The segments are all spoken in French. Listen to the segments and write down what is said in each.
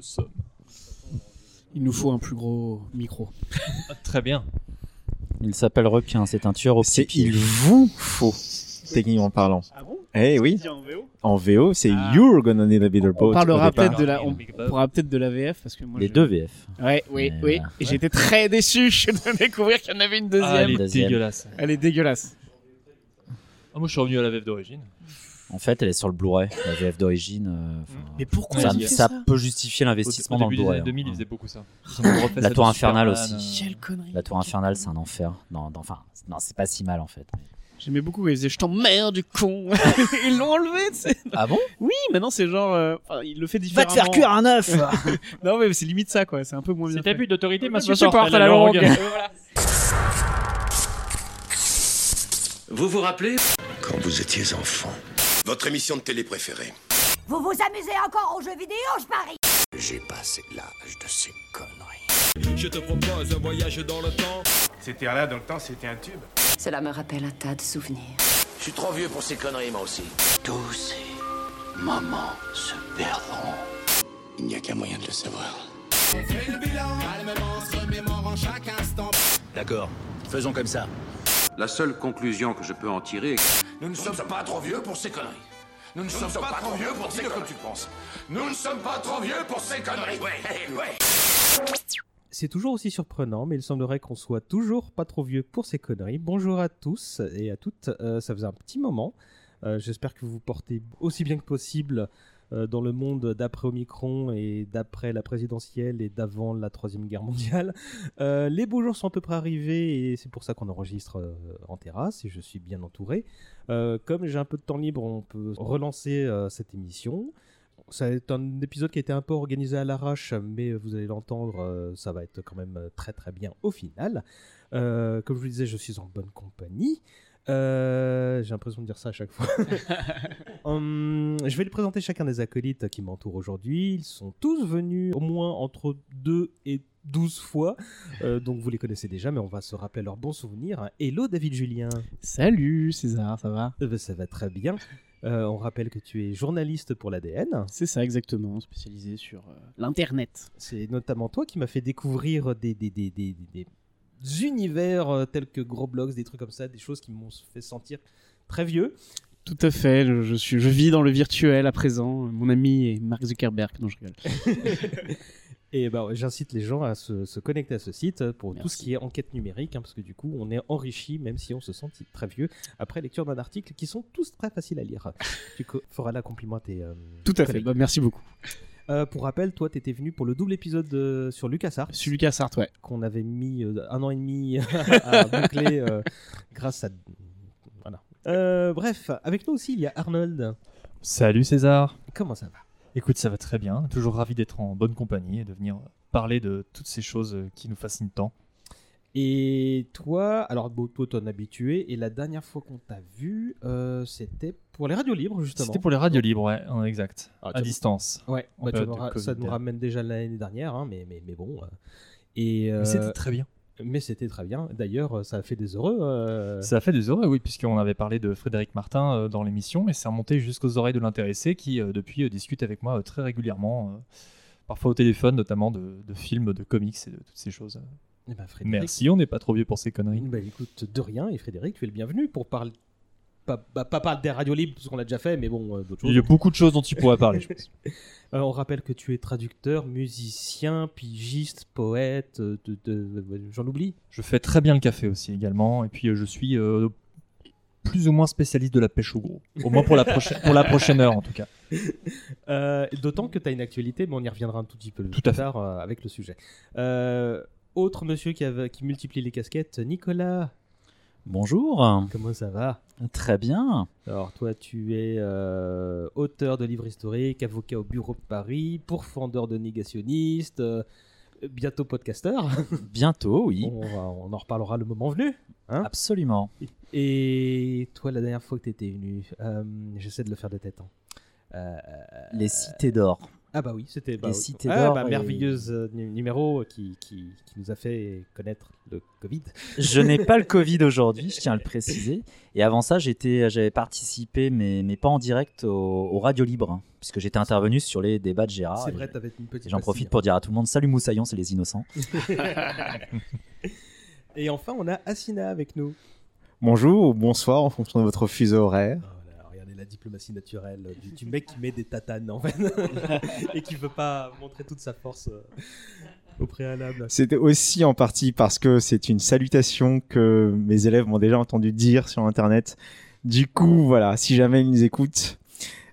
le sommes. Il nous faut un plus gros micro. Ah, très bien. Il s'appelle Requin, c'est un tueur au C'est il vous faut, techniquement parlant. Ah bon? Eh oui, en VO en VO, c'est Ah. You're gonna need a bigger boat. On parlera peut-être de la, on pourra peut-être de la VF parce que moi Les je- deux VF. Ouais, oui, Mais oui. Et j'étais très déçu de découvrir qu'il y en avait une Ah, deuxième. elle est Deuxième. dégueulasse. Elle est dégueulasse. Ah, moi, je suis revenu à la VF d'origine. En fait, elle est sur le Blu-ray, la VF d'origine. euh, enfin, Mais pourquoi ça, ils ça ça peut justifier l'investissement dans le début des Blu-ray. années 2000, hein. ils faisaient beaucoup ça. Ils ont refait La ça Tour Infernale Superman, aussi. euh, Quelle connerie. La Tour Infernale, c'est un enfer. Non, non, enfin, non, c'est pas si mal en fait. J'aimais beaucoup ils faisaient je t'emmerde du con. ils l'ont enlevé, tu sais. Ah bon? Oui, maintenant c'est genre. euh, enfin, il le fait différemment. un œuf Non, mais c'est limite ça, quoi. C'est un peu moins bien. C'est fait. abus d'autorité, Je ma supporte à la longue. Vous vous rappelez? Quand vous étiez enfant, Votre émission de télé préférée Vous vous amusez encore aux jeux vidéo, je parie j'ai passé l'âge de ces conneries. Je te propose un voyage dans le temps. C'était là dans le temps, c'était un tube. Cela me rappelle un tas de souvenirs. Je suis trop vieux pour ces conneries, moi aussi. Tous ces moments se perdront. Il n'y a qu'un moyen de le savoir. D'accord, faisons comme ça. La seule conclusion que je peux en tirer Nous ne sommes pas trop vieux pour ces conneries. Nous ne sommes pas trop vieux pour dire comme tu penses. Nous ne sommes pas trop vieux pour ces conneries. Ouais, ouais. C'est toujours aussi surprenant, mais il semblerait qu'on soit toujours pas trop vieux pour ces conneries. Bonjour à tous et à toutes, euh, ça faisait un petit moment. Euh, J'espère que vous vous portez aussi bien que possible euh, dans le monde d'après Omicron et d'après la présidentielle et d'avant la Troisième Guerre mondiale. Euh, les beaux jours sont à peu près arrivés et c'est pour ça qu'on enregistre euh, en terrasse et je suis bien entouré. Euh, comme j'ai un peu de temps libre, on peut relancer euh, cette émission. Être un épisode qui a été un peu organisé à l'arrache, mais vous allez l'entendre, euh, ça va être quand même euh, très très bien au final. Euh, comme je vous disais, je suis en bonne compagnie. Euh, J'ai l'impression de dire ça à chaque fois. Hum, je vais les présenter chacun des acolytes qui m'entourent aujourd'hui. Ils sont tous venus au moins entre 2 et 12 fois. Euh, donc vous les connaissez déjà, mais on va se rappeler leurs bons souvenirs. Hello David Julien. Salut César, ça va? Euh, ben, ça va très bien. Euh, on rappelle que tu es journaliste pour l'ADN. C'est ça exactement, spécialisé sur euh, l'internet. C'est notamment toi qui m'as fait découvrir des, des, des, des, des- des univers euh, tels que Groblox, des trucs comme ça, des choses qui m'ont fait sentir très vieux. Tout à fait, je, je suis, je vis dans le virtuel à présent. Mon ami est Mark Zuckerberg, non je rigole. Et ben, j'incite les gens à se, se connecter à ce site pour tout ce qui est enquête numérique, hein, parce que du coup, on est enrichi, même si on se sent très vieux, après lecture d'un article qui sont tous très faciles à lire. tu feras là compliment à tes. euh, Tout à fait, bah, merci beaucoup. Euh, pour rappel, toi, t'étais venu pour le double épisode de- sur LucasArts. Sur LucasArts, ouais. Qu'on avait mis euh, un an et demi à boucler euh, grâce à. Voilà. Euh, bref, avec nous aussi, il y a Arnold. Salut César. Comment ça va? Écoute, ça va très bien. Toujours ravi d'être en bonne compagnie et de venir parler de toutes ces choses qui nous fascinent tant. Et toi, alors bon, toi, t'en habitué, et la dernière fois qu'on t'a vu, euh, c'était pour les radios libres, justement. C'était pour les radios libres, ouais, exact. Ah, à distance. Ouais, bah, nous ça nous ramène déjà l'année dernière, hein, mais, mais, mais bon. euh, et, Mais c'était euh, très bien. Mais c'était très bien. D'ailleurs, euh, ça a fait des heureux. euh, Ça a fait des heureux, oui, puisqu'on avait parlé de Frédéric Martin euh, dans l'émission et c'est remonté jusqu'aux oreilles de l'intéressé qui, euh, depuis, euh, discute avec moi euh, très régulièrement, euh, parfois au téléphone, notamment de, de films, de comics et de toutes ces choses. Eh ben, Frédéric- Merci, on n'est pas trop vieux pour ces conneries. Bah écoute, de rien, et Frédéric, tu es le bienvenu pour parler. Pas, bah, pas parler des radios libres, parce qu'on l'a déjà fait, mais bon, euh, d'autres choses. Il y a beaucoup de choses dont tu pourrais parler, je pense. On rappelle que tu es traducteur, musicien, pigiste, poète, euh, de, de- de- j'en oublie. Je fais très bien le café aussi également, et puis euh, je suis euh, plus ou moins spécialiste de la pêche au gros. Au moins pour la, prochaine, pour la prochaine heure en tout cas. Euh, D'autant que tu as une actualité, mais on y reviendra un tout petit peu Tout plus à fait. tard euh, avec le sujet. Euh, autre monsieur qui, avait- qui multiplie les casquettes, Nicolas. Bonjour. Comment ça va? Très bien. Alors toi, tu es euh, auteur de livres historiques, avocat au bureau de Paris, pourfendeur de négationnistes, euh, bientôt podcasteur. Bientôt, oui. On, va- on en reparlera le moment venu. hein? Absolument. Et toi, la dernière fois que tu étais venu, euh, j'essaie de le faire de tête. hein. Les cités d'or. Ah bah oui, c'était bah oui. Cité Ah, d'Or bah, et- merveilleuse euh, nu- numéro qui, qui, qui nous a fait connaître le Covid. Je n'ai pas le Covid aujourd'hui, je tiens à le préciser. Et avant ça, j'étais, j'avais participé, mais, mais pas en direct, au, au Radio Libre, hein, puisque j'étais intervenu sur les débats de Gérard. C'est vrai, t'avais une petite et J'en profite pour dire à tout le monde Salut Moussaillon, c'est les innocents. Et enfin, on a Assina avec nous. Bonjour ou bonsoir en fonction de votre fuseau horaire. La diplomatie naturelle du, du mec qui met des tatanes en fait et qui veut pas montrer toute sa force euh, au préalable. C'était aussi en partie parce que c'est une salutation que mes élèves m'ont déjà entendu dire sur internet. Du coup, voilà, si jamais ils nous écoutent,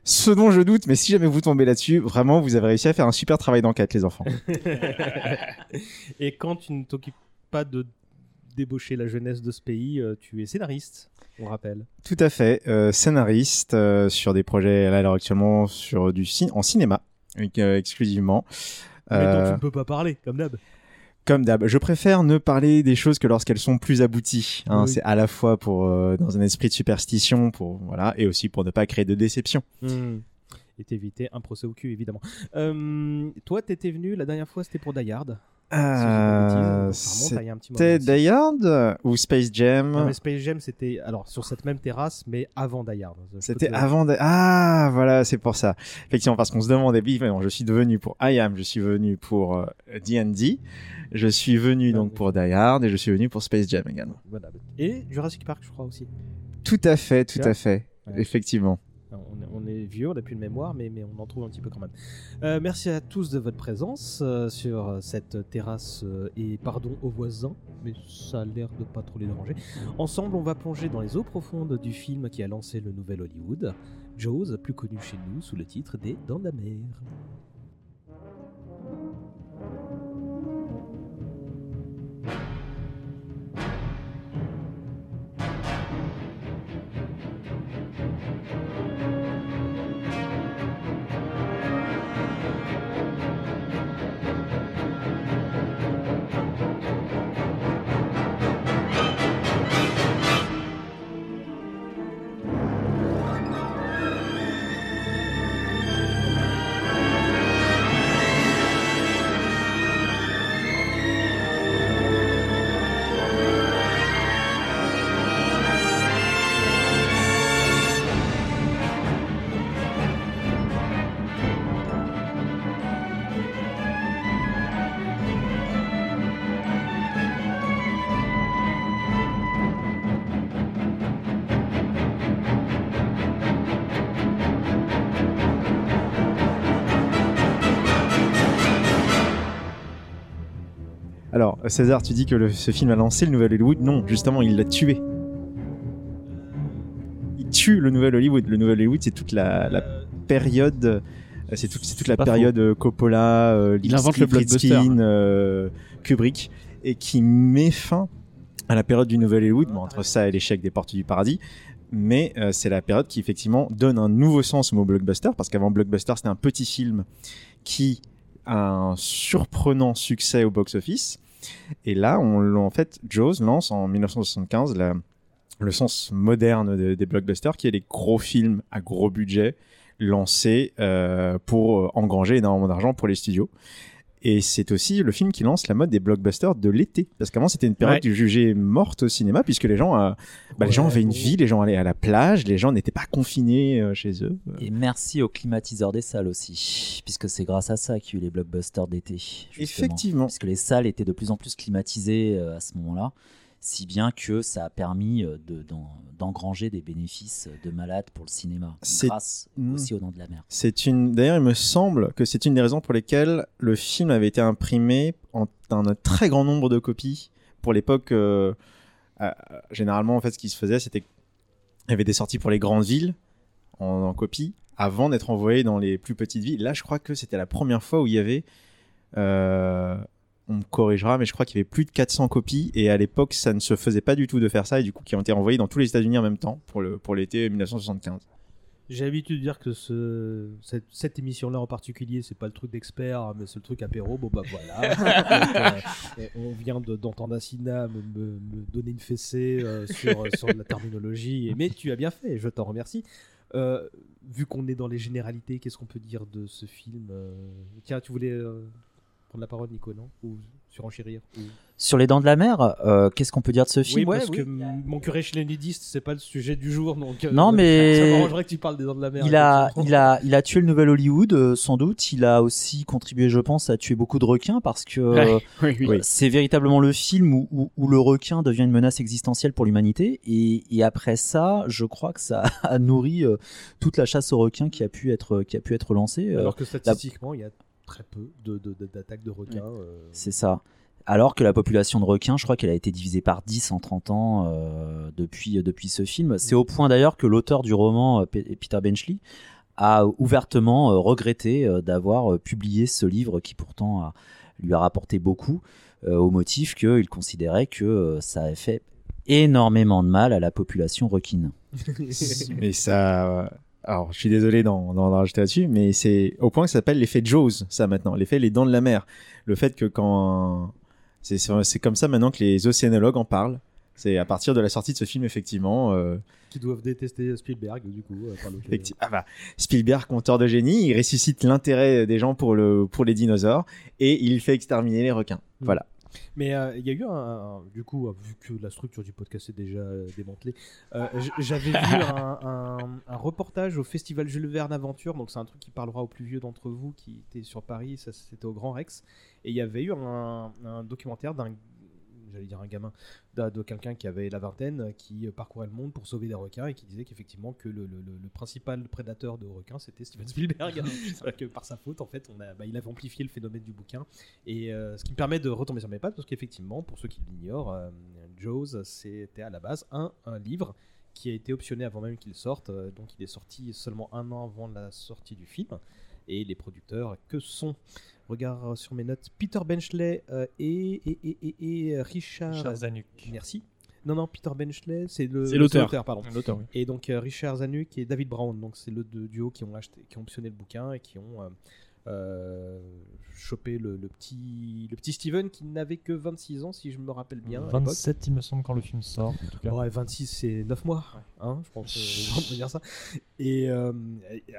ce dont je doute, mais si jamais vous tombez là-dessus, vraiment, vous avez réussi à faire un super travail d'enquête, les enfants. et quand tu ne t'occupes pas de débaucher la jeunesse de ce pays, euh, tu es scénariste, on rappelle. Tout à fait, euh, scénariste euh, sur des projets là alors actuellement sur du cin- en cinéma euh, exclusivement. Mais dont Euh, tu ne peux pas parler, comme d'hab. Comme d'hab, je préfère ne parler des choses que lorsqu'elles sont plus abouties. hein. Oui. C'est à la fois pour euh, dans un esprit de superstition, pour voilà, et aussi pour ne pas créer de déception. Hmm. Et t'éviter un procès au cul, évidemment. Euh, toi, t'étais venu la dernière fois, c'était pour Die Hard. Euh, moment C'était. Die Hard euh, ou Space Jam Non, mais Space Jam, c'était alors sur cette même terrasse, mais avant Die Hard. Peux C'était avant de... Ah, voilà, c'est pour ça. Effectivement, parce qu'on se demandait, mais non, je suis venu pour I Am, je suis venu pour euh, D&D, je suis venu donc pour Die Hard et je suis venu pour Space Jam également. Voilà. Et Jurassic Park, je crois aussi. Tout à fait, tout à fait. Ouais. Effectivement. On est, vieux, on n'a plus de mémoire, mais, on en trouve un petit peu quand même. Euh, merci à tous de votre présence euh, sur cette terrasse euh, et pardon aux voisins, mais ça a l'air de pas trop les déranger. Ensemble, on va plonger dans les eaux profondes du film qui a lancé le nouvel Hollywood, Jaws, plus connu chez nous sous le titre des Dents de la Mer. César, tu dis que le- ce film a lancé le nouvel Hollywood. Non, justement, il l'a tué. Il tue le nouvel Hollywood. Le nouvel Hollywood, c'est toute la, la période. euh, C'est c'est toute la période euh, Coppola, euh, Il invente le. Friedkin, euh, Kubrick, et qui met fin à la période du nouvel Hollywood, bon, entre ça et l'échec des Portes du Paradis. Mais euh, c'est la période qui effectivement donne un nouveau sens au mot blockbuster, parce qu'avant blockbuster, c'était un petit film qui a un surprenant succès au box-office. Et là, on, en fait, Jaws lance en 1975 la- le sens moderne de- des blockbusters, qui est les gros films à gros budget lancés euh, pour euh, engranger énormément d'argent pour les studios. Et c'est aussi le film qui lance la mode des blockbusters de l'été. Parce qu'avant, c'était une période Ouais. jugée morte au cinéma, puisque les gens, euh, bah, les gens avaient une vie, les gens allaient à la plage, les gens n'étaient pas confinés euh, chez eux. Et merci aux climatiseurs des salles aussi, puisque c'est grâce à ça qu'il y a eu les blockbusters d'été. Effectivement. Puisque les salles étaient de plus en plus climatisées euh, à ce moment-là, si bien que ça a permis euh, de- d'en- d'engranger des bénéfices de malades pour le cinéma, grâce aussi aux dents de la mer. C'est une. D'ailleurs, il me semble que c'est une des raisons pour lesquelles le film avait été imprimé en un très grand nombre de copies. Pour l'époque, euh, euh, généralement, en fait, ce qui se faisait, c'était qu'il y avait des sorties pour les grandes villes en, en copie avant d'être envoyé dans les plus petites villes. Là, je crois que c'était la première fois où il y avait. euh, on me corrigera, mais je crois qu'il y avait plus de 400 copies et à l'époque, ça ne se faisait pas du tout de faire ça et du coup, qui ont été envoyés dans tous les États-Unis en même temps pour le pour l'été 1975. J'ai l'habitude de dire que ce, cette, cette émission-là en particulier, c'est pas le truc d'expert, mais c'est le truc apéro. Bon bah voilà. Donc, euh, on vient de- d'entendre Assina me, me- me donner une fessée euh, sur, sur la terminologie, et- mais tu as bien fait, je t'en remercie. Euh, vu qu'on est dans les généralités, qu'est-ce qu'on peut dire de ce film euh, Tiens, tu voulais euh, prendre la parole, Nico, non Ou surenchérir ou- Sur les dents de la mer, euh, qu'est-ce qu'on peut dire de ce Oui, film parce que mon curé chez les nudistes, c'est pas le sujet du jour, donc. euh, Non, mais- Ça m'arrangerait que tu parles des dents de la mer. Il a, effectivement. il, a, il a tué le nouvel Hollywood, euh, sans doute. Il a aussi contribué, je pense, à tuer beaucoup de requins parce que Ouais, oui, oui. c'est véritablement le film où, où- où le requin devient une menace existentielle pour l'humanité. Et, et après ça, je crois que ça a nourri toute la chasse aux requins qui a pu être, qui a pu être lancée. Alors que statistiquement, il y a très peu de- de- de- d'attaques de, requins. euh, C'est ça. Alors que la population de requins, je crois qu'elle a été divisée par 10 en 30 ans euh, depuis, depuis ce film. C'est au point d'ailleurs que l'auteur du roman, euh, Pe- Peter Benchley, a ouvertement euh, regretté euh, d'avoir euh, publié ce livre qui pourtant a- lui a rapporté beaucoup, euh, au motif qu'il considérait que euh, ça avait fait énormément de mal à la population requine. mais ça. Alors, je suis désolé d'en rajouter là-dessus, mais c'est au point que ça s'appelle l'effet Jaws, ça maintenant, l'effet les dents de la mer. Le fait que quand. C'est comme ça maintenant que les océanologues en parlent. C'est à partir de la sortie de ce film, effectivement. euh, qui doivent détester Spielberg, du coup. euh, par ah bah, Spielberg, conteur de génie, il ressuscite l'intérêt des gens pour, le, pour les dinosaures et il fait exterminer les requins. Mm. Voilà. Mais euh, il y a eu un, un- du coup, vu que la structure du podcast est déjà euh, démantelée, euh, j'avais vu un, un- un reportage au festival Jules Verne Aventure, donc c'est un truc qui parlera aux plus vieux d'entre vous qui étaient sur Paris, ça c'était au Grand Rex, et il y avait eu un, un documentaire d'un, j'allais dire un gamin, de quelqu'un qui avait la vingtaine, qui euh, parcourait le monde pour sauver des requins et qui disait qu'effectivement que le, le- le- le principal prédateur de requins c'était Steven Spielberg, que par sa faute en fait on a, bah, il avait amplifié le phénomène du bouquin et euh, ce qui me permet de retomber sur mes pattes, parce qu'effectivement, pour ceux qui l'ignorent, euh, Jaws, c'était à la base un, un livre qui a été optionné avant même qu'il sorte. euh, donc il est sorti seulement un an avant la sortie du film. Et les producteurs, que sont Regarde sur mes notes, Peter Benchley euh, et, et, et, et- et Richard... Richard Zanuck. Merci. Non, non, Peter Benchley, c'est le C'est l'auteur. pardon. L'auteur, oui. Et donc euh, Richard Zanuck et David Brown, donc c'est le deux duo qui ont acheté, qui ont optionné le bouquin et qui ont euh, chopé le, le petit, le petit Steven qui n'avait que 26 ans si je me rappelle bien. à l'époque. 27, il me semble, quand le film sort. En tout cas. Ouais, 26 c'est 9 mois, hein, je pense euh, on peut dire ça. Et euh,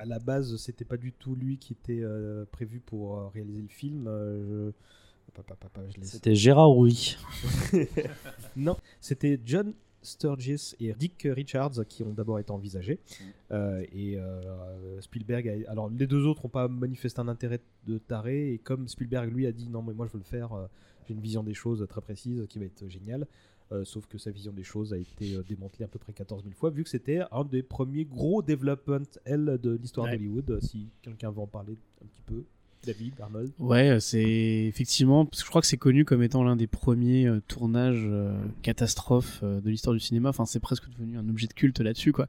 à la base, c'était pas du tout lui qui était euh, prévu pour euh, réaliser le film. euh, je- Papa, papa, je l'ai- C'était Gérard Rouy. non, c'était John Sturgis et Dick Richards qui ont d'abord été envisagés. Euh, et euh, Spielberg, a- alors les deux autres n'ont pas manifesté un intérêt de taré. Et comme Spielberg lui a dit non, mais moi je veux le faire, euh, j'ai une vision des choses très précise qui va être géniale. Sauf que sa vision des choses a été démantelée à peu près 14 000 fois, vu que c'était un des premiers gros development L de l'histoire Ouais. d'Hollywood. Si quelqu'un veut en parler un petit peu, David, Arnold. Ouais, euh, c'est effectivement, parce que je crois que c'est connu comme étant l'un des premiers euh, tournages euh, catastrophes euh, de l'histoire du cinéma. Enfin, c'est presque devenu un objet de culte là-dessus, quoi.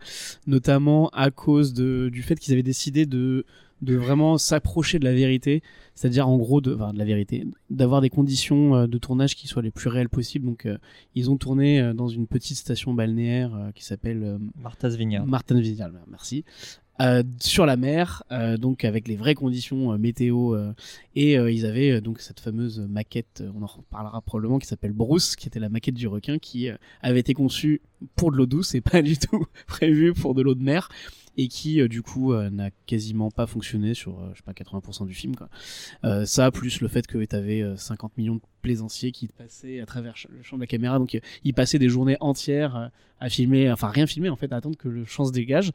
Notamment à cause de, du fait qu'ils avaient décidé de de vraiment s'approcher de la vérité, c'est-à-dire en gros de, enfin, de la vérité, d'avoir des conditions euh, de tournage qui soient les plus réelles possibles. Donc, euh, ils ont tourné euh, dans une petite station balnéaire euh, qui s'appelle euh, Martha's Vineyard. Martin Vineyard, merci. Euh, sur la mer, euh, donc avec les vraies conditions euh, météo, euh, et ils avaient donc cette fameuse maquette, on en reparlera probablement, qui s'appelle Bruce, qui était la maquette du requin, qui avait été conçue pour de l'eau douce et pas du tout prévue pour de l'eau de mer, et qui euh, du coup euh, n'a quasiment pas fonctionné sur, euh, je sais pas, 80% du film. Quoi. Ça, plus le fait que tu avais 50 millions de plaisanciers qui passaient à travers le champ de la caméra, donc ils passaient des journées entières à filmer, enfin rien filmer en fait, à attendre que le champ se dégage.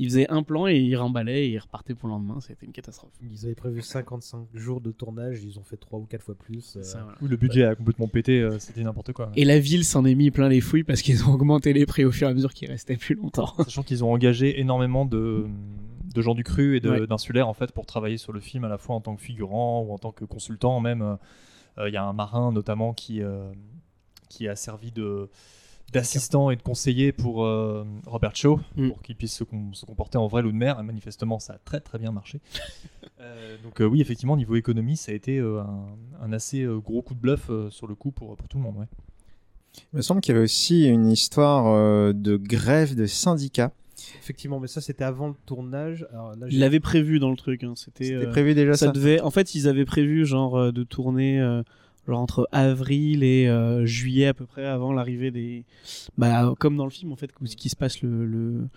Ils faisaient un plan et ils remballaient et ils repartaient pour le lendemain. C'était une catastrophe. Ils avaient prévu 55 jours de tournage, ils ont fait 3 ou 4 fois plus. euh, Ça, voilà. Oui, le budget a complètement pété, euh, c'était n'importe quoi. Et la ville s'en est mis plein les fouilles parce qu'ils ont augmenté les prix au fur et à mesure qu'ils restaient plus longtemps. Sachant qu'ils ont engagé énormément de, de gens du cru et Ouais. d'insulaires en fait pour travailler sur le film à la fois en tant que figurant ou en tant que consultant même. Euh, Il y a un marin notamment qui, euh, qui a servi de d'assistant et de conseiller pour euh, Robert Shaw Mm. pour qu'il puisse se, com- se comporter en vrai loup de mer et manifestement ça a très très bien marché. Euh, donc euh, oui effectivement niveau économie ça a été euh, un, un assez euh, gros coup de bluff euh, sur le coup pour, pour tout le monde. ouais. Il me semble qu'il y avait aussi une histoire euh, de grève de syndicats. Effectivement, mais ça c'était avant le tournage. Alors là, Ils l'avaient prévu dans le truc. hein. C'était euh, prévu déjà ça, ça devait. En fait, ils avaient prévu genre de tourner. Genre entre avril et euh, juillet à peu près avant l'arrivée des bah comme dans le film en fait qui se passe le, le...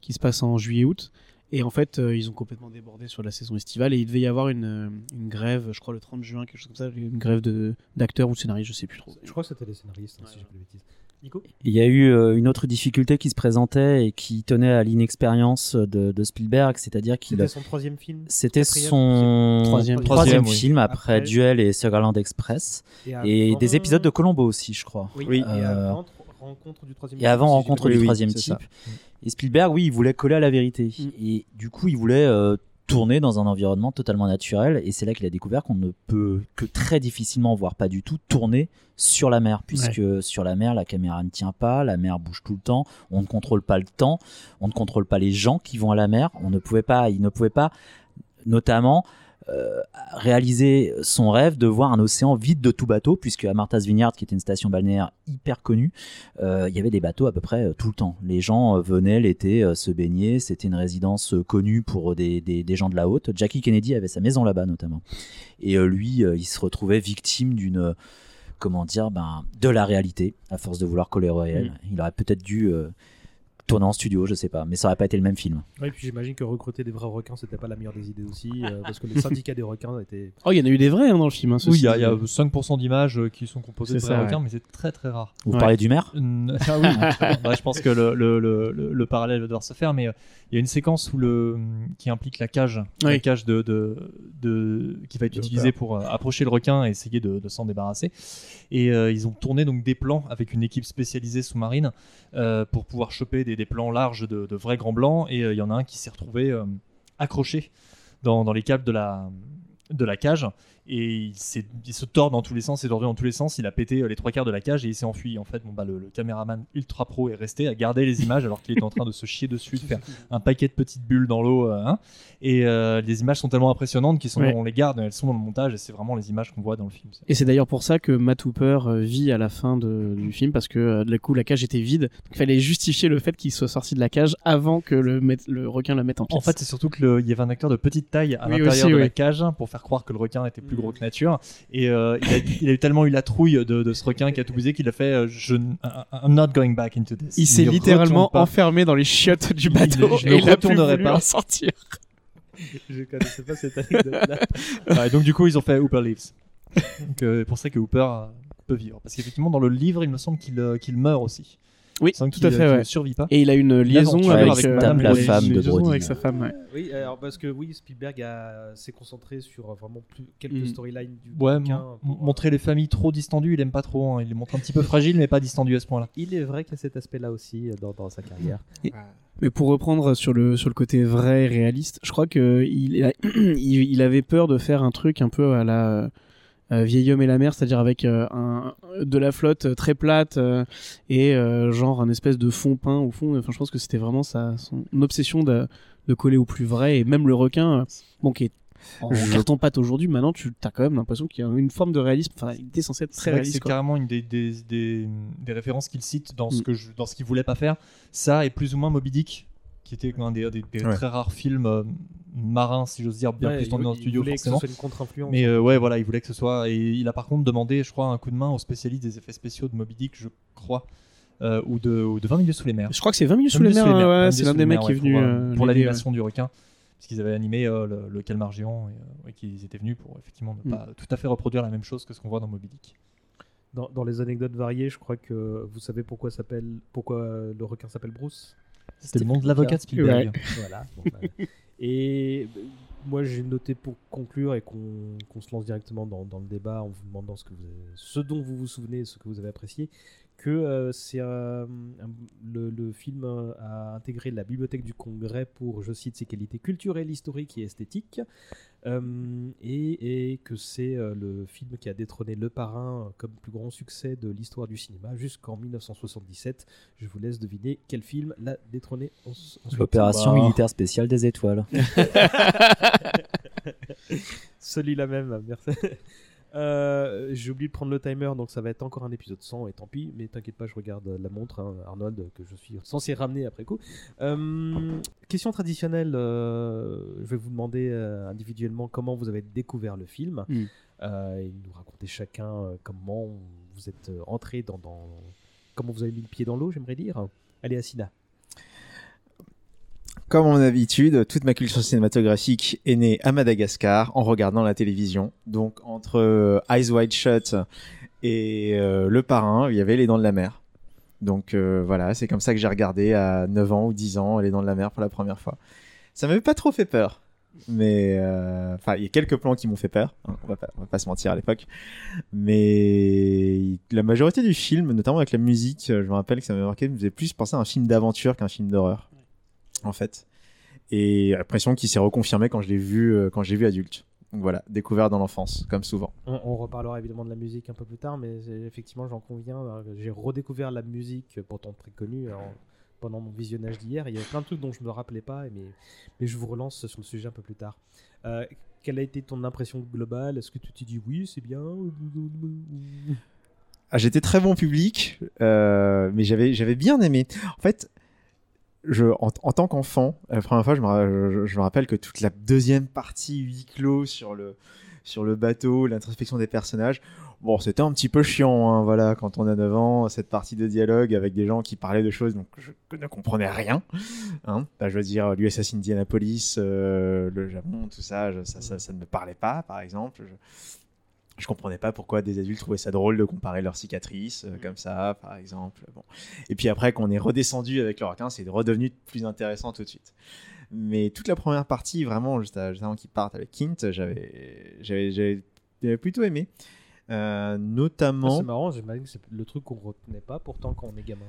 qui se passe en juillet août et en fait euh, ils ont complètement débordé sur la saison estivale et il devait y avoir une, euh, une grève je crois le 30 juin quelque chose comme ça une grève de d'acteurs ou de scénaristes je sais plus trop. Je crois que c'était les scénaristes, hein, si j'ai pas de bêtises. Nico Il y a eu euh, une autre difficulté qui se présentait et qui tenait à l'inexpérience de, de Spielberg, c'est-à-dire qu'il C'était son troisième film c'était son Troisième. troisième Troisième, oui. film après, Après- Duel et Sugarland Express et avant- des épisodes de Colombo aussi, je crois. Oui, Oui. et Euh, avant Rencontre du troisième Et avant type, si Rencontre du troisième type. ça. Et Spielberg, oui, il voulait coller à la vérité. Mm. Et du coup, il voulait euh, tourner dans un environnement totalement naturel. Et c'est là qu'il a découvert qu'on ne peut que très difficilement, voire pas du tout, tourner sur la mer. Puisque sur la mer, la caméra ne tient pas, la mer bouge tout le temps, on ne contrôle pas le temps, on ne contrôle pas les gens qui vont à la mer. On ne pouvait pas, il ne pouvait pas, notamment, euh, réaliser son rêve de voir un océan vide de tout bateau, puisque à Martha's Vineyard, qui était une station balnéaire hyper connue, euh, il y avait des bateaux à peu près euh, tout le temps. Les gens venaient l'été se baigner, c'était une résidence connue pour des, des, des gens de la haute. Jackie Kennedy avait sa maison là-bas notamment. Et lui, il se retrouvait victime d'une... Comment dire ben, De la réalité, à force de vouloir coller au réel. Il aurait peut-être dû euh, tourner en studio, je sais pas, mais ça aurait pas été le même film. Et puis j'imagine que recruter des vrais requins, c'était pas la meilleure des idées aussi, euh, parce que les syndicats des requins étaient. oh il y en a eu des vrais hein, dans le film hein, Oui, il y, y a dit. 5% d'images euh, qui sont composées de vrais ça, requins, ouais. mais c'est très très rare. Vous Ouais. parlez du maire Mm, Ah oui, Ouais, je pense que le, le, le, le- le parallèle va devoir se faire, mais euh, il y a une séquence où le, qui implique la cage, la Oui. cage de, de, de- qui va être utilisée pour euh, approcher le requin et essayer de, de s'en débarrasser. Et euh, ils ont tourné donc des plans avec une équipe spécialisée sous-marine euh, pour pouvoir choper des, des plans larges de, vrais grands blancs. Et euh, il y en a un qui s'est retrouvé euh, accroché dans, les câbles de la cage. Et il, se tord dans tous les sens, il s'est tordu dans tous les sens. Il a pété euh, les trois quarts de la cage et il s'est enfui. En fait, bon, bah, le, le caméraman ultra pro est resté à garder les images alors qu'il était en train de se chier dessus, de faire un paquet de petites bulles dans l'eau. euh, hein. et euh, les images sont tellement impressionnantes qu'ils sont, Ouais. on les garde, elles sont dans le montage et c'est vraiment les images qu'on voit dans le film. Et c'est d'ailleurs pour ça que Matt Hooper vit à la fin de- du film parce que euh, du coup la cage était vide. Donc il fallait justifier le fait qu'il soit sorti de la cage avant que le, le requin la mette en pièces. En fait, c'est surtout qu'il y avait un acteur de petite taille à Oui, l'intérieur de oui. la cage pour faire croire que le requin était plus gros que nature. Et euh, il, a, il a eu tellement eu la trouille de, de ce requin qui a tout bousé qu'il a fait euh, je, I'm not going back into this. il s'est ne littéralement enfermé dans les chiottes du Il- bateau je et ne il a plus retournerai pas. en sortir. Je connaissais pas cette anecdote-là. Ouais, donc du coup, ils ont fait Hooper Lives. Donc euh, pour ça que Hooper peut vivre. Parce qu'effectivement, dans le livre, il me semble qu'il euh, qu'il meurt aussi. Oui, tout qu'il, à fait, euh, qu'il ouais. ne survit pas. Et il a une liaison avec, avec euh, Madame la une femme de liaison Brody. avec sa femme. ouais. Oui, alors parce que oui, Spielberg a- s'est concentré sur euh, vraiment plus, quelques Mhm. storylines du Ouais, bouquin pour, euh, montrer les familles trop distendues, il aime pas trop. hein. Il les montre un petit peu fragiles, mais pas distendues à ce point-là. Il est vrai qu'il y a cet aspect-là aussi dans, dans sa carrière. Mais pour reprendre sur le sur le côté vrai et réaliste, je crois que il, a- il, il avait peur de faire un truc un peu à la euh, vieil homme et la mer, c'est-à-dire avec euh, un de la flotte très plate euh, et euh, genre un espèce de fond peint au fond. Enfin, je pense que c'était vraiment sa son obsession de de coller au plus vrai et même le requin, euh, bon qui est en Je- carton pâte aujourd'hui, maintenant tu as quand même l'impression qu'il y a une forme de réalisme. Enfin, il était censé être C'est très réaliste. c'est carrément une des, des, des, des références qu'il cite dans ce Mm. que je, dans ce qu'il voulait pas faire. Ça et plus ou moins Moby Dick, qui était un des, des- des Ouais. très rares films euh, marins, si j'ose dire, bien Ouais, plus tournés il- dans le il studio voulait que ce forcément. soit une contre-influence. Mais euh, ouais, voilà, il voulait que ce soit. Et il a par contre demandé, je crois, un coup de main aux spécialistes des effets spéciaux de Moby Dick, je crois, euh, ou, de, ou de 20 milieux sous les mers. Je crois que c'est 20 minutes sous 20 les milieux mers. ouais, c'est 20 l'un des milieux mecs qui est venu euh, pour, l'animation du requin. Parce qu'ils avaient animé euh, le, le calmargéant et, euh, et qu'ils étaient venus pour effectivement ne Mm. pas tout à fait reproduire la même chose que ce qu'on voit dans Moby Dick. Dans, dans les anecdotes variées, je crois que vous savez pourquoi, le requin s'appelle Bruce? C'était le nom de l'avocat de Spielberg. Voilà. bon, bah. Et euh, moi, j'ai noté pour conclure et qu'on se lance directement dans, dans le débat en vous demandant ce, que vous avez- ce dont vous vous souvenez, ce que vous avez apprécié, que euh, c'est un- le, le film euh, a intégré la bibliothèque du Congrès pour, je cite, ses qualités culturelles, historiques et esthétiques, euh, et, et que c'est euh, le film qui a détrôné Le Parrain euh, comme plus grand succès de l'histoire du cinéma jusqu'en 1977. Je vous laisse deviner quel film l'a détrôné. L'opération Bah. militaire spéciale des étoiles. Celui-là même, merci. Euh, J'ai oublié de prendre le timer, donc ça va être encore un épisode 100, et tant pis, mais t'inquiète pas, je regarde la montre, hein, Arnold, que je suis censé ramener après coup. Euh, question traditionnelle, euh, je vais vous demander euh, individuellement comment vous avez découvert le film, Mm. euh, et nous raconter chacun euh, comment vous êtes euh, entré dans, dans- Comment vous avez mis le pied dans l'eau, j'aimerais dire. Allez, Asina. Comme mon habitude, toute ma culture cinématographique est née à Madagascar en regardant la télévision. Donc entre euh, Eyes Wide Shut et euh, Le Parrain, il y avait Les Dents de la Mer. Donc euh, voilà, c'est comme ça que j'ai regardé à 9 ans ou 10 ans Les Dents de la Mer pour la première fois. Ça m'avait pas trop fait peur. Mais enfin, il y a quelques plans qui m'ont fait peur. hein, on, va pas, va pas se mentir à l'époque. Mais la majorité du film, notamment avec la musique, je me rappelle que ça m'a marqué, me faisait plus penser à un film d'aventure qu'un film d'horreur en fait. Et l'impression qui s'est reconfirmée quand je l'ai vu, euh, quand j'ai vu adulte. Donc voilà, découvert dans l'enfance, comme souvent. On, on reparlera évidemment de la musique un peu plus tard, mais effectivement, j'en conviens. euh, J'ai redécouvert la musique, pourtant très connue, en- pendant mon visionnage d'hier. Il y avait plein de trucs dont je me rappelais pas, mais, mais je vous relance sur le sujet un peu plus tard. Euh, quelle a été ton impression globale? Est-ce que tu t'es dit oui, c'est bien? Ah, J'étais très bon public, euh, mais j'avais j'avais bien aimé. En fait, en, tant qu'enfant, la première fois, je me, rappelle que toute la deuxième partie huis clos sur le, bateau, l'introspection des personnages, bon, c'était un petit peu chiant, hein, voilà, quand on a 9 ans, cette partie de dialogue avec des gens qui parlaient de choses donc je ne comprenais rien. Je veux dire, l'USS Indianapolis, euh, le Japon, tout ça, ça, ne me parlait pas, par exemple. Je comprenais pas pourquoi des adultes trouvaient ça drôle de comparer leurs cicatrices euh, comme ça, par exemple. Bon. Et puis après, qu'on est redescendu avec le requin, c'est redevenu plus intéressant tout de suite. Mais toute la première partie, vraiment, juste, à- juste avant qu'ils partent avec Kint, j'avais, plutôt aimé. Euh, Ah, notamment. C'est marrant, j'imagine que c'est le truc qu'on retenait pas, pourtant quand on est gamin.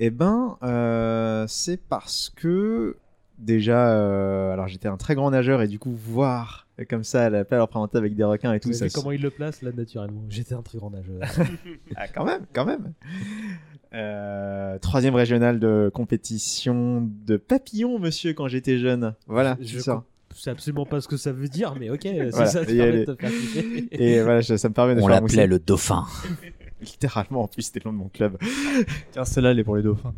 Eh ben, euh, c'est parce que déjà, alors j'étais un très grand nageur et du coup voir comme ça la pelle représentée avec des requins et tout Vous ça. vu comment il le place là naturellement J'étais un très grand nageur. Ah, quand même, quand même. Euh, troisième régional de compétition de papillon, monsieur, quand j'étais jeune. Voilà, Je c'est ça. sais absolument pas ce que ça veut dire, mais ok, c'est Voilà, ça te permet aller. de te faire. Et voilà, ça, ça me permet de On faire l'appelait le dauphin. Littéralement, en plus, c'était le nom de mon club. Tiens, celle-là, elle est pour les dauphins.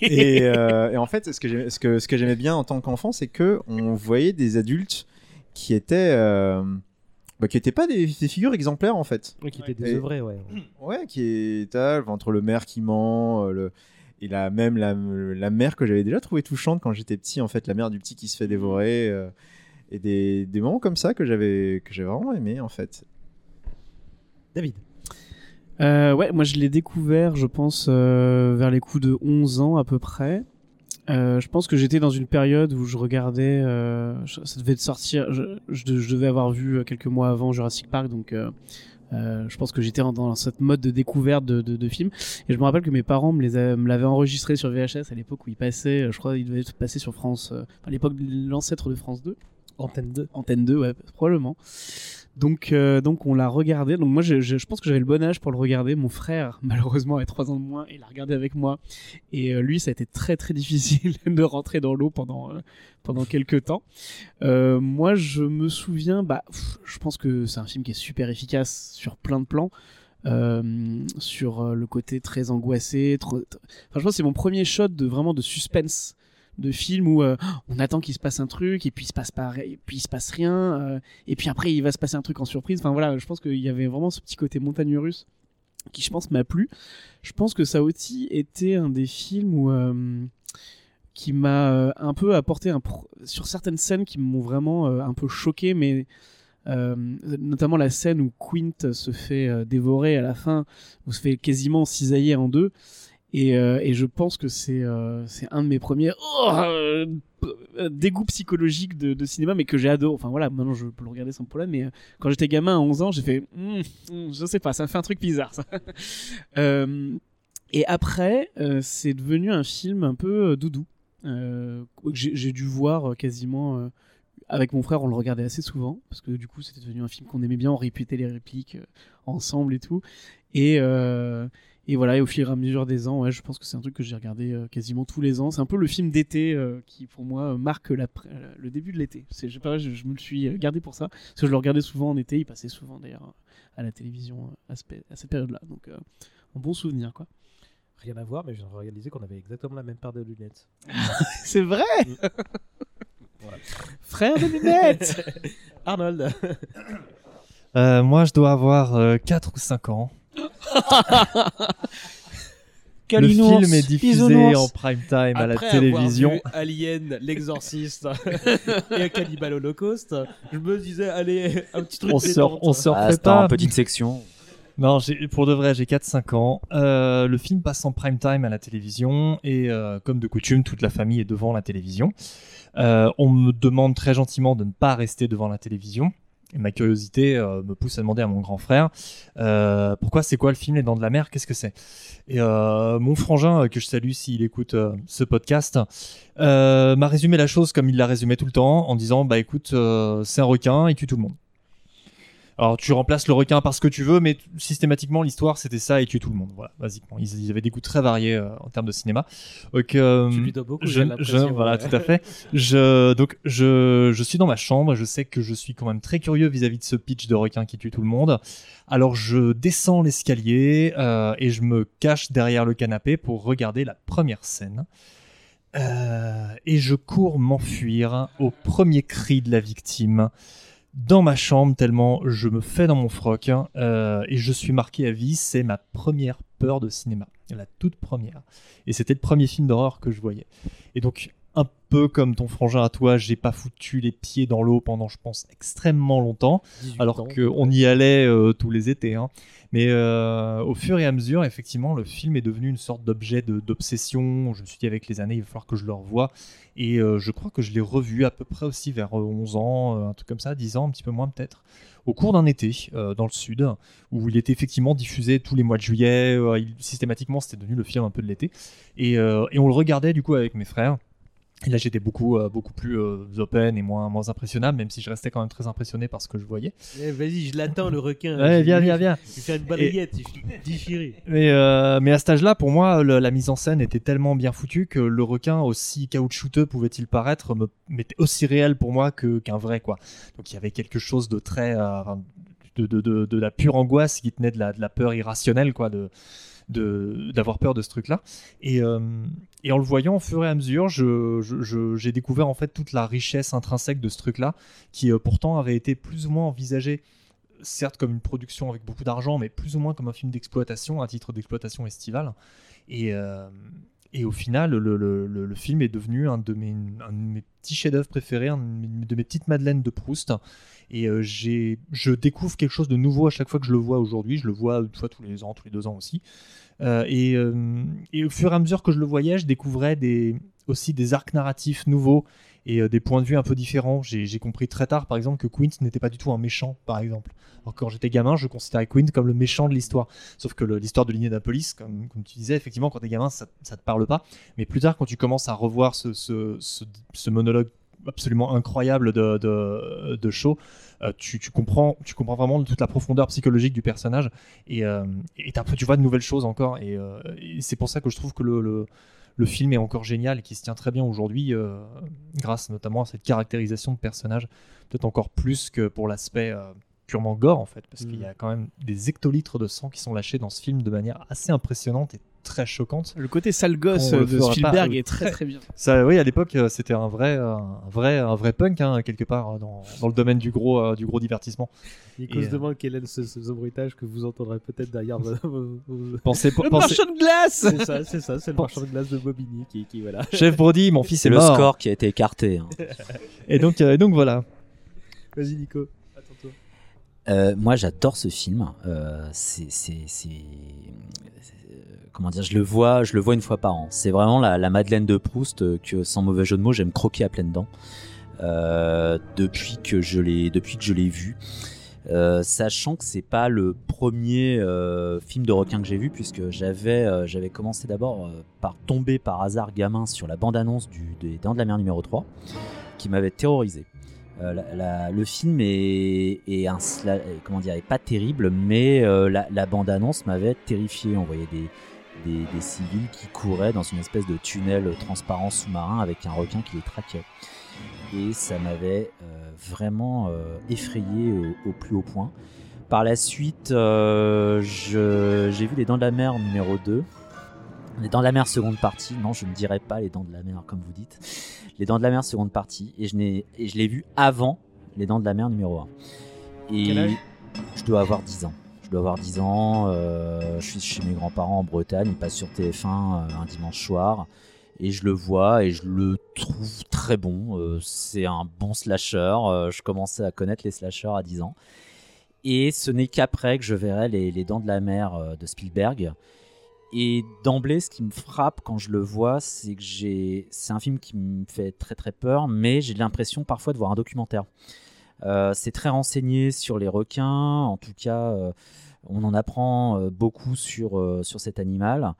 et, euh, et en fait, ce que j'aimais- ce que, ce que j'aimais bien en tant qu'enfant, c'est que on voyait des adultes qui étaient, euh, bah, qui étaient pas des, des figures exemplaires en fait. Ouais, qui était Et- désœuvré, ouais. Ouais, qui est entre le maire qui ment, euh, le et la même la, la mère que j'avais déjà trouvée touchante quand j'étais petit en fait, la mère du petit qui se fait dévorer euh, et des, des moments comme ça que j'avais que j'ai vraiment aimé en fait. David. Euh, ouais, moi je l'ai découvert, je pense, euh, vers les coups de 11 ans à peu près. Euh, je pense que j'étais dans une période où je regardais, euh, ça devait sortir, je, je je devais avoir vu euh, quelques mois avant Jurassic Park, donc euh, euh, je pense que j'étais dans cette mode de découverte de, de, de films. Et je me rappelle que mes parents me les a- me l'avaient enregistré sur VHS à l'époque où il passait, je crois, il devait passer sur France, euh, à l'époque de l'ancêtre de France 2. Antenne 2. Antenne 2, ouais, probablement. Donc, euh, donc on l'a regardé. Donc moi, je, pense que j'avais le bon âge pour le regarder. Mon frère, malheureusement, avait trois ans de moins, et il l'a regardé avec moi. Et euh, lui, ça a été très très difficile de rentrer dans l'eau pendant euh, pendant quelques temps. Moi, je me souviens, bah, je pense que c'est un film qui est super efficace sur plein de plans. Sur le côté très angoissé. Enfin, je pense que c'est mon premier shot de vraiment de suspense de film où euh, on attend qu'il se passe un truc et puis il se passe pas, et puis il se passe rien euh, et puis après il va se passer un truc en surprise. Enfin voilà, je pense qu'il y avait vraiment ce petit côté montagne russe qui je pense m'a plu. Je pense que ça aussi était un des films où euh, qui m'a euh, un peu apporté un sur certaines scènes qui m'ont vraiment euh, un peu choqué, mais euh, notamment la scène où Quint se fait euh, dévorer à la fin, où se fait quasiment cisailler en deux. Et, euh, et je pense que c'est euh, c'est un de mes premiers oh, euh, dégoûts psychologiques de, cinéma, mais que j'ai adoré. Enfin voilà, maintenant je peux le regarder sans problème, mais quand j'étais gamin à 11 ans, j'ai fait Hum, hum, je sais pas, ça fait un truc bizarre ça. Et après, c'est devenu un film un peu doudou. Euh, j'ai dû voir quasiment avec mon frère, on le regardait assez souvent parce que du coup, c'était devenu un film qu'on aimait bien. On répétait les répliques ensemble et tout. Et et voilà, et au fur et à mesure des ans, ouais, je pense que c'est un truc que j'ai regardé euh, quasiment tous les ans. C'est un peu le film d'été euh, qui, pour moi, euh, marque la le début de l'été. C'est, je pas, je, je me le suis gardé pour ça. Parce que je le regardais souvent en été. Il passait souvent d'ailleurs à la télévision à, ce pé- à cette période-là. Donc, euh, un bon souvenir, quoi. Rien à voir, mais j'ai réalisé qu'on avait exactement la même paire de lunettes. C'est vrai Voilà. Frère de lunettes Arnold. Euh, moi, je dois avoir 4 ou 5 ans. Le film est diffusé en prime time à la Après télévision. avoir vu Alien, l'exorciste et Cannibal Holocaust, je me disais, allez, un petit truc On détente. on se Ah, c'était en pas. petite section. Non, j'ai- pour de vrai, j'ai 4-5 ans. Euh, le film passe en prime time à la télévision et euh, comme de coutume, toute la famille est devant la télévision. Euh, on me demande très gentiment de ne pas rester devant la télévision. Et ma curiosité euh, me pousse à demander à mon grand frère euh, pourquoi c'est quoi le film Les Dents de la Mer? Qu'est-ce que c'est? Et euh, mon frangin, euh, que je salue s'il écoute ce podcast, m'a résumé la chose comme il l'a résumé tout le temps en disant bah écoute, c'est un requin, il tue tout le monde. Alors tu remplaces le requin par ce que tu veux, mais systématiquement l'histoire c'était ça et tuer tout le monde. Voilà, basiquement. Ils, ils avaient des goûts très variés euh, en termes de cinéma. Donc, euh, Tu lui dois beaucoup, je, je- voilà, tout à fait. Je, donc je, je suis dans ma chambre. Je sais que je suis quand même très curieux vis-à-vis de ce pitch de requin qui tue tout le monde. Alors je descends l'escalier euh, et je me cache derrière le canapé pour regarder la première scène. Et je cours m'enfuir au premier cri de la victime dans ma chambre tellement je me fais dans mon froc hein, euh, et je suis marqué à vie. C'est ma première peur de cinéma, la toute première. Et c'était le premier film d'horreur que je voyais. Et donc un peu comme ton frangin à toi, j'ai pas foutu les pieds dans l'eau pendant, je pense, extrêmement longtemps, 18 alors qu'on y allait euh, tous les étés. hein. Mais euh, au fur et à mesure, effectivement, le film est devenu une sorte d'objet d'obsession. Je me suis dit, avec les années, il va falloir que je le revoie. Et euh, je crois que je l'ai revu à peu près aussi vers euh, 11 ans, un truc comme ça, 10 ans, un petit peu moins peut-être, au cours d'un été euh, dans le sud, où il était effectivement diffusé tous les mois de juillet. euh, il- systématiquement, c'était devenu le film un peu de l'été. Et, euh, et on le regardait du coup avec mes frères. Et là, j'étais beaucoup, euh, beaucoup plus euh, open et moins, moins impressionnable, même si je restais quand même très impressionné par ce que je voyais. Eh, Vas-y, je l'attends, le requin. Ouais, viens, viens, viens. Je vais faire une balayette, déchirer. Mais, euh, mais à cet âge-là, pour moi, le- la mise en scène était tellement bien foutue que le requin, aussi caoutchouteux pouvait-il paraître, me, m'était aussi réel pour moi que, qu'un vrai. quoi. Donc il y avait quelque chose de très. euh, de, de, de, de la pure angoisse qui tenait de la, de la peur irrationnelle, quoi, de, d'avoir peur de ce truc-là. Et, euh, et en le voyant au fur et à mesure, j'ai découvert en fait toute la richesse intrinsèque de ce truc-là, qui euh, pourtant avait été plus ou moins envisagé certes comme une production avec beaucoup d'argent, mais plus ou moins comme un film d'exploitation, à titre d'exploitation estivale. Et, euh, au final, le, film est devenu un de mes, un de mes petits chefs-d'œuvre préférés, un de mes, de mes petites madeleines de Proust. Et euh, j'ai, je découvre quelque chose de nouveau à chaque fois que je le vois aujourd'hui. Je le vois une fois tous les ans, tous les deux ans aussi. Euh, et, euh, et au fur et à mesure que je le voyais, je découvrais aussi des arcs narratifs nouveaux et des points de vue un peu différents. J'ai compris très tard, par exemple, que Quint n'était pas du tout un méchant, par exemple. Alors quand j'étais gamin, je considérais Quint comme le méchant de l'histoire. Sauf que l'histoire de l'Indianapolis, comme, comme tu disais, effectivement, quand t'es gamin, ça, ça te parle pas. Mais plus tard, quand tu commences à revoir ce monologue absolument incroyable de, de, de Shaw, euh, tu, tu comprends, tu comprends vraiment toute la profondeur psychologique du personnage et, euh, et tu vois de nouvelles choses encore. Et, euh, et c'est pour ça que je trouve que le, le, le film est encore génial et qui se tient très bien aujourd'hui, grâce notamment à cette caractérisation de personnage, peut-être encore plus que pour l'aspect purement gore en fait, parce qu'il y a quand même des hectolitres de sang qui sont lâchés dans ce film de manière assez impressionnante et très choquante. Le côté sale gosse de Spielberg pas. est très très bien. Ça, oui, à l'époque, euh, c'était un vrai, un vrai, un vrai punk hein, quelque part euh, dans, dans le domaine du gros, euh, du gros divertissement. Nico se demande quel est ce, ce, ce bruitage que vous entendrez peut-être derrière vos- Pensez, Le pensez- marchand de glace C'est ça, c'est ça, c'est le marchand de glace de Bobigny qui, qui voilà. Chef Brody, mon fils C'est est le mort. score qui a été écarté. hein. Et donc, et donc voilà. Vas-y Nico. Euh, moi, j'adore ce film. Euh, c'est, c'est- comment dire, je le vois, je le vois une fois par an. C'est vraiment la, Madeleine de Proust euh, que, sans mauvais jeu de mots, j'aime croquer à pleines dents. Euh, depuis que je l'ai, depuis que je l'ai vu. Euh, sachant que c'est pas le premier euh, film de requin que j'ai vu puisque j'avais euh, j'avais commencé d'abord euh, par tomber par hasard gamin sur la bande annonce du des Dents de la Mer numéro 3 qui m'avait terrorisé. Euh, le film est, comment dire, est pas terrible, mais euh, la, bande-annonce m'avait terrifié. On voyait des, des, civils qui couraient dans une espèce de tunnel transparent sous-marin avec un requin qui les traquait. Et ça m'avait euh, vraiment effrayé au, au plus haut point. Par la suite, j'ai vu Les Dents de la Mer numéro 2. Les Dents de la Mer seconde partie. Non, je ne dirais pas Les Dents de la Mer comme vous dites. Les Dents de la Mer seconde partie. Et je, l'ai vu avant Les Dents de la Mer numéro 1. Et Quel âge? je dois avoir 10 ans. Je dois avoir 10 ans. euh, je suis chez mes grands-parents en Bretagne. Ils passent sur TF1 euh, un dimanche soir. Et je le vois et je le trouve très bon. Euh, c'est un bon slasher. Euh, je commençais à connaître les slashers à 10 ans. Et ce n'est qu'après que je verrai les, les Dents de la Mer de Spielberg. Et d'emblée, ce qui me frappe quand je le vois, c'est que c'est un film qui me fait très très peur, mais j'ai l'impression parfois de voir un documentaire. Euh, c'est très renseigné sur les requins, en tout cas, euh, on en apprend euh, beaucoup sur, sur cet animal.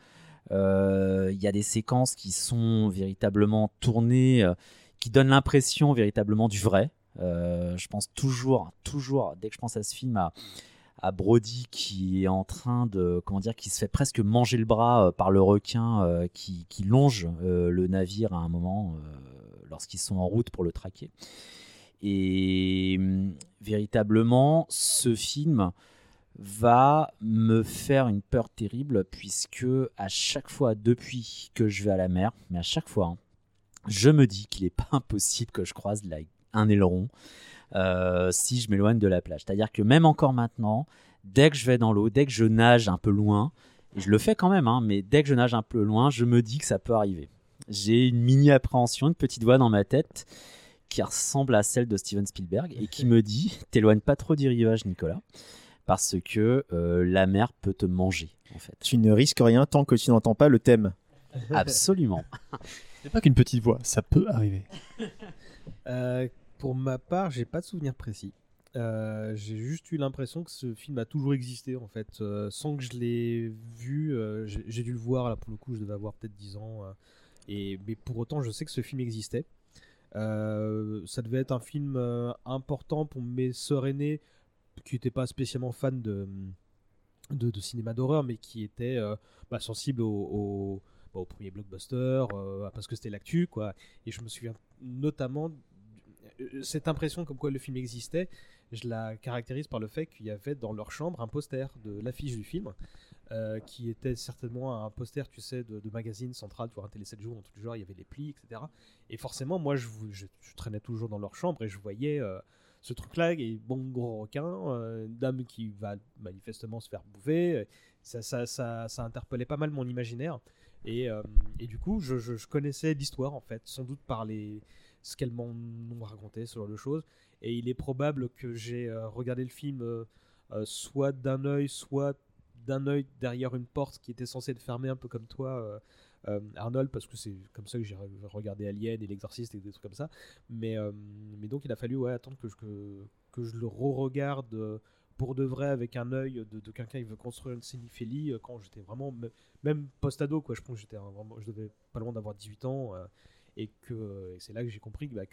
Il y a des séquences qui sont véritablement tournées, qui donnent l'impression véritablement du vrai. Je pense toujours, toujours, dès que je pense à ce film, à, à Brody qui est en train de, comment dire, qui se fait presque manger le bras euh, par le requin euh, qui, longe euh, le navire à un moment lorsqu'ils sont en route pour le traquer. Et hum, véritablement, ce film va me faire une peur terrible puisque à chaque fois depuis que je vais à la mer, mais à chaque fois, hein, je me dis qu'il n'est pas impossible que je croise un aileron euh, si je m'éloigne de la plage. C'est-à-dire que même encore maintenant, dès que je vais dans l'eau, dès que je nage un peu loin, et je le fais quand même, hein, mais dès que je nage un peu loin, je me dis que ça peut arriver. J'ai une mini appréhension, une petite voix dans ma tête qui ressemble à celle de Steven Spielberg et qui me dit t'éloigne pas trop du rivage, Nicolas, parce que euh, la mer peut te manger, en fait. Tu ne risques rien tant que tu n'entends pas le thème. Absolument. C'est pas qu'une petite voix, ça peut arriver. Euh, pour ma part, j'ai pas de souvenir précis. Euh, j'ai juste eu l'impression que ce film a toujours existé en fait, Euh, sans que je l'ai vu. euh, j'ai dû le voir là pour le coup, je devais avoir peut-être 10 ans. et mais pour autant, je sais que ce film existait. Ça devait être un film important pour mes sœurs aînées qui n'étaient pas spécialement fans de, de, cinéma d'horreur, mais qui étaient bah, sensibles au, au, bah, au premier blockbuster, parce que c'était l'actu, quoi. Et je me souviens notamment cette impression comme quoi le film existait, je la caractérise par le fait qu'il y avait dans leur chambre un poster de l'affiche du film, euh, qui était certainement un poster, tu sais, de, magazine central, tu vois, un télé 7 jours, dans tous les genres, il y avait les plis, etc. Et forcément, moi, je, traînais toujours dans leur chambre et je voyais euh, ce truc-là, et bon gros requin, euh, une dame qui va manifestement se faire bouffer. euh, Ça, ça, ça, ça interpellait pas mal mon imaginaire. Et, euh, du coup, je connaissais l'histoire, en fait, sans doute par les, ce qu'elles m'en ont raconté, ce genre de choses. Et il est probable que j'ai euh, regardé le film euh, euh, soit d'un œil, soit d'un œil derrière une porte qui était censée être fermée, un peu comme toi, Arnold, parce que c'est comme ça que j'ai re- regardé Alien et l'Exorciste et des trucs comme ça. Mais, mais donc il a fallu attendre que je, que, je le re-regarde pour de vrai avec un œil de, quelqu'un qui veut construire une cinéphilie quand j'étais vraiment, me- même post-ado, quoi. Je pense que j'étais vraiment, je devais pas loin d'avoir 18 ans. Et que c'est là que j'ai compris que, bah,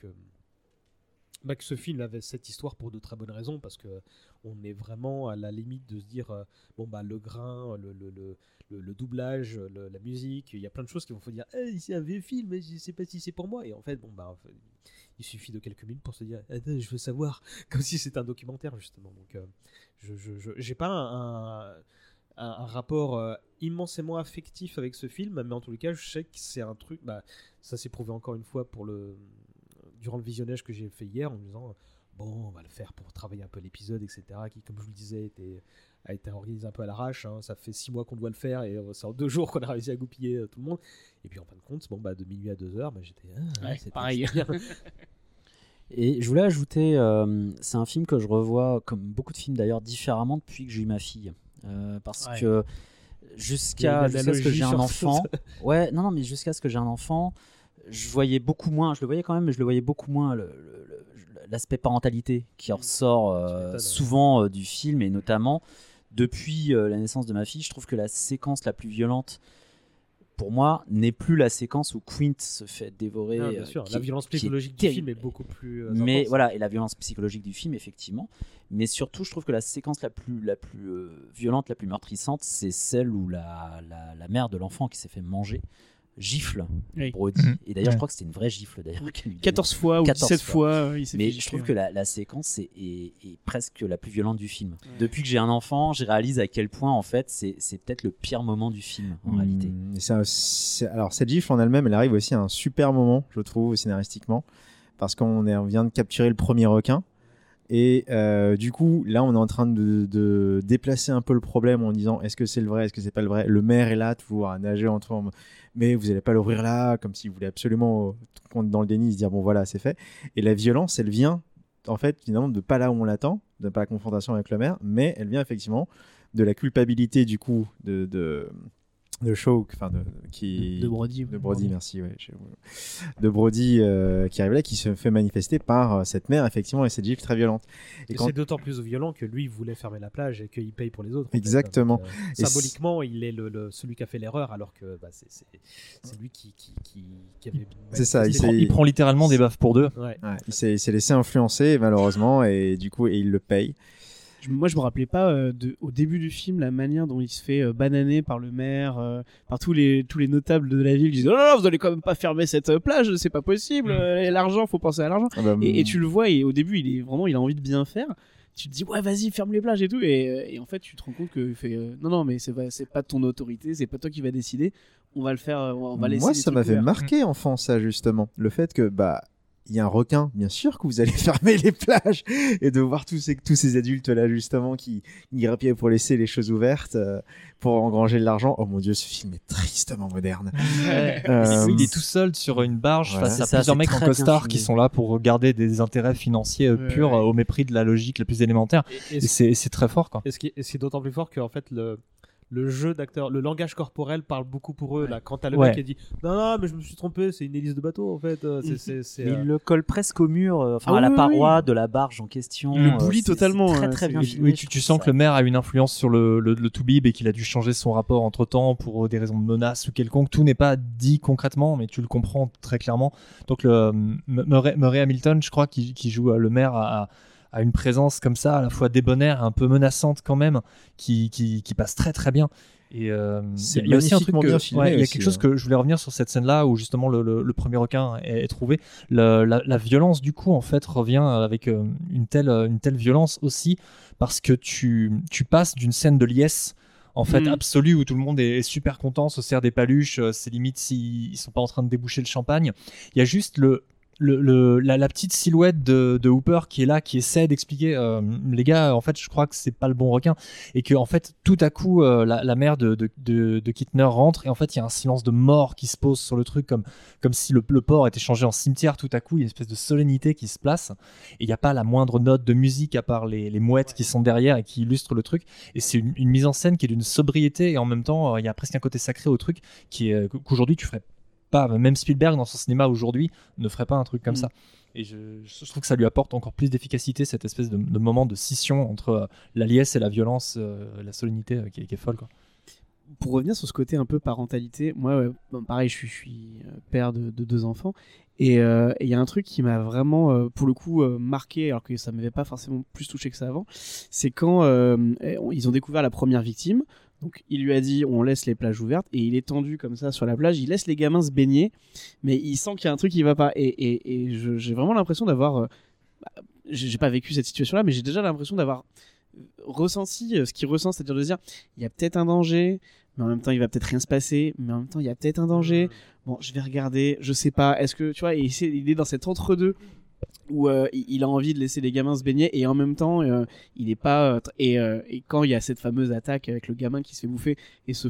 bah, que ce film avait cette histoire pour de très bonnes raisons parce que on est vraiment à la limite de se dire euh, bon bah le grain le, le, le, le- doublage la musique il y a plein de choses qui vont faut dire Eh, c'est un vieux film mais je sais pas si c'est pour moi. Et en fait bon bah il suffit de quelques minutes pour se dire Attends, je veux savoir comme si c'était un documentaire justement. Donc euh, je je je- pas un- un, un rapport euh, immensément affectif avec ce film, mais en tous les cas, je sais que c'est un truc. Bah, ça s'est prouvé encore une fois pour le durant le visionnage que j'ai fait hier en me disant bon, on va le faire pour travailler un peu l'épisode, etc. Qui, comme je vous le disais, était, a été organisé un peu à l'arrache. hein. Ça fait six mois qu'on doit le faire et euh, c'est en deux jours qu'on a réussi à goupiller euh, tout le monde. Et puis en fin de compte, bon, bah, de minuit à deux heures, bah, j'étais ah, Ouais, pareil. Et je voulais ajouter, euh, c'est un film que je revois, comme beaucoup de films d'ailleurs, différemment depuis que j'ai eu ma fille. Euh, parce Ouais. que jusqu'à jusqu'à ce que j'ai un sur enfant, ouais, non, non, mais jusqu'à ce que j'ai un enfant, je voyais beaucoup moins, je le voyais quand même, mais je le voyais beaucoup moins l'aspect parentalité qui ressort euh, souvent euh, du film et notamment depuis euh, la naissance de ma fille, je trouve que la séquence la plus violente pour moi, n'est plus la séquence où Quint se fait dévorer. Ah, bien euh, sûr, la violence psychologique du film est beaucoup plus. euh, Mais intense. voilà, et la violence psychologique du film, effectivement. Mais surtout, je trouve que la séquence la plus, la plus euh, violente, la plus meurtrissante, c'est celle où la, la, la mère de l'enfant qui s'est fait manger gifle Oui. Brody. Mhm. Et d'ailleurs, Ouais. je crois que c'était une vraie gifle d'ailleurs. qu'elle lui donnait. 14 fois ou 14 17 fois, il Mais je trouve ouais. que la, la séquence est, est- est presque la plus violente du film. Depuis que j'ai un enfant, je réalise à quel point, en fait, c'est c'est peut-être le pire moment du film, en Hmm, réalité. et ça, c'est- alors cette gifle en elle-même, elle arrive aussi à un super moment, je trouve, scénaristiquement, parce qu'on vient de capturer le premier requin. Et euh, du coup, là, on est en train de, déplacer un peu le problème en disant est-ce que c'est le vrai, est-ce que c'est pas le vrai? Le maire est là, toujours à nager en forme, mais vous allez pas l'ouvrir là, comme s'il voulait absolument, euh, dans le déni, se dire bon voilà, c'est fait. Et la violence, elle vient, en fait, finalement, de pas là où on l'attend, de pas la confrontation avec le maire, mais elle vient effectivement de la culpabilité du coup de, de Shaw, enfin de, qui De Brody. de Brody, merci, ouais, de Brody euh, qui arrive là, qui se fait manifester par euh, cette mère effectivement et cette gifle très violente. Et Et quand c'est d'autant plus violent que lui il voulait fermer la plage et qu'il paye pour les autres. en fait. Exactement. Donc, euh, symboliquement, il est le, le- celui qui a fait l'erreur, alors que bah, c'est- c'est c'est lui qui, qui, qui, qui avait. C'est ça, il Il prend, s'est- il prend littéralement des baffes pour deux. Ouais. ouais, il s'est il s'est laissé influencer malheureusement et du coup et il le paye. Je- Moi, je me rappelais pas euh, de, au début du film la manière dont il se fait euh, bananer par le maire, euh, par tous les tous les notables de la ville. Ils disent oh non, vous allez quand même pas fermer cette plage, c'est pas possible. euh, l'argent, faut penser à l'argent. Ah bah, Et, et tu le vois, et au début, il est vraiment, il a envie de bien faire. Tu te dis ouais, vas-y, ferme les plages et tout. Et, et en fait, tu te rends compte que fait non, non, mais c'est pas, c'est pas ton autorité, c'est pas toi qui va décider. On va le faire, on va laisser. Moi, ça m'avait marqué enfant ça justement, le fait que bah il y a un requin, bien sûr que vous allez fermer les plages et de voir tous ces, tous ces adultes là justement qui iraient pour laisser les choses ouvertes euh, pour engranger de l'argent. Oh mon dieu, ce film est tristement moderne. Ouais. Euh, il est tout seul sur une barge ouais. face à plusieurs mecs en costard qui sont là pour garder des intérêts financiers euh, Ouais, purs ouais. euh, au mépris de la logique la plus élémentaire. Et, et Et ce- c'est c'est très fort quoi. et ce qui est, est d'autant plus fort qu'en fait, le, le jeu d'acteur, le langage corporel parle beaucoup pour eux. Là, quand t'as le Ouais. mec qui dit Non, non, mais je me suis trompé, c'est une hélice de bateau en fait. euh, c'est- c'est- c'est, Mais euh, il le colle presque au mur, euh, enfin Ah à la oui, paroi oui. de la barge en question. Il le c'est totalement, Très hein, très bien oui, filmé. Oui, tu, sens ça. que le maire a une influence sur le, le, le Toubib et qu'il a dû changer son rapport entre temps pour des raisons de menace ou quelconque. Tout n'est pas dit concrètement, mais tu le comprends très clairement. Donc, le, Murray, Murray Hamilton, je crois, qui, qui joue le maire, a, a une présence comme ça, à la fois débonnaire un peu menaçante quand même, qui, qui, qui passe très très bien. Et euh, C'est il y a aussi un truc que- bien filmé ouais, il y a quelque chose hein. que je voulais revenir sur cette scène-là où justement le, le- le premier requin est, est trouvé. Le- la, la violence du coup en fait revient avec euh, une telle une telle violence aussi parce que tu tu passes d'une scène de liesse en fait Mm. absolue où tout le monde est super content, se sert des paluches, euh, c'est limite s'ils ils sont pas en train de déboucher le champagne. Il y a juste le la, petite silhouette de, Hooper qui est là, qui essaie d'expliquer, euh, les gars, en fait, je crois que c'est pas le bon requin, et que en fait, tout à coup, euh, la, mère de, de, rentre, et en fait, il y a un silence de mort qui se pose sur le truc, comme, comme si le, port était changé en cimetière. Tout à coup, il y a une espèce de solennité qui se place, et il n'y a pas la moindre note de musique à part les, mouettes qui sont derrière et qui illustrent le truc. Et c'est une, mise en scène qui est d'une sobriété, et en même temps, euh, il y a presque un côté sacré au truc qui qu'aujourd'hui tu ferais pas, même Spielberg dans son cinéma aujourd'hui ne ferait pas un truc comme Mm. ça. Et je, je trouve que ça lui apporte encore plus d'efficacité, cette espèce de, de moment de scission entre euh, la liesse et la violence, euh, la solennité euh, qui, est, qui est folle. Quoi. pour revenir sur ce côté un peu parentalité, moi, ouais, bon, pareil, je suis, je suis euh, père de, de deux enfants. Et il y a un truc qui m'a vraiment, pour le coup, marqué, alors que ça m'avait pas forcément plus touché que ça avant, c'est quand ils ont découvert la première victime. Donc il lui a dit on laisse les plages ouvertes. Et il est tendu comme ça sur la plage, il laisse les gamins se baigner, mais il sent qu'il y a un truc qui va pas. Et, et, et j'ai vraiment l'impression d'avoir, euh, bah, j'ai pas vécu cette situation-là, mais j'ai déjà l'impression d'avoir ressenti euh, ce qu'il ressent, c'est-à-dire de se dire il y a peut-être un danger, mais en même temps il va peut-être rien se passer, mais en même temps il y a peut-être un danger. Bon, je vais regarder, je sais pas, est-ce que tu vois, et il est dans cet entre-deux où euh, il a envie de laisser les gamins se baigner et en même temps euh, il est pas euh, et, euh, et quand il y a cette fameuse attaque avec le gamin qui se fait bouffer et ce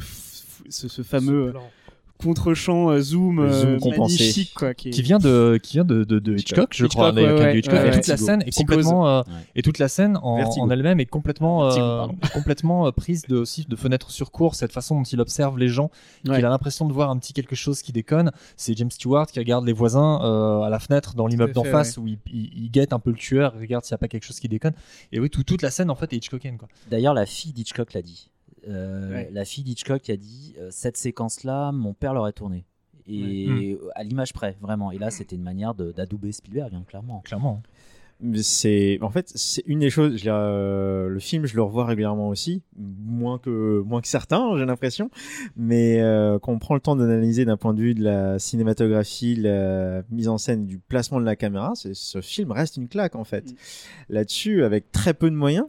ce, ce fameux ce euh, plan. Contre-champ euh, zoom, Le zoom euh, compensé. magnifique quoi qui est- Qui vient de, qui vient de, de, de Hitchcock, je Hitchcock, crois, ouais, ouais, Hitchcock. ouais, et toute la scène est complètement, euh, Ouais. et toute la scène en, elle-même est complètement, Vertigo, euh, complètement euh, prise de, aussi de fenêtre sur cours, cette façon dont il observe les gens, Ouais. qu'il a l'impression de voir un petit quelque chose qui déconne. C'est James Stewart qui regarde les voisins euh, à la fenêtre dans l'immeuble d'en face où il, il- il guette un peu le tueur, il regarde s'il n'y a pas quelque chose qui déconne. Et oui, tout- toute la scène en fait est Hitchcockienne. Quoi. D'ailleurs, la fille d'Hitchcock l'a dit. Euh, Ouais. la fille d'Hitchcock a dit euh, cette séquence-là, mon père l'aurait tournée. Et à l'image près, vraiment. Et là, c'était une manière de- d'adouber Spielberg, hein, clairement. Clairement. C'est en fait c'est une des choses je euh, le film je le revois régulièrement aussi moins que moins que certains j'ai l'impression mais euh, quand on prend le temps d'analyser d'un point de vue de la cinématographie la mise en scène du placement de la caméra ce film reste une claque en fait Mm. là-dessus avec très peu de moyens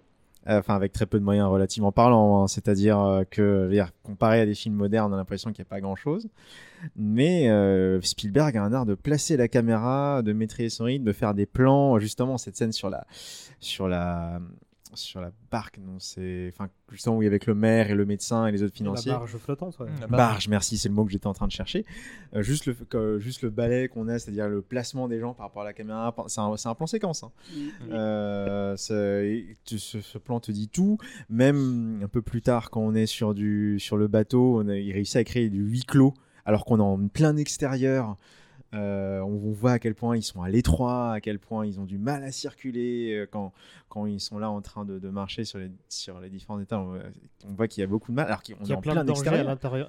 enfin avec très peu de moyens relativement parlant hein, c'est-à-dire euh, que comparé à des films modernes on a l'impression qu'il n'y a pas grand-chose mais euh, Spielberg a un art de placer la caméra, de maîtriser son rythme, de faire des plans. Justement, cette scène sur la, sur la, sur la barque, non, c'est, enfin, justement où il y avait avec le maire et le médecin et les autres financiers. La barge flottante, ouais. La Barge, merci, c'est le mot que j'étais en train de chercher. Euh, juste, le, que- juste le balai qu'on a, c'est-à-dire le placement des gens par rapport à la caméra, c'est un, c'est un plan séquence. hein. Euh, ce, ce plan te dit tout. Même un peu plus tard, quand on est sur, du, sur le bateau, on a, il réussit à créer du huis clos alors qu'on est en plein extérieur. Euh, on, on voit à quel point ils sont à l'étroit, à quel point ils ont du mal à circuler euh, quand, quand ils sont là en train de, de marcher sur les, sur les différents états. On, on voit qu'il y a beaucoup de mal alors qu'on Il est y a en plein plein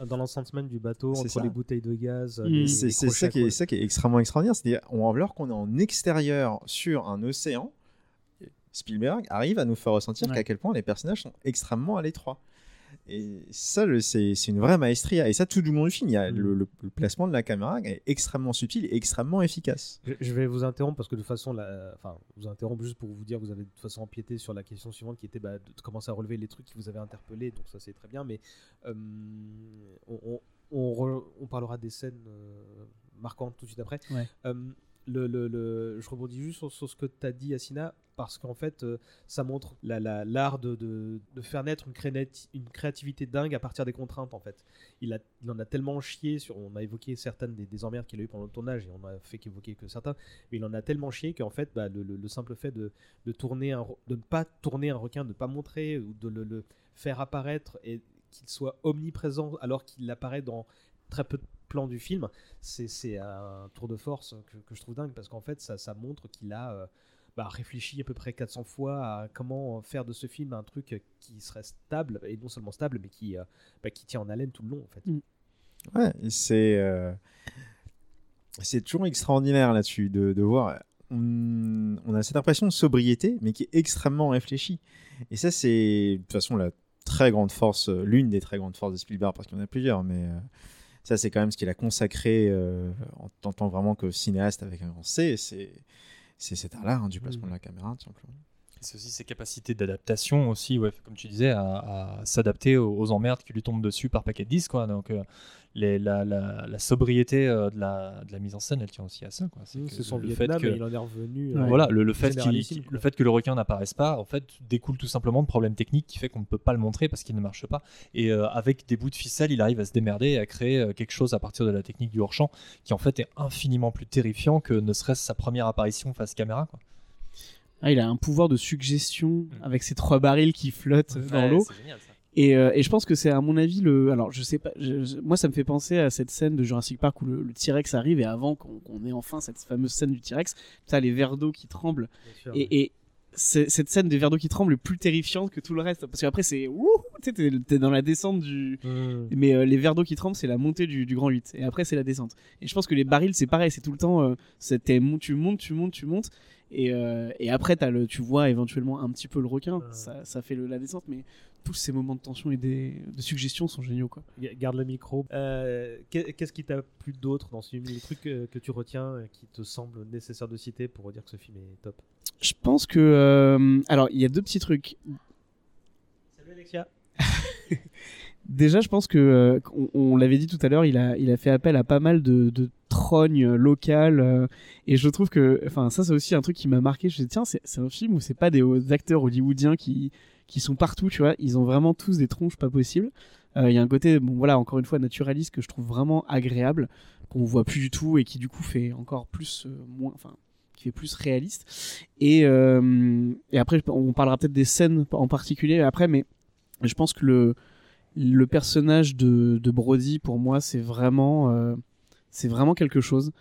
dans l'enceinte du bateau, C'est entre ça. les bouteilles de gaz. Mm. les- C'est les c'est crochets ça, qui est, quoi. ça qui est extrêmement extraordinaire. C'est-à-dire, on- alors qu'on est en extérieur sur un océan, Spielberg arrive à nous faire ressentir Ouais. qu'à quel point les personnages sont extrêmement à l'étroit. Et ça, c'est une vraie maestria. Et ça, tout du long du film, il y a Mm. le, le- le placement de la caméra est extrêmement subtil et extrêmement efficace. Je, je vais vous interrompre parce que de toute façon, la- enfin, vous interrompre juste pour vous dire, vous avez de toute façon empiété sur la question suivante qui était bah, de commencer à relever les trucs qui vous avaient interpellé, donc ça c'est très bien, mais euh, on, on- on re- on parlera des scènes euh, marquantes tout de suite après. Ouais. Euh, je rebondis juste sur, ce que tu as dit, Asina, parce qu'en fait, euh, ça montre la- la- l'art de, faire naître une, créati- une créativité dingue à partir des contraintes, en fait. Il, en a tellement chié, on a évoqué certaines des, des emmerdes qu'il a eu pendant le tournage, et on a fait qu'évoquer que certains, mais il en a tellement chié qu'en fait, bah, le, le- le simple fait de, tourner un, ne pas tourner un requin, de ne pas montrer, ou de le, le faire apparaître, et qu'il soit omniprésent alors qu'il apparaît dans très peu de plans du film, c'est c'est un tour de force que, que je trouve dingue parce qu'en fait ça, ça montre qu'il a euh, bah, réfléchi à peu près 400 fois à comment faire de ce film un truc qui serait stable et non seulement stable mais qui, euh, bah, qui tient en haleine tout le long en fait. Mm. Ouais, c'est euh, c'est toujours extraordinaire là-dessus de, de voir. On, on a cette impression de sobriété, mais qui est extrêmement réfléchie. Et ça, c'est de toute façon la très grande force, l'une des très grandes forces de Spielberg, parce qu'il y en a plusieurs, mais euh, ça, c'est quand même ce qu'il a consacré euh, en tant vraiment que cinéaste avec un grand C. C'est cet art-là hein, du placement de la caméra, tout simplement. C'est aussi ses capacités d'adaptation aussi, ouais, comme tu disais, à, à s'adapter aux, aux emmerdes qui lui tombent dessus par paquet de 10. Quoi. Donc, euh, les, la, la, la sobriété euh, de, la, de la mise en scène, elle tient aussi à ça. quoi. C'est que son le Vietnam fait que- il en est revenu. Ouais. euh, Voilà, le, le fait le que le requin n'apparaisse pas, en fait, découle tout simplement de problèmes techniques qui fait qu'on ne peut pas le montrer parce qu'il ne marche pas. Et euh, avec des bouts de ficelle, il arrive à se démerder et à créer quelque chose à partir de la technique du hors-champ qui en fait est infiniment plus terrifiant que ne serait-ce sa première apparition face caméra. Quoi. Ah, il a un pouvoir de suggestion avec ses trois barils qui flottent dans l'eau. Et, euh, et je pense que c'est à mon avis le. Alors je sais pas. je- moi ça me fait penser à cette scène de Jurassic Park où le, le T-Rex arrive et avant qu'on ait enfin cette fameuse scène du T-Rex, t'as les verres d'eau qui tremblent. Ouais. Et, cette scène des verres d'eau qui tremblent est plus terrifiante que tout le reste parce qu'après c'est tu t'es dans la descente du. Mm. Mais euh, les verres d'eau qui tremblent, c'est la montée du, du grand 8. Et après, c'est la descente. Et je pense que les barils, c'est pareil. C'est tout le temps. euh, mon- tu montes, tu montes, tu montes. Et, euh, et après, as le, tu vois éventuellement un petit peu le requin. Ça, ça fait le- la descente. Mais tous ces moments de tension et des, de suggestion sont géniaux. Quoi. Ga- Garde le micro. Euh, qu'est- Qu'est-ce qui t'a plu d'autre dans ce film? Les trucs que tu retiens euh, qui te semblent nécessaires de citer pour dire que ce film est top? Je pense que. alors, il y a deux petits trucs. Salut Alexia. Déjà, je pense que, on, on l'avait dit tout à l'heure, il a, il a fait appel à pas mal de, de trognes locales. euh, et je trouve que, enfin, ça, c'est aussi un truc qui m'a marqué. Je me suis dit, tiens, c'est un film où c'est pas des hauts- acteurs hollywoodiens qui, qui sont partout, tu vois. Ils ont vraiment tous des tronches pas possibles. Euh, Il y a un côté, bon, voilà, encore une fois, naturaliste que je trouve vraiment agréable, qu'on voit plus du tout et qui, du coup, fait encore plus, euh, moins, enfin, qui fait plus réaliste. Et, euh, et après, on parlera peut-être des scènes en particulier après, mais je pense que le, le personnage de, de Brody, pour moi, c'est vraiment, euh, c'est vraiment quelque chose.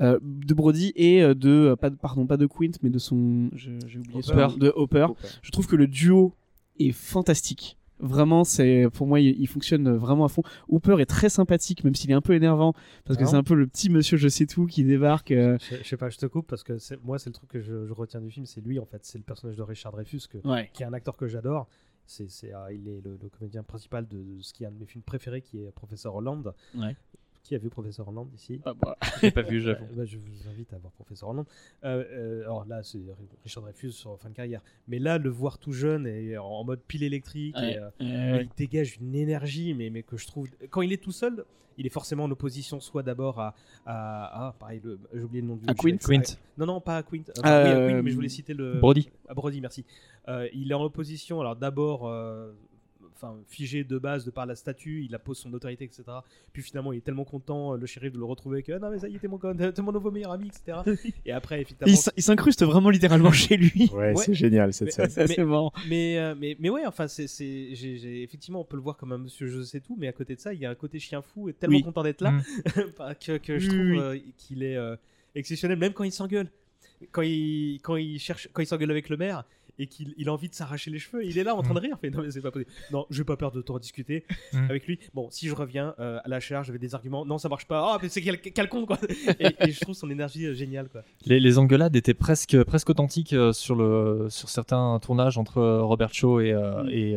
Euh, de Brody et euh, de, euh, pas de, pardon, pas de Quint, mais de son, j'ai oublié Hopper. de Hopper. Je trouve que le duo est fantastique. Vraiment, c'est pour moi, il, il fonctionne vraiment à fond. Hooper est très sympathique, même s'il est un peu énervant, parce que Ah c'est un peu le petit monsieur je sais tout qui débarque. euh, Je, je sais pas, je te coupe parce que moi, c'est le truc que je, je retiens du film, c'est lui en fait, c'est le personnage de Richard Dreyfus, que, Ouais. qui est un acteur que j'adore. C'est, il est le, le comédien principal de, de ce qui est un de mes films préférés, qui est Professeur Hollande. Ouais. Qui a vu Professeur Hollande ici Ah bah. J'ai pas vu, j'avoue. Euh, bah, je vous invite à voir Professeur Hollande. Euh, euh, alors là, c'est Richard Dreyfus sur fin de carrière. Mais là, le voir tout jeune et en, en mode pile électrique, Ouais, et, euh, ouais, il dégage une énergie, mais, mais que je trouve. Quand il est tout seul, il est forcément en opposition, soit d'abord à. à, à- pareil, j'ai oublié le nom du. À Quint Quint. Non, non, pas à Quint. Euh, oui, à Quint, mais je voulais citer le. Brody. À Brody, merci. Euh, il est en opposition, alors d'abord. Enfin, figé de base de par la statue, il appose son autorité, etc. Puis finalement, il est tellement content, euh, le shérif, de le retrouver que ah non, mais ça y est, t'es mon, con- t'es mon nouveau meilleur ami, etc. Et après, effectivement. il s'incruste vraiment littéralement chez lui. Ouais, Ouais. c'est génial cette Mais- scène. C'est assez marrant. Mais, euh, mais, mais ouais, enfin, c'est, effectivement, on peut le voir comme un monsieur je sais tout, mais à côté de ça, il y a un côté chien fou et tellement Oui. content d'être là Mm. bah, que, que je Oui, trouve oui. euh, qu'il est euh, exceptionnel, même quand il s'engueule. Quand il, quand il cherche, quand il s'engueule avec le maire et qu'il il a envie de s'arracher les cheveux, il est là en train de rire. Fait, non, mais c'est pas possible. Non, je vais pas perdre de temps à discuter Mm. avec lui. Bon, si je reviens euh, à la charge, j'avais des arguments. Non, ça marche pas. Ah, mais c'est quel, quel con, quoi. Et, et je trouve son énergie euh, géniale, quoi. Les, les engueulades étaient presque, presque authentiques euh, sur, le, sur certains tournages entre Robert Shaw et, Mm. et,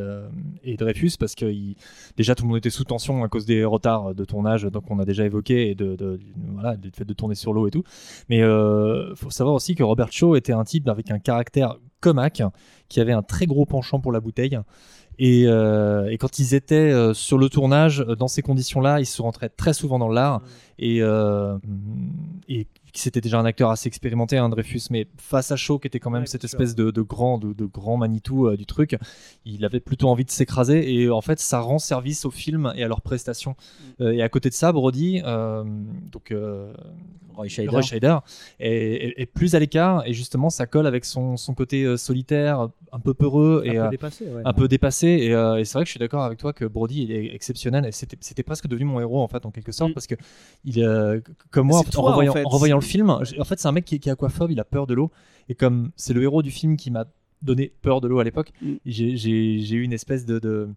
et Dreyfus, parce que il- déjà tout le monde était sous tension à cause des retards de tournage, donc on a déjà évoqué, et de, de- voilà, du fait de tourner sur l'eau et tout. Mais euh, faut savoir aussi que Robert Shaw était un type avec un caractère comaque, qui avait un très gros penchant pour la bouteille. Et, euh, et quand ils étaient euh, sur le tournage, euh, dans ces conditions-là, ils se rentraient très souvent dans l'art. Et, euh, et c'était déjà un acteur assez expérimenté, hein, Dreyfus, mais face à Shaw, qui était quand même Ouais, cette espèce de, de grand, de, de grand Manitou euh, du truc, il avait plutôt envie de s'écraser. Et en fait, ça rend service au film et à leurs prestations. Euh, et à côté de ça, Brody, euh, donc euh, Roy Scheider. Roy Scheider, est, est- est plus à l'écart. Et justement, ça colle avec son, son côté euh, solitaire, un peu peureux. Un et, peu euh, dépassé, ouais. un peu dépassé et, euh, et c'est vrai que je suis d'accord avec toi que Brody il est exceptionnel et c'était c'était presque devenu mon héros en fait en quelque sorte Mm. parce que il euh, comme moi en, toi, en revoyant, fait. en revoyant le film en fait c'est un mec qui, est- qui est aquaphobe il a peur de l'eau et comme c'est le héros du film qui m'a donné peur de l'eau à l'époque Mm. j'ai eu une espèce de, de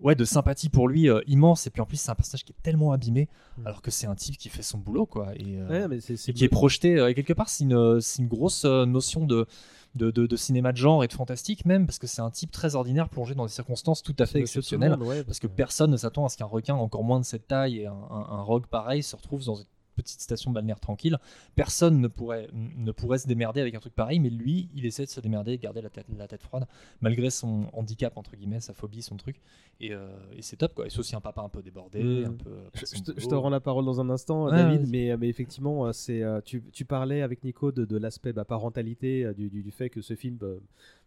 ouais de sympathie pour lui euh, immense et puis en plus c'est un personnage qui est tellement abîmé Mm. alors que c'est un type qui fait son boulot quoi et, euh, Ouais, mais c'est, c'est et qui est projeté et quelque part c'est une, grosse notion de, de, de- de cinéma de genre et de fantastique même parce que c'est un type très ordinaire plongé dans des circonstances tout à fait exceptionnelles parce que personne ne s'attend à ce qu'un requin encore moins de cette taille et un, un, un rogue pareil se retrouve dans une petite station balnéaire tranquille personne ne pourrait, ne pourrait se démerder avec un truc pareil mais lui il essaie de se démerder et de garder la tête, la tête froide malgré son handicap entre guillemets sa phobie son truc et, euh, et c'est top quoi et c'est aussi un papa un peu débordé Mm. un peu euh, par Je, te, je te boulot. rends la parole dans un instant, David, mais, mais effectivement, euh, c'est, euh, tu, tu parlais avec Nico de, de l'aspect bah, parentalité, euh, du, du, du fait que ce film euh,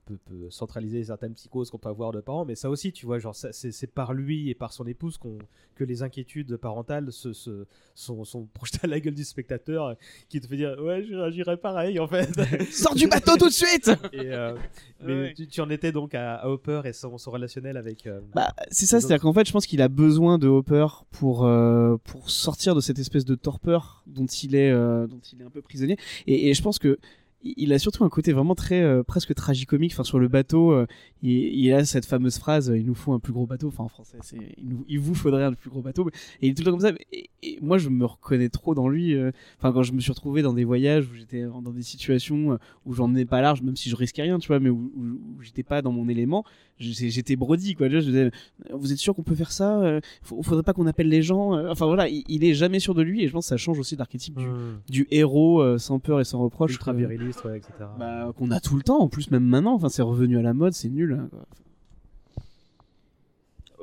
peut, peut centraliser certaines psychoses qu'on peut avoir de parents, mais ça aussi, tu vois, genre, c'est, c'est par lui et par son épouse qu'on, que les inquiétudes parentales se, se- sont, sont projetées à la gueule du spectateur, qui te fait dire, ouais, je réagirais pareil, en fait. Sors du bateau tout de suite Et, euh, mais Ouais. tu, tu en étais donc à, à Hopper et son, son relationnel avec. euh, Bah, c'est ça, c'est-à-dire qu'en fait, je pense qu'il a besoin de Hopper pour euh, pour sortir de cette espèce de torpeur dont il est euh, dont il est un peu prisonnier. Et, et je pense que il a surtout un côté vraiment très euh, presque tragicomique. Enfin, sur le bateau, euh, il, il a cette fameuse phrase euh, "Il nous faut un plus gros bateau." Enfin, en français, c'est il, il vous faudrait un plus gros bateau." Et il est tout le temps comme ça. Et, et moi, je me reconnais trop dans lui. euh, Enfin, quand je me suis retrouvé dans des voyages où j'étais dans des situations euh, où j'en ai pas large, même si je risquais rien, tu vois, mais où, où, où j'étais pas dans mon élément, j'étais Brody, quoi. Je disais, vous êtes sûr qu'on peut faire ça Faut- Faudrait pas qu'on appelle les gens. Enfin voilà, il, il est jamais sûr de lui et je pense que ça change aussi l'archétype du, du héros sans peur et sans reproche ultra viriliste, ouais, etc. bah, qu'on a tout le temps. En plus, même maintenant, enfin c'est revenu à la mode, c'est nul. hein, quoi.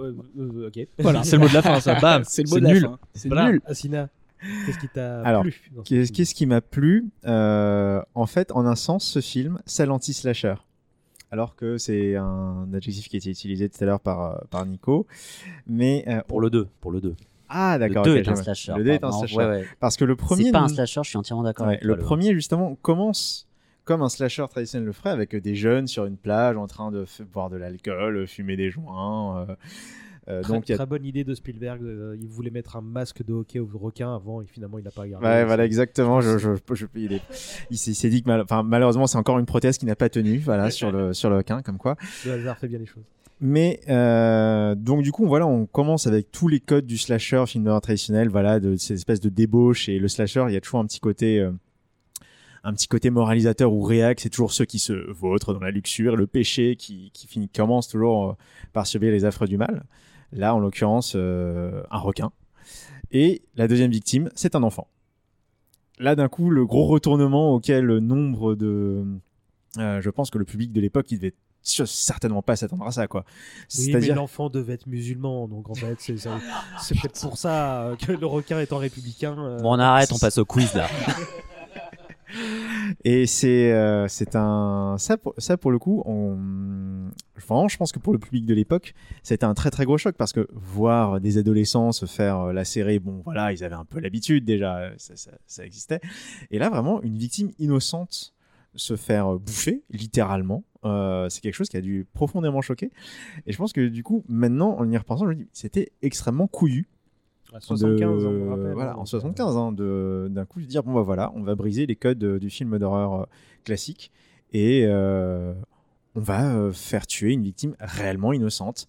Euh, euh, ok. Voilà, c'est le mot de la fin ça bam c'est le mot de la nul fin. C'est Voilà. nul. Asina, qu'est-ce qui t'a Alors, plu Qu'est-ce qui m'a plu Euh, En fait, en un sens, ce film, c'est l'anti-slasher. Alors que c'est un adjectif qui a été utilisé tout à l'heure par, par Nico. Mais euh, Pour le 2. Pour le 2. Ah, d'accord. le 2 ok, est un slasher. Le 2 est un slasher. Ouais, ouais. Parce que le premier. C'est pas un slasher, je suis entièrement d'accord Ouais, avec le toi. premier, justement, commence comme un slasher traditionnel le ferait, avec des jeunes sur une plage en train de boire de l'alcool, euh, fumer des joints. euh, Euh, Très, donc a très bonne idée de Spielberg. euh, il voulait mettre un masque de hockey au requin avant et finalement il n'a pas gardé. Ouais, voilà, exactement. Je, je, je- il est- il s'est il s'est dit que mal- enfin, malheureusement, c'est encore une prothèse qui n'a pas tenu, voilà, sur le sur le requin, comme quoi. Le hasard fait bien les choses. Mais euh, donc du coup, voilà, on commence avec tous les codes du slasher, film d'horreur traditionnel, voilà, de ces espèces de débauche et le slasher, il y a toujours un petit côté. euh, un petit côté moralisateur ou réac, c'est toujours ceux qui se vautrent dans la luxure, le péché qui, qui commence toujours euh, par subir les affres du mal. Là, en l'occurrence, un requin. Et la deuxième victime, c'est un enfant. Là, d'un coup, le gros retournement auquel nombre de... je pense que le public de l'époque, il devait certainement pas s'attendre à ça, quoi. Oui, mais C'est-à-dire... l'enfant devait être musulman, donc en fait, c'est peut-être pour ça euh, que le requin étant républicain. euh, Bon, on arrête, on passe au quiz là. Et c'est euh, c'est un ça pour, ça pour le coup on vraiment je pense que pour le public de l'époque c'était un très très gros choc parce que voir des adolescents se faire euh, lacérer bon voilà ils avaient un peu l'habitude déjà ça, ça, ça existait et là vraiment une victime innocente se faire euh, bouffer littéralement euh, c'est quelque chose qui a dû profondément choquer et je pense que du coup maintenant en y repensant je me dis c'était extrêmement couillu à 75 ans, on de- rappelle, voilà, hein, en donc, 75 ans, de- d'un coup, de dire bon bah voilà, on va briser les codes euh, du film d'horreur euh, classique et euh, on va euh, faire tuer une victime réellement innocente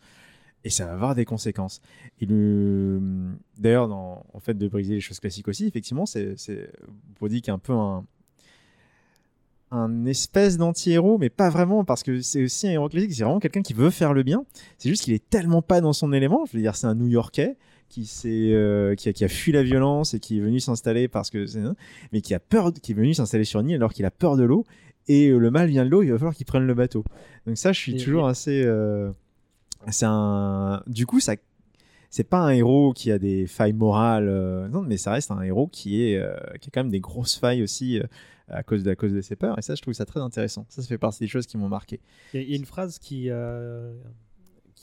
et ça va avoir des conséquences. Et le... d'ailleurs, dans en fait de briser les choses classiques aussi, effectivement, c'est c'est Brody qui est un peu un un espèce d'anti-héros, mais pas vraiment, parce que c'est aussi un héros classique, c'est vraiment quelqu'un qui veut faire le bien. C'est juste qu'il est tellement pas dans son élément. Je veux dire, c'est un New-Yorkais qui, s'est, euh, qui, a, qui a fui la violence et qui est venu s'installer parce que c'est mais qui a peur, qui est venu s'installer sur une île alors qu'il a peur de l'eau et euh, le mal vient de l'eau, il va falloir qu'il prenne le bateau. Donc ça, je suis Et- toujours assez. euh, c'est un. Du coup, ça. C'est pas un héros qui a des failles morales, euh, non, mais ça reste un héros qui est euh, qui a quand même des grosses failles aussi euh, à cause de cause de ses peurs. Et ça, je trouve ça très intéressant. Ça, ça fait partie des choses qui m'ont marqué. Il y, a- une phrase qui euh,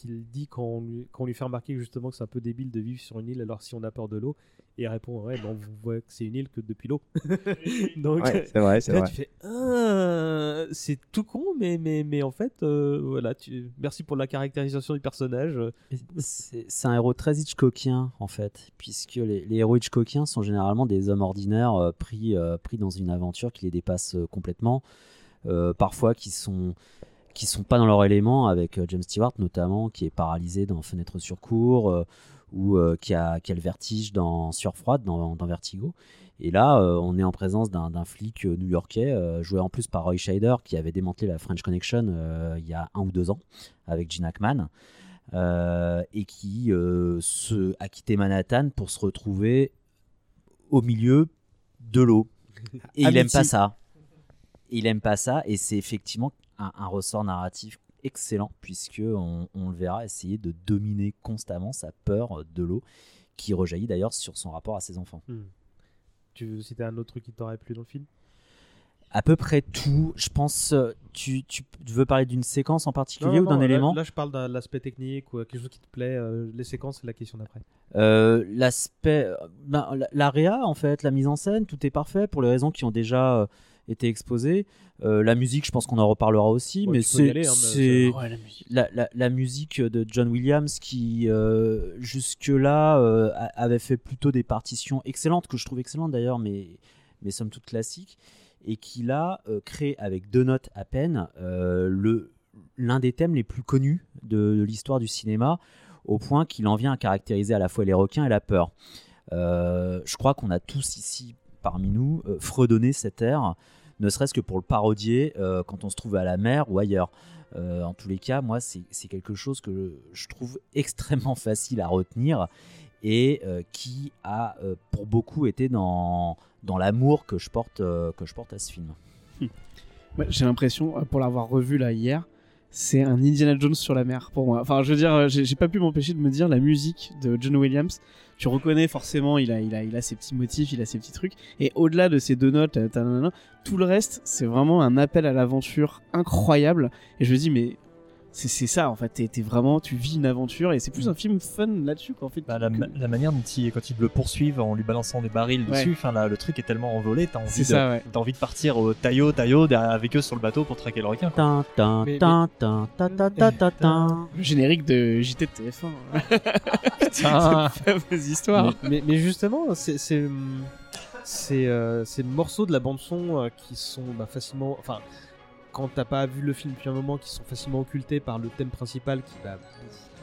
dit quand on, lui, lui fait remarquer justement que c'est un peu débile de vivre sur une île alors si on a peur de l'eau. Et il répond Ouais, bon, vous voyez que c'est une île que depuis l'eau. Donc, Ouais, c'est vrai, c'est là, vrai. tu fais Ah, C'est tout con, mais, mais, mais en fait, euh, voilà, tu, merci pour la caractérisation du personnage. C'est c'est un héros très Hitchcockien en fait, puisque les, les héros Hitchcockiens sont généralement des hommes ordinaires euh, pris, euh, pris dans une aventure qui les dépasse euh, complètement, euh, parfois qui sont qui sont pas dans leur élément avec euh, James Stewart notamment qui est paralysé dans Fenêtre sur cour euh, ou euh, qui, a, qui a le vertige dans Sueur froide dans, dans Vertigo et là euh, on est en présence d'un flic euh, new-yorkais euh, joué en plus par Roy Scheider qui avait démantelé la French Connection il y a un ou deux ans avec Gene Hackman et qui se, a quitté Manhattan pour se retrouver au milieu de l'eau. Et il aime pas ça. Il aime pas ça, et c'est effectivement un, un ressort narratif excellent, puisque on, on le verra essayer de dominer constamment sa peur de l'eau, qui rejaillit d'ailleurs sur son rapport à ses enfants. Hmm. Tu veux citer un autre truc qui t'aurait plu dans le film? À peu près tout, je pense. euh, Tu, tu veux parler d'une séquence en particulier Non, ou d'un là- élément? Là, je parle de l'aspect technique ou euh, quelque chose qui te plaît. euh, les séquences, c'est la question d'après. Euh, L'aspect, ben, la- en fait, la mise en scène, tout est parfait pour les raisons qui ont déjà été exposées. Euh, la musique, je pense qu'on en reparlera aussi, Ouais, mais c'est hein, mais c'est- Ouais, la musique. la, musique de John Williams qui euh, jusque-là euh, avait fait plutôt des partitions excellentes, que je trouve excellentes d'ailleurs, mais, mais somme toute classiques, et qui là euh, crée avec deux notes à peine euh, le l'un des thèmes les plus connus de, de l'histoire du cinéma, au point qu'il en vient à caractériser à la fois les requins et la peur. Euh, je crois qu'on a tous ici parmi nous euh, fredonné cet air, ne serait-ce que pour le parodier euh, quand on se trouve à la mer ou ailleurs. Euh, en tous les cas, moi, c'est quelque chose que je, trouve extrêmement facile à retenir et euh, qui a pour beaucoup été dans, dans l'amour que, je porte, que je porte à ce film. Ouais, J'ai l'impression, pour l'avoir revu là hier, c'est un Indiana Jones sur la mer pour moi. Enfin, je veux dire, j'ai pas pu m'empêcher de me dire la musique de John Williams. Tu reconnais forcément, il a, il a, ses petits motifs, il a ses petits trucs. Et au-delà de ces deux notes, euh, tout le reste, c'est vraiment un appel à l'aventure incroyable. Et je me dis, mais c'est ça en fait. T'es t'es vraiment, tu vis une aventure et c'est plus un film fun là-dessus qu'en fait. Bah, la, que- la manière dont il, quand ils le poursuivent en lui balançant des barils Ouais. dessus, enfin là, le truc est tellement envolé, t'as envie, de, ça, ouais. t'as envie de partir au taillot, taillot avec eux sur le bateau pour traquer le requin. quoi. Mais-. Le générique de JT de TF1. Putain. Cette fameuse histoire. mais, mais, mais justement, c'est c'est c'est euh, ces morceaux de la bande son euh, qui sont bah, facilement, enfin, quand t'as pas vu le film depuis un moment, qui sont facilement occultés par le thème principal qui bah,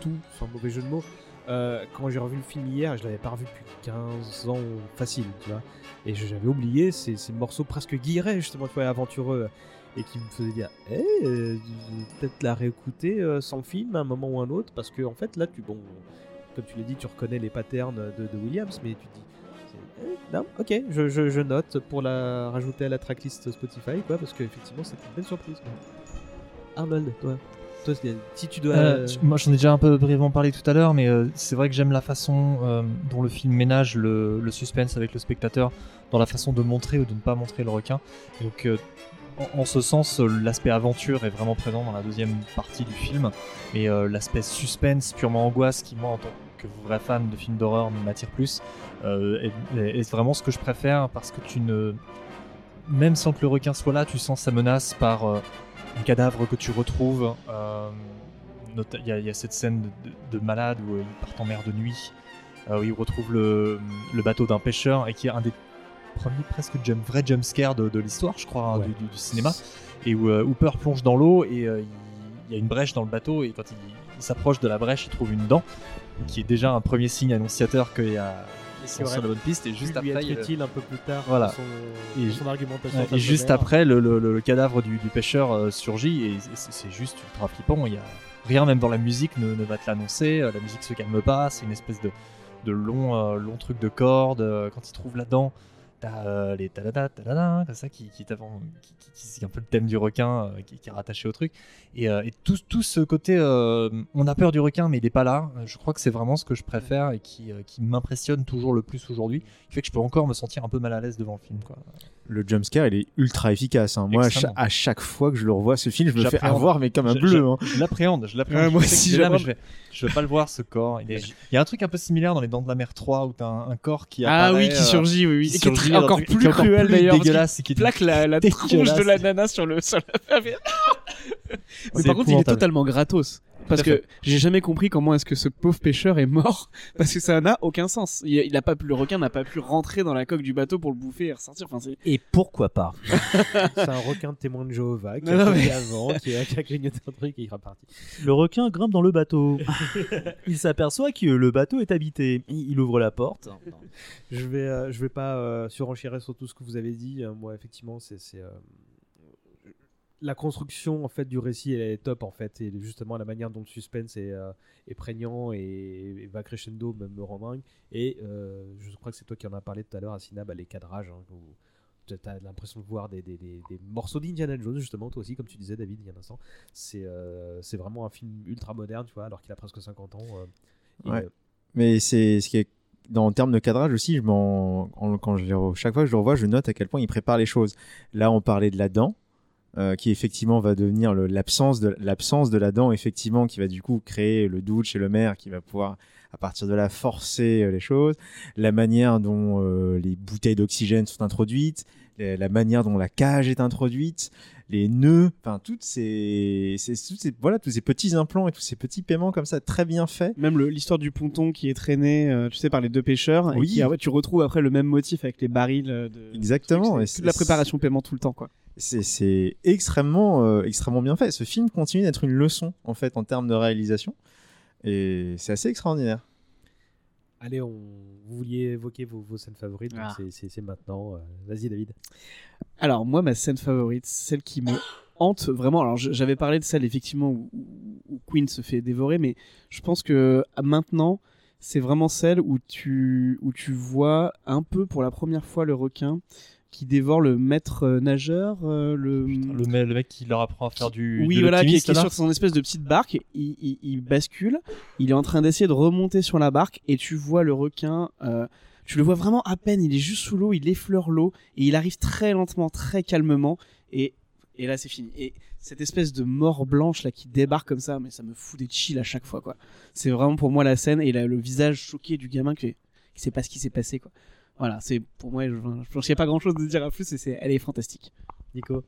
tout, sans mauvais jeu de mots. Euh, quand j'ai revu le film hier, je l'avais pas revu depuis 15 ans facile, tu vois. Et j'avais oublié ces, morceaux presque guillerets, justement, tu vois, aventureux, et qui me faisaient dire, eh, euh, peut-être la réécouter euh, sans film à un moment ou un autre, parce que en fait, là, tu, bon, comme tu l'as dit, tu reconnais les patterns de, de Williams, mais tu dis, ok, je, note pour la rajouter à la tracklist Spotify, quoi, parce qu'effectivement, c'était une belle surprise. quoi. Arnold, toi, toi, si tu dois. Euh, moi j'en ai déjà un peu brièvement parlé tout à l'heure, mais euh, c'est vrai que j'aime la façon euh, dont le film ménage le, suspense avec le spectateur, dans la façon de montrer ou de ne pas montrer le requin. Donc en, ce sens, l'aspect aventure est vraiment présent dans la deuxième partie du film, et l'aspect suspense, purement angoisse, qui moi en tant que vrai fan de films d'horreur m'attire plus, euh, est, vraiment ce que je préfère parce que tu ne même sans que le requin soit là, tu sens sa menace par euh, un cadavre que tu retrouves. euh, Il y, a- il y a cette scène de, de- de malade où euh, ils partent en mer de nuit, euh, où ils retrouvent le, le bateau d'un pêcheur et qui est un des premiers presque jump, vrais jumpscares de, de l'histoire, je crois, hein, Ouais. du, du- du cinéma. Et où euh, Hooper plonge dans l'eau et euh, il, il y a une brèche dans le bateau et quand il, il s'approche de la brèche, il trouve une dent qui est déjà un premier signe annonciateur qu'il y a sur la bonne piste et juste lui après être il- un peu plus tard Voilà. son, Et argumentation. Et juste après, le, le- le cadavre du, du pêcheur euh, surgit et c'est juste ultra flippant. Il y a rien, même dans la musique, ne, ne va te l'annoncer. Euh, La musique se calme pas. C'est une espèce de, de long, euh, long truc de cordes. Euh, Quand il trouve là-dedans, t'as euh, les tadada, tadada, comme ça, qui, qui, qui, qui- qui- c'est un peu le thème du requin euh, qui, qui est rattaché au truc. Et, euh, et tout, tout ce côté, euh, on a peur du requin, mais il est pas là. Euh, Je crois que c'est vraiment ce que je préfère et qui, euh, qui m'impressionne toujours le plus aujourd'hui, qui fait que je peux encore me sentir un peu mal à l'aise devant le film. Quoi. Le jumpscare, il est ultra efficace. hein. Moi, à, cha- Extrêmement. à chaque fois que je le revois, ce film, je me fais avoir, mais comme un Je- bleu. je- hein. Je l'appréhende, je l'appréhende. Ouais, moi aussi, je vais, je vais pas le voir ce corps. Il, est- il y a un truc un peu similaire dans les Dents de la Mer 3 où t'as un, un corps qui Ah apparaît. oui, qui euh, surgit, oui, oui. qui Et qui est très- encore plus cruel d'ailleurs. dégueulasse qui plaque la, la tronche de la nana sur le la Mais par contre, il est totalement gratos. Parce que j'ai jamais compris comment est-ce que ce pauvre pêcheur est mort. Parce que ça n'a aucun sens. Il, il a pas pu, le requin n'a pas pu rentrer dans la coque du bateau pour le bouffer et ressortir. Enfin. Et pourquoi pas C'est un requin de témoin de Jéhovah qui Non, a mais- avant, qui a, qui a clignoté un truc et il est reparti. Le requin grimpe dans le bateau. il s'aperçoit que le bateau est habité. Il ouvre la porte. Je vais, euh, je vais pas euh, surenchérir sur tout ce que vous avez dit. Euh, moi, effectivement, c'est c'est, euh, la construction en fait du récit, elle est top en fait, et justement la manière dont le suspense est, euh, est prégnant et, et va crescendo même me rend dingue. Et euh, je crois que c'est toi qui en as parlé tout à l'heure, Asina, bah, les cadrages. Hein, tu as l'impression de voir des, des- des- des morceaux d'Indiana Jones, justement, toi aussi, comme tu disais, David, il y a un instant. C'est euh, c'est vraiment un film ultra moderne, tu vois, alors qu'il a presque 50 ans. Ouais. Mais c'est ce qui est dans en termes de cadrage aussi, je en- quand je chaque fois que je le revois, je note à quel point il prépare les choses. Là, on parlait de la dent. Euh, qui effectivement va devenir l'absence de l'absence de la dent effectivement qui va du coup créer le doute chez le maire qui va pouvoir à partir de là forcer euh, les choses. La manière dont euh, les bouteilles d'oxygène sont introduites la manière dont la cage est introduite les nœuds enfin toutes ces, ces, toutes ces- voilà tous ces petits implants et tous ces petits paiements comme ça très bien faits Même l'histoire du ponton qui est traîné, euh, tu sais, par les deux pêcheurs. Oui. Et qui, fait, tu retrouves après le même motif avec les barils euh, de. Exactement, C'est c'est- la préparation paiement tout le temps, quoi. c'est c'est extrêmement euh, extrêmement bien fait. Ce film continue d'être une leçon en fait en termes de réalisation et c'est assez extraordinaire. Allez, on... vous vouliez évoquer vos, vos scènes favorites, donc Ah. c'est- maintenant. euh, Vas-y, David. Alors moi, ma scène favorite, celle qui me hante vraiment. Alors j'avais parlé de celle effectivement où, où- Queen se fait dévorer, mais je pense que maintenant, c'est vraiment celle où tu où tu vois un peu pour la première fois le requin qui dévore le maître euh, nageur, euh, le Le, me- le mec qui leur apprend à faire du. oui, de voilà, qui, est- qui sur son espèce de petite barque, il, il- il bascule, il est en train d'essayer de remonter sur la barque, et tu vois le requin, euh, tu le vois vraiment à peine, il est juste sous l'eau, il effleure l'eau, et il arrive très lentement, très calmement, et Et là, c'est fini. Et cette espèce de mort blanche là qui débarque comme ça, mais ça me fout des chills à chaque fois, quoi. C'est vraiment pour moi la scène et là, le visage choqué du gamin qui, qui sait pas ce qui s'est passé, quoi. Voilà, c'est pour moi, je, a pas grand chose de dire à plus et c'est, elle est fantastique. Nico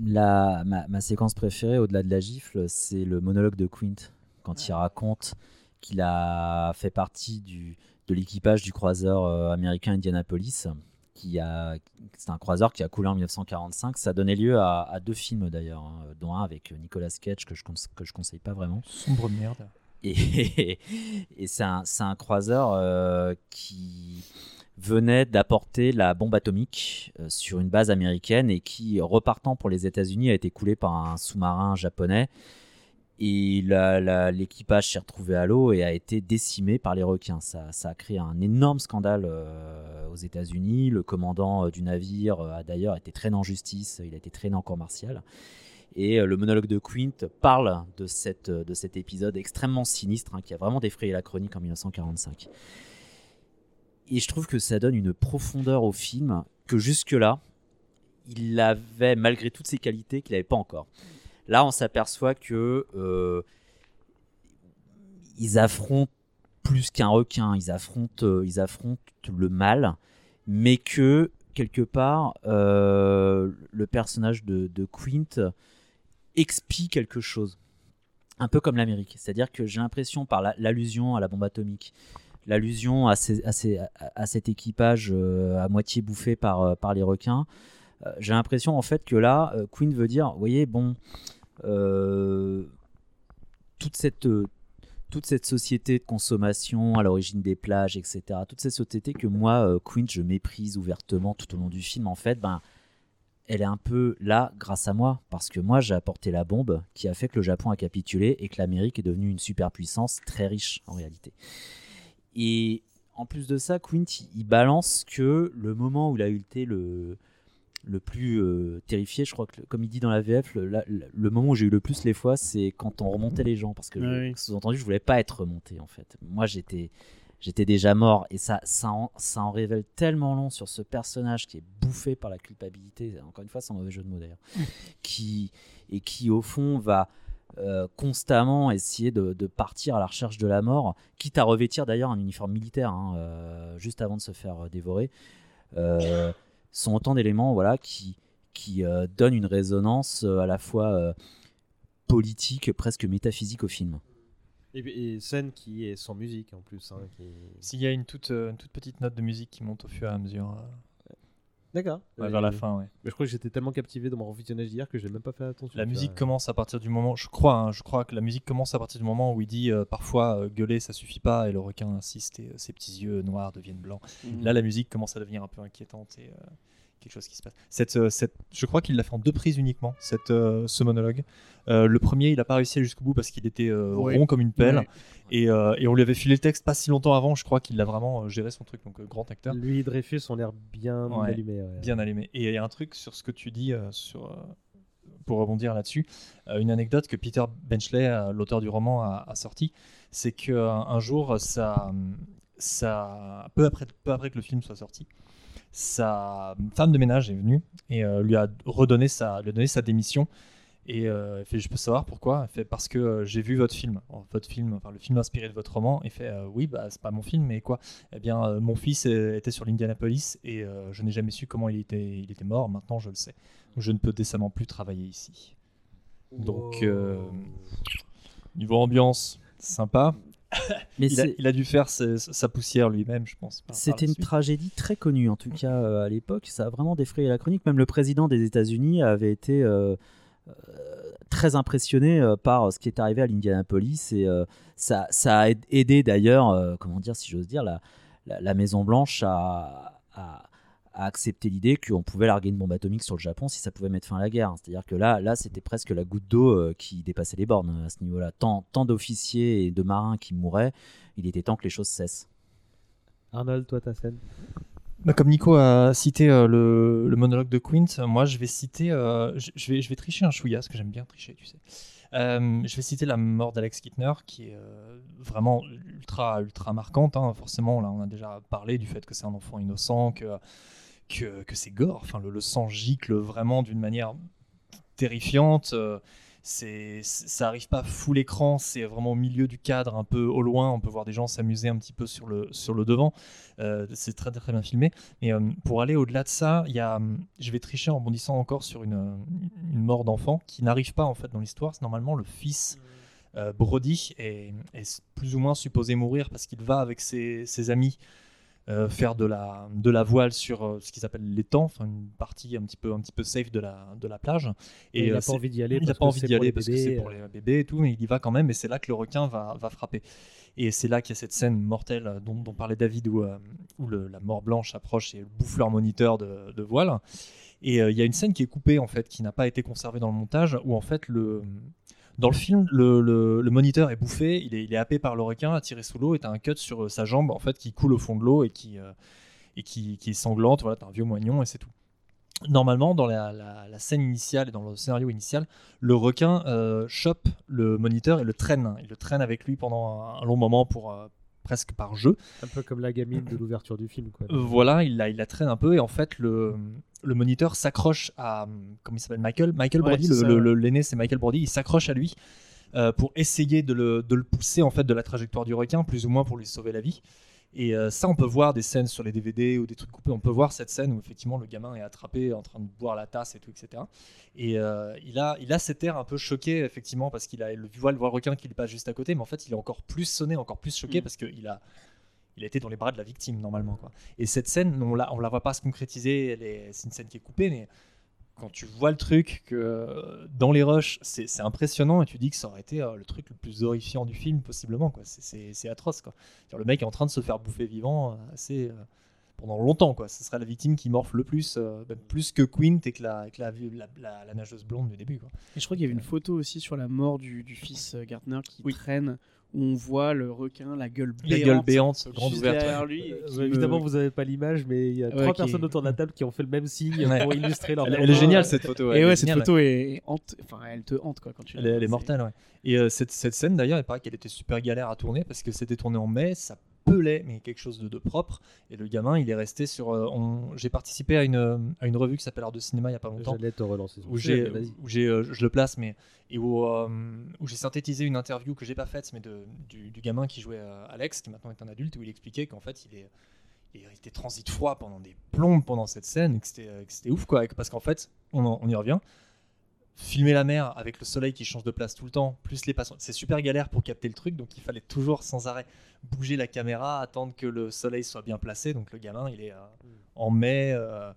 La, ma, ma séquence préférée, au-delà de la gifle, c'est le monologue de Quint quand il raconte qu'il a fait partie du, de l'équipage du croiseur euh, américain Indianapolis. Qui a, c'est un croiseur qui a coulé en 1945. Ça donnait lieu à, à deux films d'ailleurs, hein, dont un avec Nicolas Cage que je, que je conseille pas vraiment. Sombre merde. Et, et c'est un, c'est un croiseur euh, qui venait d'apporter la bombe atomique euh, sur une base américaine et qui, repartant pour les États-Unis, a été coulé par un sous-marin japonais. Et l'équipage s'est retrouvé à l'eau et a été décimé par les requins. Ça, ça a créé un énorme scandale euh, aux États-Unis. Le commandant euh, du navire a d'ailleurs été traîné en justice. Il a été traîné en cour martiale. Et le monologue de Quint parle de cet épisode extrêmement sinistre hein, qui a vraiment défrayé la chronique en 1945. Et je trouve que ça donne une profondeur au film que jusque-là, il avait, malgré toutes ses qualités, qu'il n'avait pas encore. Là, on s'aperçoit que euh, ils affrontent plus qu'un requin, ils affrontent, euh, ils affrontent le mal, mais que quelque part, euh, le personnage de, Quint expie quelque chose. Un peu comme l'Amérique. C'est-à-dire que j'ai l'impression, par la- l'allusion à la bombe atomique, l'allusion à, cet équipage euh, à moitié bouffé par, euh, les requins, euh, j'ai l'impression en fait que là, Queen veut dire, vous voyez, bon, toute cette toute cette société de consommation à l'origine des plages, etc. Toute cette société que moi, Queen, je méprise ouvertement tout au long du film, en fait, ben, elle est un peu là grâce à moi, parce que moi, j'ai apporté la bombe qui a fait que le Japon a capitulé et que l'Amérique est devenue une superpuissance très riche en réalité. Et en plus de ça, Quint, il- balance que le moment où il a été le, le plus euh, terrifié, je crois que, comme il dit dans la VF, le, la- le- le moment où j'ai eu le plus les fois, c'est quand on remontait les gens. Parce que, oui. sous-entendu, je voulais pas être remonté, en fait. Moi, j'étais. J'étais déjà mort et ça, ça, en, ça en révèle tellement long sur ce personnage qui est bouffé par la culpabilité, encore une fois sans mauvais jeu de mots d'ailleurs, qui, et qui au fond va euh, constamment essayer de, de partir à la recherche de la mort, quitte à revêtir d'ailleurs un uniforme militaire hein, euh, juste avant de se faire euh, dévorer, euh, sont autant d'éléments voilà, qui, qui euh, donnent une résonance euh, à la fois euh, politique, presque métaphysique au film. Et, et scène qui est sans musique en plus. hein, qui S'il y a une toute, une toute petite note de musique qui monte au fur et à mesure, euh, D'accord. ouais, vers la fin, ouais. Mais je crois que j'étais tellement captivé dans mon revisionnage d'hier que j'ai même pas fait attention. La musique vois. commence à partir du moment, je crois, hein, je crois que la musique commence à partir du moment où il dit euh, parfois euh, gueuler ça suffit pas et le requin insiste et euh, ses petits yeux noirs deviennent blancs. Mhm. Là, la musique commence à devenir un peu inquiétante et euh, quelque chose qui se passe. Cette, euh, cette, je crois qu'il l'a fait en deux prises uniquement, cette, euh, ce monologue. Euh, le premier, il a pas réussi à aller jusqu'au bout parce qu'il était euh, Oui. rond comme une pelle et, et on lui avait filé le texte pas si longtemps avant. Je crois qu'il a vraiment géré son truc, donc grand acteur. Lui et Dreyfus ont l'air bien Ouais, allumés. ouais. bien allumé. Et il y a un truc sur ce que tu dis, sur, pour rebondir là-dessus, une anecdote que Peter Benchley, l'auteur du roman, a, a sorti, c'est qu'un un jour, ça, ça, peu, après, peu après que le film soit sorti, sa femme de ménage est venue et euh, lui a redonné sa, lui a donné sa démission. Et euh, fait, je peux savoir pourquoi? Elle fait, parce que euh, j'ai vu votre film, votre film, enfin le film inspiré de votre roman. Et fait, oui, bah c'est pas mon film, mais quoi? Eh bien, mon fils était sur l'Indianapolis et je n'ai jamais su comment il était, il était mort. Maintenant, je le sais. Donc, je ne peux décemment plus travailler ici. Donc, niveau ambiance, sympa. Mais il, a, c'est- il a dû faire ses- sa poussière lui-même, je pense. C'était une tragédie très connue, en tout cas euh, à l'époque. Ça a vraiment défrayé la chronique. Même le président des États-Unis avait été euh, euh, très impressionné par ce qui est arrivé à l'Indianapolis. Et ça, ça a aid- aidé d'ailleurs, comment dire, si j'ose dire, la, la, la Maison-Blanche à, à- à accepter l'idée qu'on pouvait larguer une bombe atomique sur le Japon si ça pouvait mettre fin à la guerre. C'est-à-dire que là, là c'était presque la goutte d'eau euh, qui dépassait les bornes euh, à ce niveau-là. Tant, tant d'officiers et de marins qui mouraient, il était temps que les choses cessent. Arnold, toi, ta scène Bah, comme Nico a cité euh, le, le monologue de Quint, moi je vais citer, euh, je, je vais, je vais tricher un chouïa, parce que j'aime bien tricher, tu sais. Euh, je vais citer la mort d'Alex Kittner, qui est euh, vraiment ultra, ultra marquante. hein. Forcément, là, on a déjà parlé du fait que c'est un enfant innocent, que, que, c'est gore. Enfin, le, sang gicle vraiment d'une manière terrifiante. euh, c'est, ça arrive pas full écran, c'est vraiment au milieu du cadre, un peu au loin. On peut voir des gens s'amuser un petit peu sur le, sur le devant. Euh, c'est très très bien filmé. Mais euh, pour aller au-delà de ça, y a, je vais tricher en bondissant encore sur une, mort d'enfant qui n'arrive pas en fait dans l'histoire. C'est normalement le fils Brody est, est plus ou moins supposé mourir parce qu'il va avec ses, ses amis euh, faire de la, de la voile sur euh, ce qu'ils appellent l'étang, enfin une partie un petit peu, un petit peu safe de la, de la plage. Et il euh, a pas envie d'y aller Il n'a pas envie d'y aller parce que c'est pour euh. les bébés et tout, mais il y va quand même et c'est là que le requin va, va frapper. Et c'est là qu'il y a cette scène mortelle euh, dont, dont parlait David où, euh, où le- la mort blanche approche et bouffe leur moniteur de, de voile. Et euh, il y a une scène qui est coupée en fait, qui n'a pas été conservée dans le montage, où en fait le dans le film, le, moniteur est bouffé, il est, happé par le requin, attiré sous l'eau, et t'as un cut sur euh, sa jambe en fait qui coule au fond de l'eau et qui euh, qui, est sanglante. Voilà, t'as un vieux moignon et c'est tout. Normalement, dans la, scène initiale et dans le scénario initial, le requin euh, chope le moniteur et le traîne. Il le traîne avec lui pendant un, long moment pour presque par jeu. Un peu comme la gamine de l'ouverture du film. Quoi. Euh, Voilà, il la, il la traîne un peu et en fait le, le moniteur s'accroche à comment il s'appelle Michael Michael Ouais, Brody, l'aîné c'est Michael Brody, il s'accroche à lui euh, pour essayer de le, de le pousser en fait de la trajectoire du requin, plus ou moins pour lui sauver la vie. Et euh, ça, on peut voir des scènes sur les DVD ou des trucs coupés. On peut voir cette scène où effectivement le gamin est attrapé en train de boire la tasse et tout, etc. Et euh, il, a, il a cet air un peu choqué, effectivement, parce qu'il a le voit le requin qui est pas juste à côté, mais en fait, il est encore plus sonné, encore plus choqué Mm. parce qu'il a, il a été dans les bras de la victime normalement. Quoi. Et cette scène, on la, on la voit pas se concrétiser. C'est une scène qui est coupée, mais quand tu vois le truc que euh, dans les rushs, c'est impressionnant et tu dis que ça aurait été euh, le truc le plus horrifiant du film possiblement. quoi. C'est- atroce. Quoi. Le mec est en train de se faire bouffer vivant euh, assez pendant longtemps. Quoi. Ce serait la victime qui morfle le plus, même plus que Quint et que la, que la, la, la- la nageuse blonde du début. Quoi. Et je crois qu'il y avait une photo aussi sur la mort du, du fils Gardner qui traîne, où on voit le requin, la gueule La béante. gueule béante, grande juste ouverte, ouais. lui. Euh, me- Évidemment, vous n'avez pas l'image, mais il y a Ouais, trois personnes autour de la table qui ont fait le même signe Ouais. pour illustrer leur Elle- est géniale, cette photo, ouais, Et ouais, cette photo est hante, enfin, elle te hante quoi quand tu la Elle elle est mortelle, ouais. Et euh, cette, cette scène d'ailleurs, il paraît qu'elle était super galère à tourner parce que c'était tourné en mai, ça pelait, mais quelque chose de, de propre. Et le gamin, il est resté sur. euh, on- J'ai participé à une, euh, à une revue qui s'appelle Art de cinéma il y a pas longtemps. J'allais te relancer Où j'ai, euh, je le place, mais et où, euh, où j'ai synthétisé une interview que j'ai pas faite, mais de, du, du gamin qui jouait Alex, qui maintenant est un adulte, où il expliquait qu'en fait, il est il était transit froid pendant des plombes pendant cette scène et que c'était, que c'était ouf quoi. Parce qu'en fait, on, en- on y revient. Filmer la mer avec le soleil qui change de place tout le temps, plus les passants, c'est super galère pour capter le truc, donc il fallait toujours sans arrêt bouger la caméra, attendre que le soleil soit bien placé. Donc le gamin, il est euh, en mai, euh,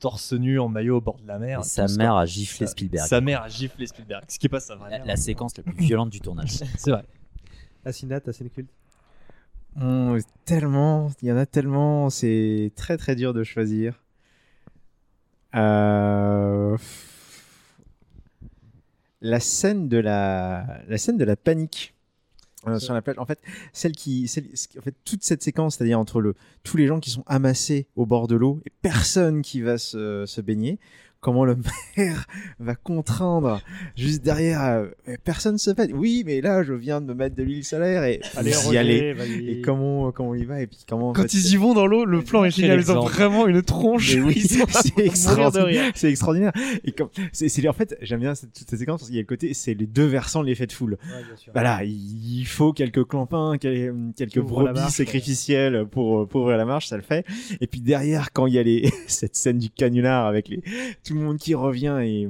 torse nu en maillot au bord de la mer. Et sa mère quoi. a giflé Sa- Spielberg. Sa mère a giflé Spielberg, ce qui passe à La, la séquence la plus violente du tournage. C'est vrai. Assina, ta scène culte? Hum, tellement, il y en a tellement, c'est très très dur de choisir. Euh, La scène de la, la scène de la panique euh, sur la plage. En fait, celle qui, celle- en fait, toute cette séquence, c'est-à-dire entre le, tous les gens qui sont amassés au bord de l'eau et personne qui va se, se baigner. Comment le maire va contraindre juste derrière. euh, personne se fait. Oui, mais là, je viens de me mettre de l'huile solaire et Allez, vous y vas-y. Et comment, comment il va et puis comment. en Quand fait, ils y vont dans l'eau, le plan est génial. Ils ont vraiment une tronche. Mais oui, c'est extraordinaire. C'est extraordinaire. Et comme, c'est, c'est- en fait, j'aime bien cette, toute cette séquence parce qu'il y a le côté, c'est les deux versants de l'effet de foule. Ouais, bien sûr. Voilà, il faut quelques clampins, quel- quelques brebis marche, sacrificielles pour, pour ouvrir la marche, ça le fait. Et puis derrière, quand il y a les, cette scène du canular avec les, tout le monde qui revient et,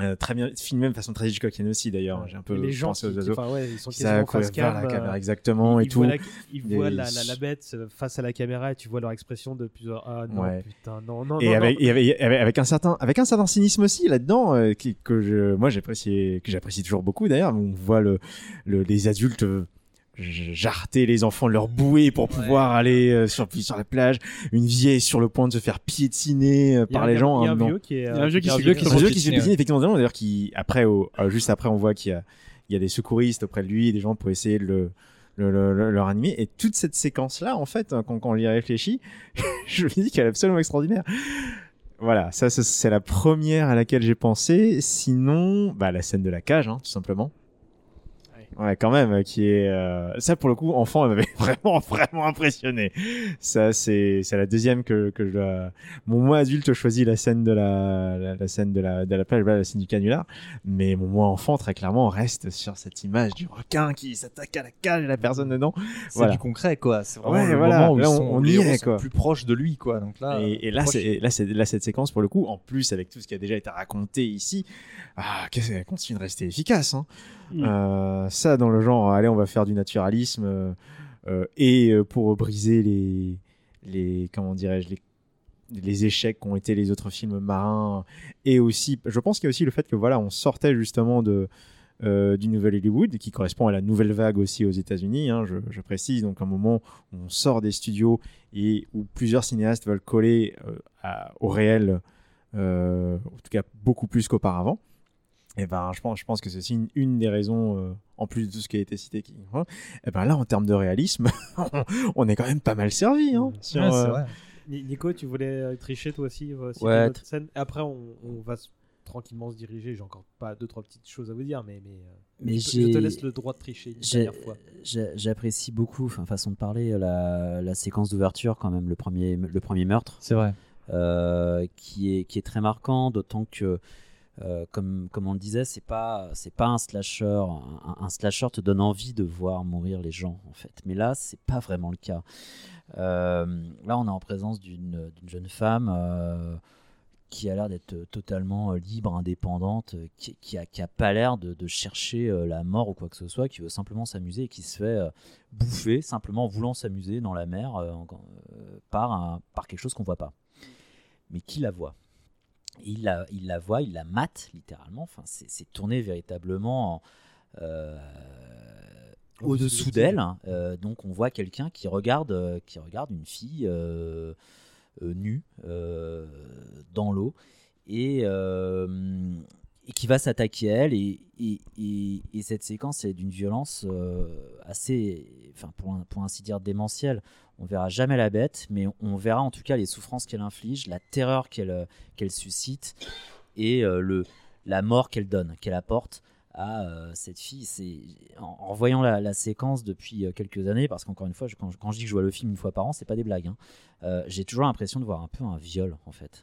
euh, très bien filmé de façon très Hitchcockienne aussi d'ailleurs. J'ai un peu les gens pensé qui- aux qui- oiseaux. enfin, ouais, ils sont Ça face vers la cam, caméra euh, exactement ils et tout. voient la- ils voient la, la, la bête face à la caméra et tu vois leur expression de plusieurs. Ah non, Ouais. putain, non, non, et, non, avec, non. et avec, avec- un certain avec un certain cynisme aussi là-dedans euh, qui- que je moi j'apprécie que j'apprécie toujours beaucoup d'ailleurs on voit le, le- les adultes jarter les enfants leur bouée pour pouvoir aller euh, sur sur la plage. Une vieille sur le point de se faire piétiner euh, par les gens il y a un vieux qui se un fait piétiner, effectivement d'ailleurs qui après au, euh, juste après on voit qu'il y a il y a des secouristes auprès de lui des gens pour essayer de le le, le, le- le ranimer et toute cette séquence là en fait hein, quand, quand on y réfléchit je me dis qu'elle est absolument extraordinaire. Voilà, ça c'est- c'est la première à laquelle j'ai pensé. Sinon, bah, la scène de la cage, hein, tout simplement. Ouais, quand même, euh, qui est euh, ça pour le coup, enfant, elle m'avait vraiment, vraiment impressionné. Ça, c'est, c'est la deuxième que que je dois- Mon moi adulte choisit la scène de la, la, la scène de la de la plage, la scène du canular, mais mon moi enfant très clairement reste sur cette image du requin qui s'attaque à la cage et la personne dedans. C'est Voilà. du concret, quoi. C'est vraiment Ouais, le voilà. moment où Là, ils on- sont, on y est, quoi. plus proches de lui, quoi. Donc là, et, et là, proche. c'est, là, c'est, là, cette séquence pour le coup, en plus avec tout ce qui a déjà été raconté ici, ah, qu'est-ce qu'elle continue de rester efficace. Hein. Mm. Euh, ça, dans le genre, allez, on va faire du naturalisme euh, euh, et pour briser les, les, comment dirais-je, les les échecs qu'ont été les autres films marins. Et aussi je pense qu'il y a aussi le fait que voilà on sortait justement de du nouvel Hollywood qui correspond à la nouvelle vague aussi aux États-Unis hein, je, précise. Donc un moment où on sort des studios et où plusieurs cinéastes veulent coller au réel en tout cas beaucoup plus qu'auparavant et ben je pense je pense que c'est aussi une, une des raisons euh, en plus de tout ce qui a été cité qui hein, et ben là en termes de réalisme on est quand même pas mal servi hein, sur, Ouais, c'est euh, vrai. Nico, tu voulais euh, tricher toi aussi euh, Ouais, une autre scène Après, on, on va tranquillement se diriger. J'ai encore pas deux trois petites choses à vous dire, mais mais, Mais je, te- je te j'ai- laisse le droit de tricher une dernière fois. J'apprécie beaucoup, enfin façon de parler, la, la séquence d'ouverture quand même, le premier, le premier meurtre. C'est vrai. euh, qui est qui est très marquant, d'autant que euh, comme on le disait, c'est pas pas un slasher. Un, slasher te donne envie de voir mourir les gens en fait, mais là c'est pas vraiment le cas. Euh, là, on est en présence d'une jeune femme. euh, qui a l'air d'être totalement libre, indépendante, qui, qui, a, pas l'air de, chercher la mort ou quoi que ce soit, qui veut simplement s'amuser et qui se fait bouffer simplement en voulant s'amuser dans la mer par, par quelque chose qu'on voit pas. Mais qui la voit? Il la, il la voit, il la mate littéralement. Enfin, c'est tourné véritablement en, euh, au-dessous d'elle. hein. Euh, donc on voit quelqu'un qui regarde, euh, qui regarde une fille euh, nue dans l'eau et, et qui va s'attaquer à elle. Et, et- et- et cette séquence est d'une violence assez, enfin pour, pour ainsi dire démentielle. On verra jamais la bête, mais on verra en tout cas les souffrances qu'elle inflige, la terreur qu'elle euh, qu'elle suscite et euh, le, la mort qu'elle donne, qu'elle apporte à euh, cette fille. C'est en, voyant la, séquence depuis quelques années, parce qu'encore une fois, quand, je dis que je vois le film une fois par an, c'est pas des blagues. hein. J'ai toujours l'impression de voir un peu un viol en fait,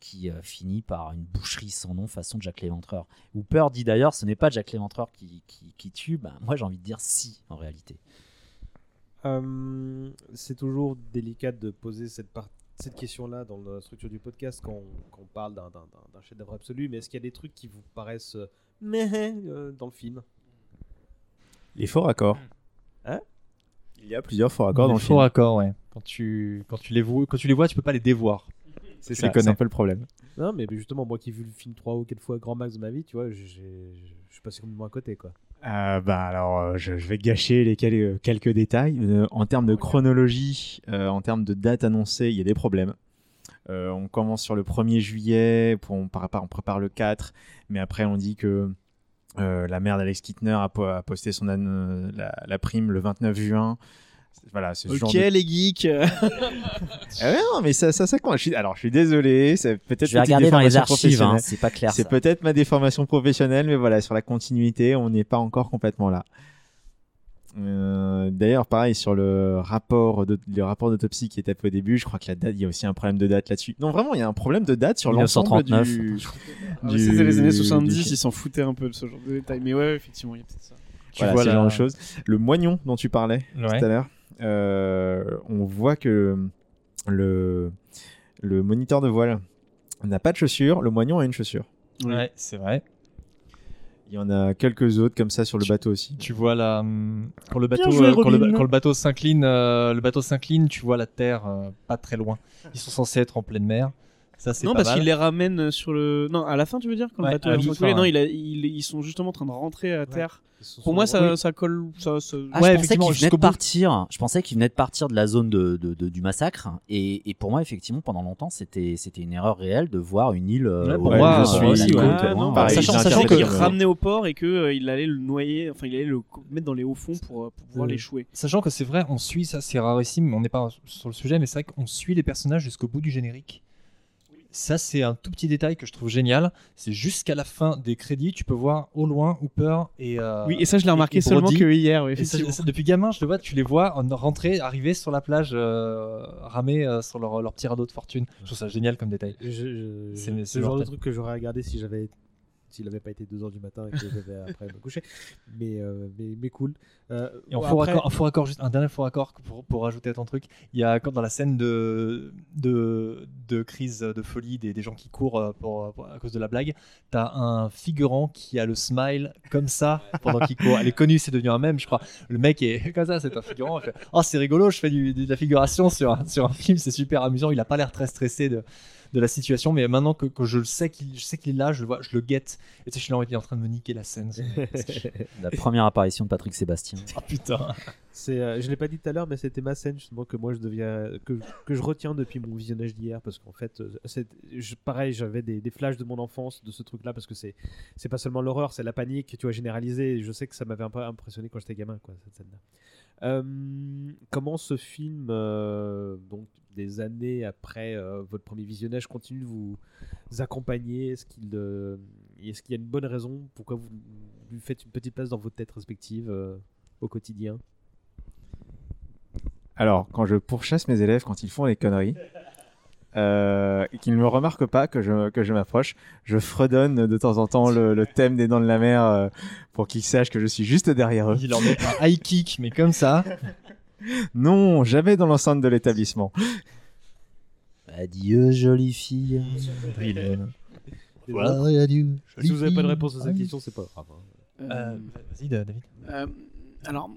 qui finit par une boucherie sans nom façon Jack Léventreur. Hooper dit d'ailleurs, ce n'est pas Jack Léventreur qui, qui, qui tue. Ben, moi, j'ai envie de dire si en réalité. Euh, c'est toujours délicat de poser cette, question-là dans la structure du podcast quand on, quand on parle d'un- chef-d'œuvre absolu. Mais est-ce qu'il y a des trucs qui vous paraissent euh, meh euh, dans le film? Les faux raccords Hein? Il y a plusieurs faux raccords dans Les le faux film raccords, ouais. Quand tu, quand, tu les vois, quand tu les vois, tu peux pas les dévoir. c'est ça les c'est un peu le problème Non, mais mais justement, moi qui ai vu le film 3 ou 4 fois grand max de ma vie, tu vois, je suis passé complètement à côté, quoi. Euh, bah alors, euh, je, vais gâcher les euh, quelques détails. En termes de chronologie, en termes de date annoncée, il y a des problèmes. On commence sur le 1er juillet, on, prépare, le 4, mais après on dit que la mère d'Alex Kittner a, po- a posté son la prime le 29 juin. Voilà, genre Ok, de... les geeks. Ah ouais, non, mais ça, ça, ça compte. Je suis- Alors, je suis désolé, c'est peut-être Je vais regarder dans les déformation archives, hein, professionnelle. c'est pas clair. C'est peut-être ma déformation professionnelle, mais voilà, sur la continuité, on n'est pas encore complètement là. Euh, D'ailleurs, pareil sur le rapport, de, le rapport d'autopsie qui était au début, je crois que la date, il y a aussi un problème de date là-dessus. Non, vraiment, il y a un problème de date sur l'ensemble 1939. du. Ah, du- C'était les années du- 70, ils s'en foutaient un peu de ce genre de détails. Mais ouais, effectivement, il y a peut-être ça. Tu Voilà, vois ce la- genre de choses. Le moignon dont tu parlais Ouais. tout à l'heure, on voit que le, le moniteur de voile n'a pas de chaussure, le moignon a une chaussure. Ouais, c'est vrai. Il y en a quelques autres comme ça sur le bateau aussi. Tu vois la hum, quand le bateau joué, euh, quand, le, Robin. quand le bateau s'incline, euh, le bateau s'incline, tu vois la terre euh, pas très loin. Ils sont censés être en pleine mer. Ça c'est Non, pas parce mal. qu'il les ramène sur le. Non, à la fin, tu veux dire Quand Ouais, le bateau à la est en train de fin, couler? Non, il a- il- ils sont justement en train de rentrer à terre. Pour moi, ça, Oui. ça colle. Ça, ça- Ah, Ouais, je pensais effectivement, qu'il venait de partir. Je pensais qu'il venait de partir de la zone de, de- de- du massacre. Et, et pour moi, effectivement, pendant longtemps, c'était c'était une erreur réelle de voir une île. euh, pour moi, euh, je suis- Ah, bah, sachant- sachant qu'il ramenait au port et qu'il allait le noyer, enfin il allait le mettre dans les hauts fonds pour, euh, pour pouvoir Euh, l'échouer. Sachant que c'est vrai, on suit ça, c'est rarissime, mais on n'est pas sur le sujet, mais c'est vrai qu'on suit les personnages jusqu'au bout du générique. Ça, c'est un tout petit détail que je trouve génial. C'est jusqu'à la fin des crédits, tu peux voir au loin Hooper et. euh, Oui, et ça, je l'ai remarqué seulement que hier, oui, ça, depuis gamin, je le vois, tu les vois en rentrer, arriver sur la plage, euh, ramer euh, sur leur, leur petit radeau de fortune. Je trouve ça génial comme détail. Je- je- C'est- le genre de truc que j'aurais regardé si j'avais s'il n'avait pas été 2h du matin et que j'avais après me coucher. Mais, euh, mais, mais cool. Euh, Et en faux après- raccord, en faux raccord, juste un dernier faux raccord pour, pour rajouter à ton truc. Il y a quand dans la scène de, de, de crise de folie des, des gens qui courent euh, pour, pour- à cause de la blague, t'as un figurant qui a le smile comme ça pendant qu'il court. Elle est connue, c'est devenu un mème, je crois. Le mec est comme ça, c'est un figurant. fait, oh, c'est rigolo, je fais du- de la figuration sur, un- sur un film, c'est super amusant. Il a pas l'air très stressé de, de la situation, mais maintenant que, que je le sais qu'il je sais qu'il est là, je le vois, je le guette. Et tu sais, je suis là, il est en train de me niquer la scène. La première apparition de Patrick Sébastien. Ah putain. C'est, euh, je l'ai pas dit tout à l'heure, mais c'était ma scène justement que moi je deviens, que, que je retiens depuis mon visionnage d'hier, parce qu'en fait, euh, c'est, je- pareil, j'avais des, des flashs de mon enfance de ce truc-là, parce que c'est, c'est pas seulement l'horreur, c'est la panique, tu vois, généralisée. et Je sais que ça m'avait un peu impressionné quand j'étais gamin, quoi, cette scène-là. Euh, comment ce film, euh, donc des années après euh, votre premier visionnage, continue de vous accompagner? Est-ce qu'il, y a une bonne raison pourquoi vous lui faites une petite place dans votre tête respective euh, au quotidien? Alors, quand je pourchasse mes élèves quand ils font des conneries, euh, et qu'ils ne me remarquent pas que je, que je m'approche, je fredonne de temps en temps le, le thème des Dents de la Mer euh, pour qu'ils sachent que je suis juste derrière eux. Il leur met un high kick, mais comme ça. Non, jamais dans l'enceinte de l'établissement. Adieu, jolie fille. Voilà, adieu. Si vous n'avez pas de réponse à cette question, c'est pas grave. hein. Euh, Vas-y, David. Alors,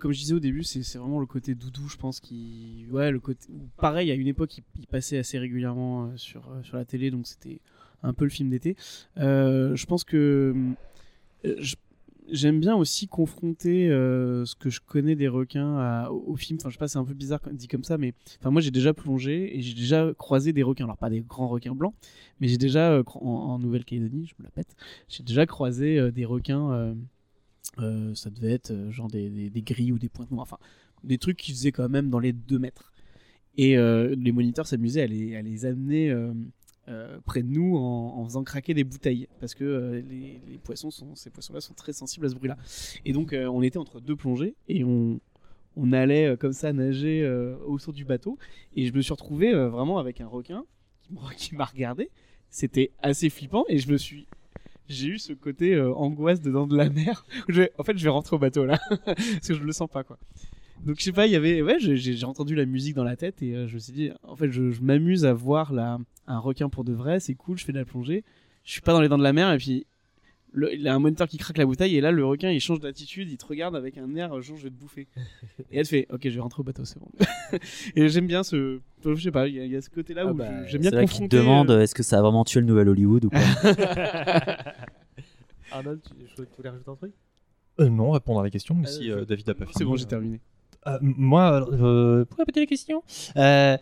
comme je disais au début, c'est vraiment le côté doudou, je pense, qui. Ouais, le côté. Pareil, à une époque, il, passait assez régulièrement euh, sur, euh, sur la télé, donc c'était un peu le film d'été. Euh, je pense que. J'aime bien aussi confronter ce que je connais des requins au, film. Enfin, je sais pas, c'est un peu bizarre dit comme ça, mais enfin, moi j'ai déjà plongé et j'ai déjà croisé des requins. Alors, pas des grands requins blancs, mais j'ai déjà, en, en Nouvelle-Calédonie, je me la pète, j'ai déjà croisé des requins. Euh, ça devait être euh, genre des, des, grilles ou des pointes noires, enfin des trucs qui faisaient quand même dans les 2 mètres. Et euh, les moniteurs s'amusaient à les, à les amener près de nous en, en faisant craquer des bouteilles parce que les, les poissons sont, ces poissons-là sont très sensibles à ce bruit-là. Et donc on était entre deux plongées et on, on allait comme ça nager autour du bateau et je me suis retrouvé vraiment avec un requin qui m'a regardé. C'était assez flippant et je me suis j'ai eu ce côté euh, angoisse dedans de la mer. en fait, je vais rentrer au bateau là, parce que je le sens pas quoi. Donc je sais pas, il y avait, ouais, j'ai- entendu la musique dans la tête et euh, je me suis dit, en fait, je, je m'amuse à voir la, un requin pour de vrai, c'est cool, je fais de la plongée, je suis pas dans les dents de la mer et puis le- il y a un moniteur qui craque la bouteille et là le requin il change d'attitude, il te regarde avec un air genre je vais te bouffer. Et elle te fait, ok, je vais rentrer au bateau, c'est bon. et j'aime bien ce, je sais pas, il y, a- il y a ce côté là Ah où bah, j'aime bien C'est là qu'il te confronter. demande euh, est-ce que ça a vraiment tué le nouvel Hollywood ou pas Arnold, tu, tu voulais rajouter un truc? Euh, non, répondre à la question, mais Euh, si euh, David a pas fini. C'est bon, j'ai terminé. Euh, moi, euh, pour répéter la question, euh,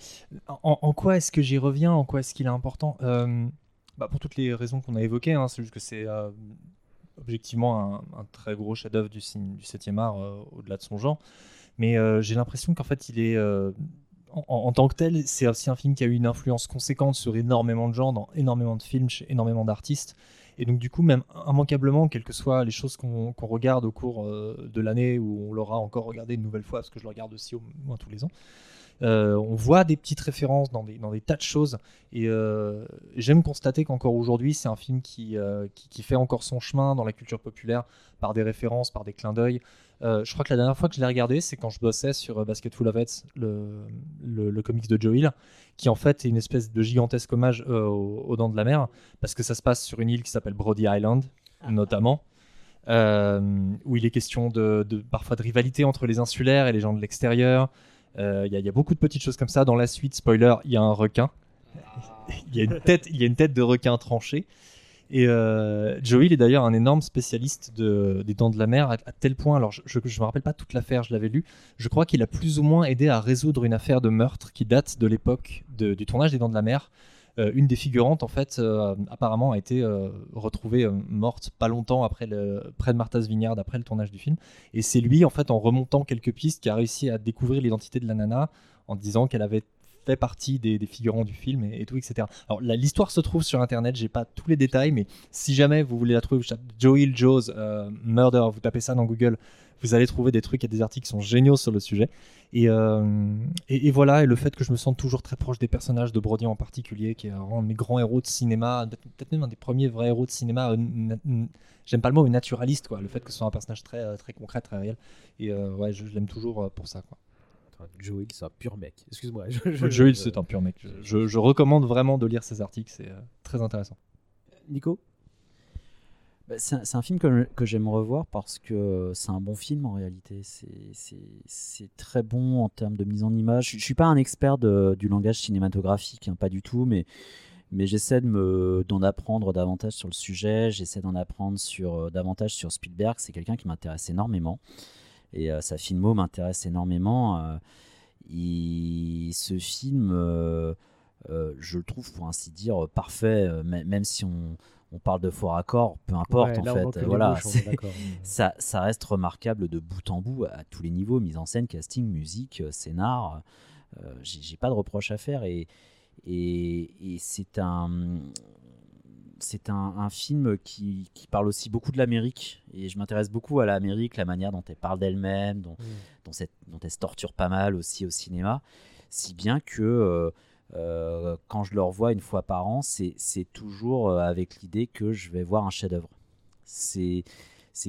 en, en quoi est-ce que j'y reviens? En quoi est-ce qu'il est important? Euh, bah, Pour toutes les raisons qu'on a évoquées, hein, c'est juste que c'est euh, objectivement un, très gros chef-d'œuvre du, du 7e art euh, au-delà de son genre. Mais euh, j'ai l'impression qu'en fait, il est. en, tant que tel, c'est aussi un film qui a eu une influence conséquente sur énormément de gens, dans énormément de films, chez énormément d'artistes. Et donc, du coup, même immanquablement, quelles que soient les choses qu'on regarde au cours de l'année, où on l'aura encore regardé une nouvelle fois, parce que je le regarde aussi au moins tous les ans, euh, on voit des petites références dans des, dans des tas de choses. Et euh, j'aime constater qu'encore aujourd'hui, c'est un film qui, euh, qui, qui fait encore son chemin dans la culture populaire par des références, par des clins d'œil. Je crois que la dernière fois que je l'ai regardé, c'est quand je bossais sur Basket Full of Heads, le, le, le comics de Joe Hill, qui en fait est une espèce de gigantesque hommage aux, aux Dents de la Mer, parce que ça se passe sur une île qui s'appelle Brody Island, notamment, euh, où il est question de, de- parfois de rivalité entre les insulaires et les gens de l'extérieur. Euh, Il y, a- il y a beaucoup de petites choses comme ça. Dans la suite, spoiler, il y a un requin. Il y a une tête, il y a une tête de requin tranchée. Et euh, Joey, il est d'ailleurs un énorme spécialiste de, des dents de la mer, à, à tel point, alors je ne me rappelle pas toute l'affaire, je l'avais lu, je crois qu'il a plus ou moins aidé à résoudre une affaire de meurtre qui date de l'époque du tournage des dents de la mer. Euh, une des figurantes, en fait, euh, apparemment a été euh, retrouvée morte pas longtemps après le, près de Martha's Vineyard, après le tournage du film. Et c'est lui, en fait, en remontant quelques pistes, qui a réussi à découvrir l'identité de la nana en disant qu'elle avait fait partie des, figurants du film et, tout, etc. Alors l'histoire se trouve sur internet, j'ai pas tous les détails, mais si jamais vous voulez la trouver, Hill Joe's euh, Murder, vous tapez ça dans Google, vous allez trouver des trucs et des articles qui sont géniaux sur le sujet. Et, euh, voilà, et le fait que je me sente toujours très proche des personnages de Brody en particulier, qui est un de mes grands héros de cinéma, peut-être même un des premiers vrais héros de cinéma. euh, J'aime pas le mot, mais naturaliste, quoi. Le fait que ce soit un personnage très, très concret, très réel. Et ouais, je, je l'aime toujours pour ça, quoi. Joe Hill, c'est un pur mec. Excuse-moi. je- je- Joe Hill, c'est un pur mec. Je, je- je recommande vraiment de lire ses articles, c'est euh, très intéressant. Nico? Bah, C'est un, c'est un film que, que j'aime revoir parce que c'est un bon film en réalité. C'est- C'est c'est très bon en termes de mise en image. Je, je suis pas un expert de- du langage cinématographique, hein, pas du tout, mais, mais j'essaie de me- d'en apprendre davantage sur le sujet. J'essaie d'en apprendre sur, euh, davantage sur Spielberg. C'est quelqu'un qui m'intéresse énormément. Et euh, sa filmo m'intéresse énormément. euh, il- ce film, euh, je le trouve pour ainsi dire parfait, mê- même si on, on parle de faux raccords, peu importe Ouais, en fait. voilà, bouches, ça, ça reste remarquable de bout en bout à tous les niveaux, mise en scène, casting, musique, scénar. euh, J'ai j'ai pas de reproche à faire et, et, et c'est un c'est un, un film qui, qui parle aussi beaucoup de l'Amérique et je m'intéresse beaucoup à l'Amérique, la manière dont elle parle d'elle-même, dont, dont elle se torture pas mal aussi au cinéma, si bien que euh, euh, quand je le revois une fois par an, c'est toujours euh, avec l'idée que je vais voir un chef-d'œuvre. C'est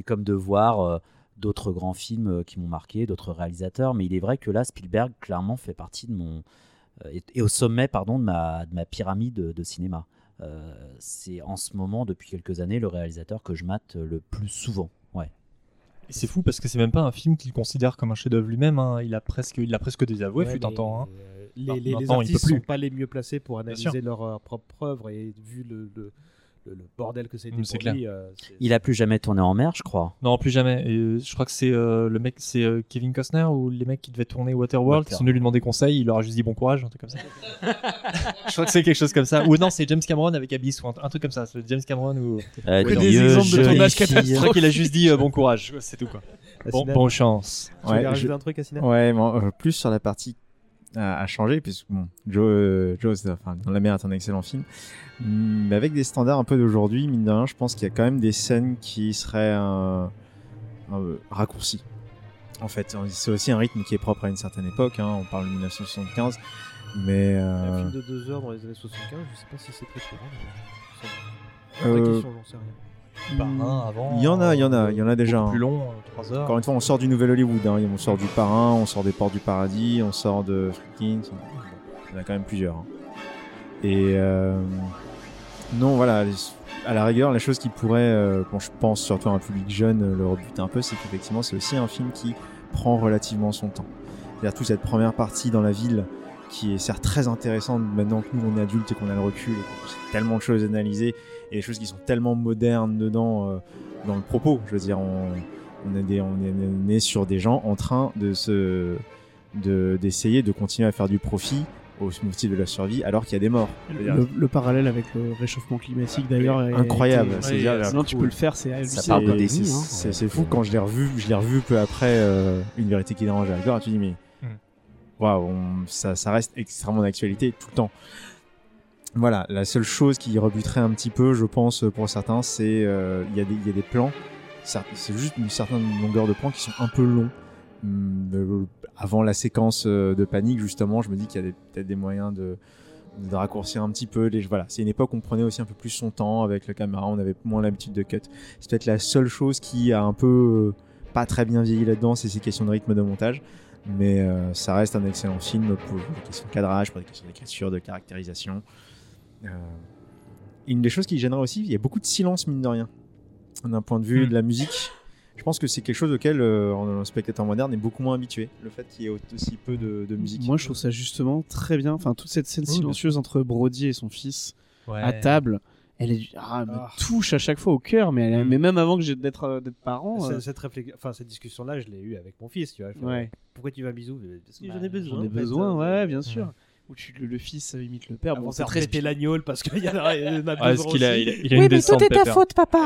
comme de voir d'autres grands films qui m'ont marqué, d'autres réalisateurs, mais il est vrai que là, Spielberg clairement fait partie de mon est, est au sommet pardon de ma de ma pyramide de, de cinéma. Euh, c'est en ce moment depuis quelques années le réalisateur que je mate le plus souvent. Ouais. Et c'est fou parce que c'est même pas un film qu'il considère comme un chef-d'œuvre lui-même. hein. Il a presque, il a presque désavoué, Ouais, fut un temps. hein. euh, Les, les- artistes plus. sont pas les mieux placés pour analyser leur euh, propre œuvre et vu le, le, le- le bordel que c'était Mm, pour c'est clair. lui. euh, Il a plus jamais tourné en mer, je crois. Non, plus jamais. Et, euh, je crois que c'est euh, le mec, c'est euh, Kevin Costner ou les mecs qui devaient tourner Waterworld qui sont venus lui demander conseil. Il leur a juste dit bon courage, un truc comme ça. je crois que c'est quelque chose comme ça. Ou non, c'est James Cameron avec Abyss ou un, un truc comme ça. C'est James Cameron ou. Euh, Ouais, des exemples de tournage Je crois qu'il a juste dit euh, bon courage. C'est tout quoi. Bon, bonne chance. Tu Ouais, je- un truc, Ouais, mais euh, plus sur la partie à, à changer, puisque bon, Joe, Joe c'est- enfin, dans la mer est un excellent film, mais avec des standards un peu d'aujourd'hui, mine de rien, je pense qu'il y a quand même des scènes qui seraient euh, euh, raccourcies. En fait, c'est aussi un rythme qui est propre à une certaine époque. hein, on parle de 1975, mais Un euh, film de 2 heures dans les années 75, je sais pas si c'est très courant. mais une vraie Euh, question, j'en sais rien. Parrain avant. il y en a, il y en a, il y en a déjà. hein. Plus long, 3 heures. Encore une fois, on sort du Nouvel Hollywood. hein. On sort du Parrain, on sort des Ports du Paradis, on sort de Freakins. Il y en a quand même plusieurs. hein. Et euh, non, voilà. À la rigueur, la chose qui pourrait, euh, quand je pense surtout à un public jeune, euh, le rebuter un peu, c'est qu'effectivement, c'est aussi un film qui prend relativement son temps. C'est-à-dire toute cette première partie dans la ville qui est certes très intéressante maintenant que nous on est adultes et qu'on a le recul et qu'on sait tellement de choses à analyser et des choses qui sont tellement modernes dedans euh, dans le propos. Je veux dire, on, on est, des, on est né sur des gens en train de se de- d'essayer de, continuer à faire du profit au motif de la survie alors qu'il y a des morts. Le, le parallèle avec le réchauffement climatique d'ailleurs est- incroyable. est- C'est-dire, sinon tu peux le faire, c'est c'est- hein. C'est c'est fou quand je l'ai revu, je l'ai revu peu après euh, Une vérité qui dérange à la tu dis mais Hmm. waouh, on- ça, ça reste extrêmement d'actualité tout le temps. Voilà, la seule chose qui rebuterait un petit peu, je pense, pour certains, c'est euh, il y, a des- plans, c'est juste une certaine longueur de plans qui sont un peu longs. Hum, euh, avant la séquence euh, de panique, justement, je me dis qu'il y a peut-être des moyens de, raccourcir un petit peu. Voilà, c'est une époque où on prenait aussi un peu plus son temps avec la caméra, on avait moins l'habitude de cut. C'est peut-être la seule chose qui a un peu pas très bien vieilli là-dedans, c'est ces questions de rythme de montage. Mais ça reste un excellent film pour des questions de cadrage, pour des questions d'écriture, de caractérisation. Euh, une des choses qui gênerait aussi, il y a beaucoup de silence, mine de rien, d'un point de vue Mm. de la musique. Je pense que c'est quelque chose auquel euh, un spectateur moderne est beaucoup moins habitué. Le fait qu'il y ait aussi peu de, de musique. Moi, je trouve ça justement très bien. Enfin, toute cette scène Oui, bien silencieuse entre Brody et son fils Ouais. à table, elle est, ah, elle me Ah. touche à chaque fois au cœur. Mais, elle- Mm. mais même avant que j'ai d'être euh, d'être parent, euh, Cette, réflexion- enfin, cette discussion-là, je l'ai eue avec mon fils. Tu vois. Je fais, ouais, Pourquoi tu vas un bisou Parce que Bah, j'en ai besoin. J'en ai besoin, ouais, bien Ouais. Où tu, le, le fils imite le père. Avant Bon, de c'est faire très péter l'agneau parce qu'il y en a, il y en a Ah, qu'il a, il a, il a une descente pépère.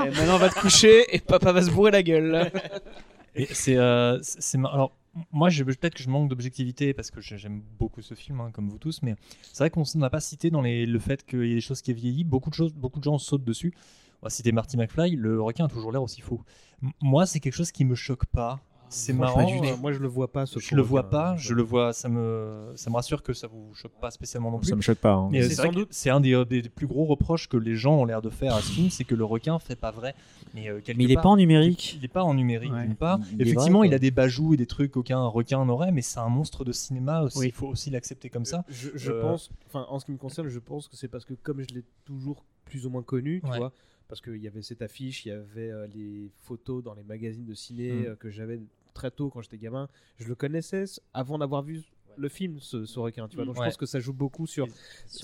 Et maintenant, on va te coucher et papa va se bourrer la gueule. Et c'est, euh, c'est, c'est mar- alors moi, je- peut-être que je manque d'objectivité parce que j'ai- j'aime beaucoup ce film, hein, comme vous tous, mais c'est vrai qu'on n'a pas cité dans les, le fait qu'il y ait des choses qui aient vieilli. Beaucoup de choses, beaucoup de gens sautent dessus. On va citer Marty McFly. Le requin a toujours l'air aussi faux. M- moi, c'est quelque chose qui me choque pas. C'est marrant. euh, moi, je le vois pas. Ce je le vois pas. hein, Je le vois. Ça me, ça me rassure que ça vous choque pas spécialement non plus. Ça me choque pas. hein. C'est sans doute- c'est un des, des plus gros reproches que les gens ont l'air de faire à ce film, c'est que le requin fait pas vrai. Mais, euh, Mais il est pas en numérique. Il n'est pas en numérique Ouais. d'une part. Il est Effectivement, vrai, il a des bajoux et des trucs qu'aucun requin n'aurait, mais c'est un monstre de cinéma aussi. Oui. Il faut aussi l'accepter comme ça. Je, je Euh, pense, enfin, en ce qui me concerne, je pense que c'est parce que comme je l'ai toujours plus ou moins connu, tu Ouais. vois, parce qu'il y avait cette affiche, il y avait euh, les photos dans les magazines de ciné Mm. euh, que j'avais très tôt quand j'étais gamin. Je le connaissais avant d'avoir vu le film, ce, ce requin, tu vois. Donc Ouais. je pense que ça joue beaucoup sur,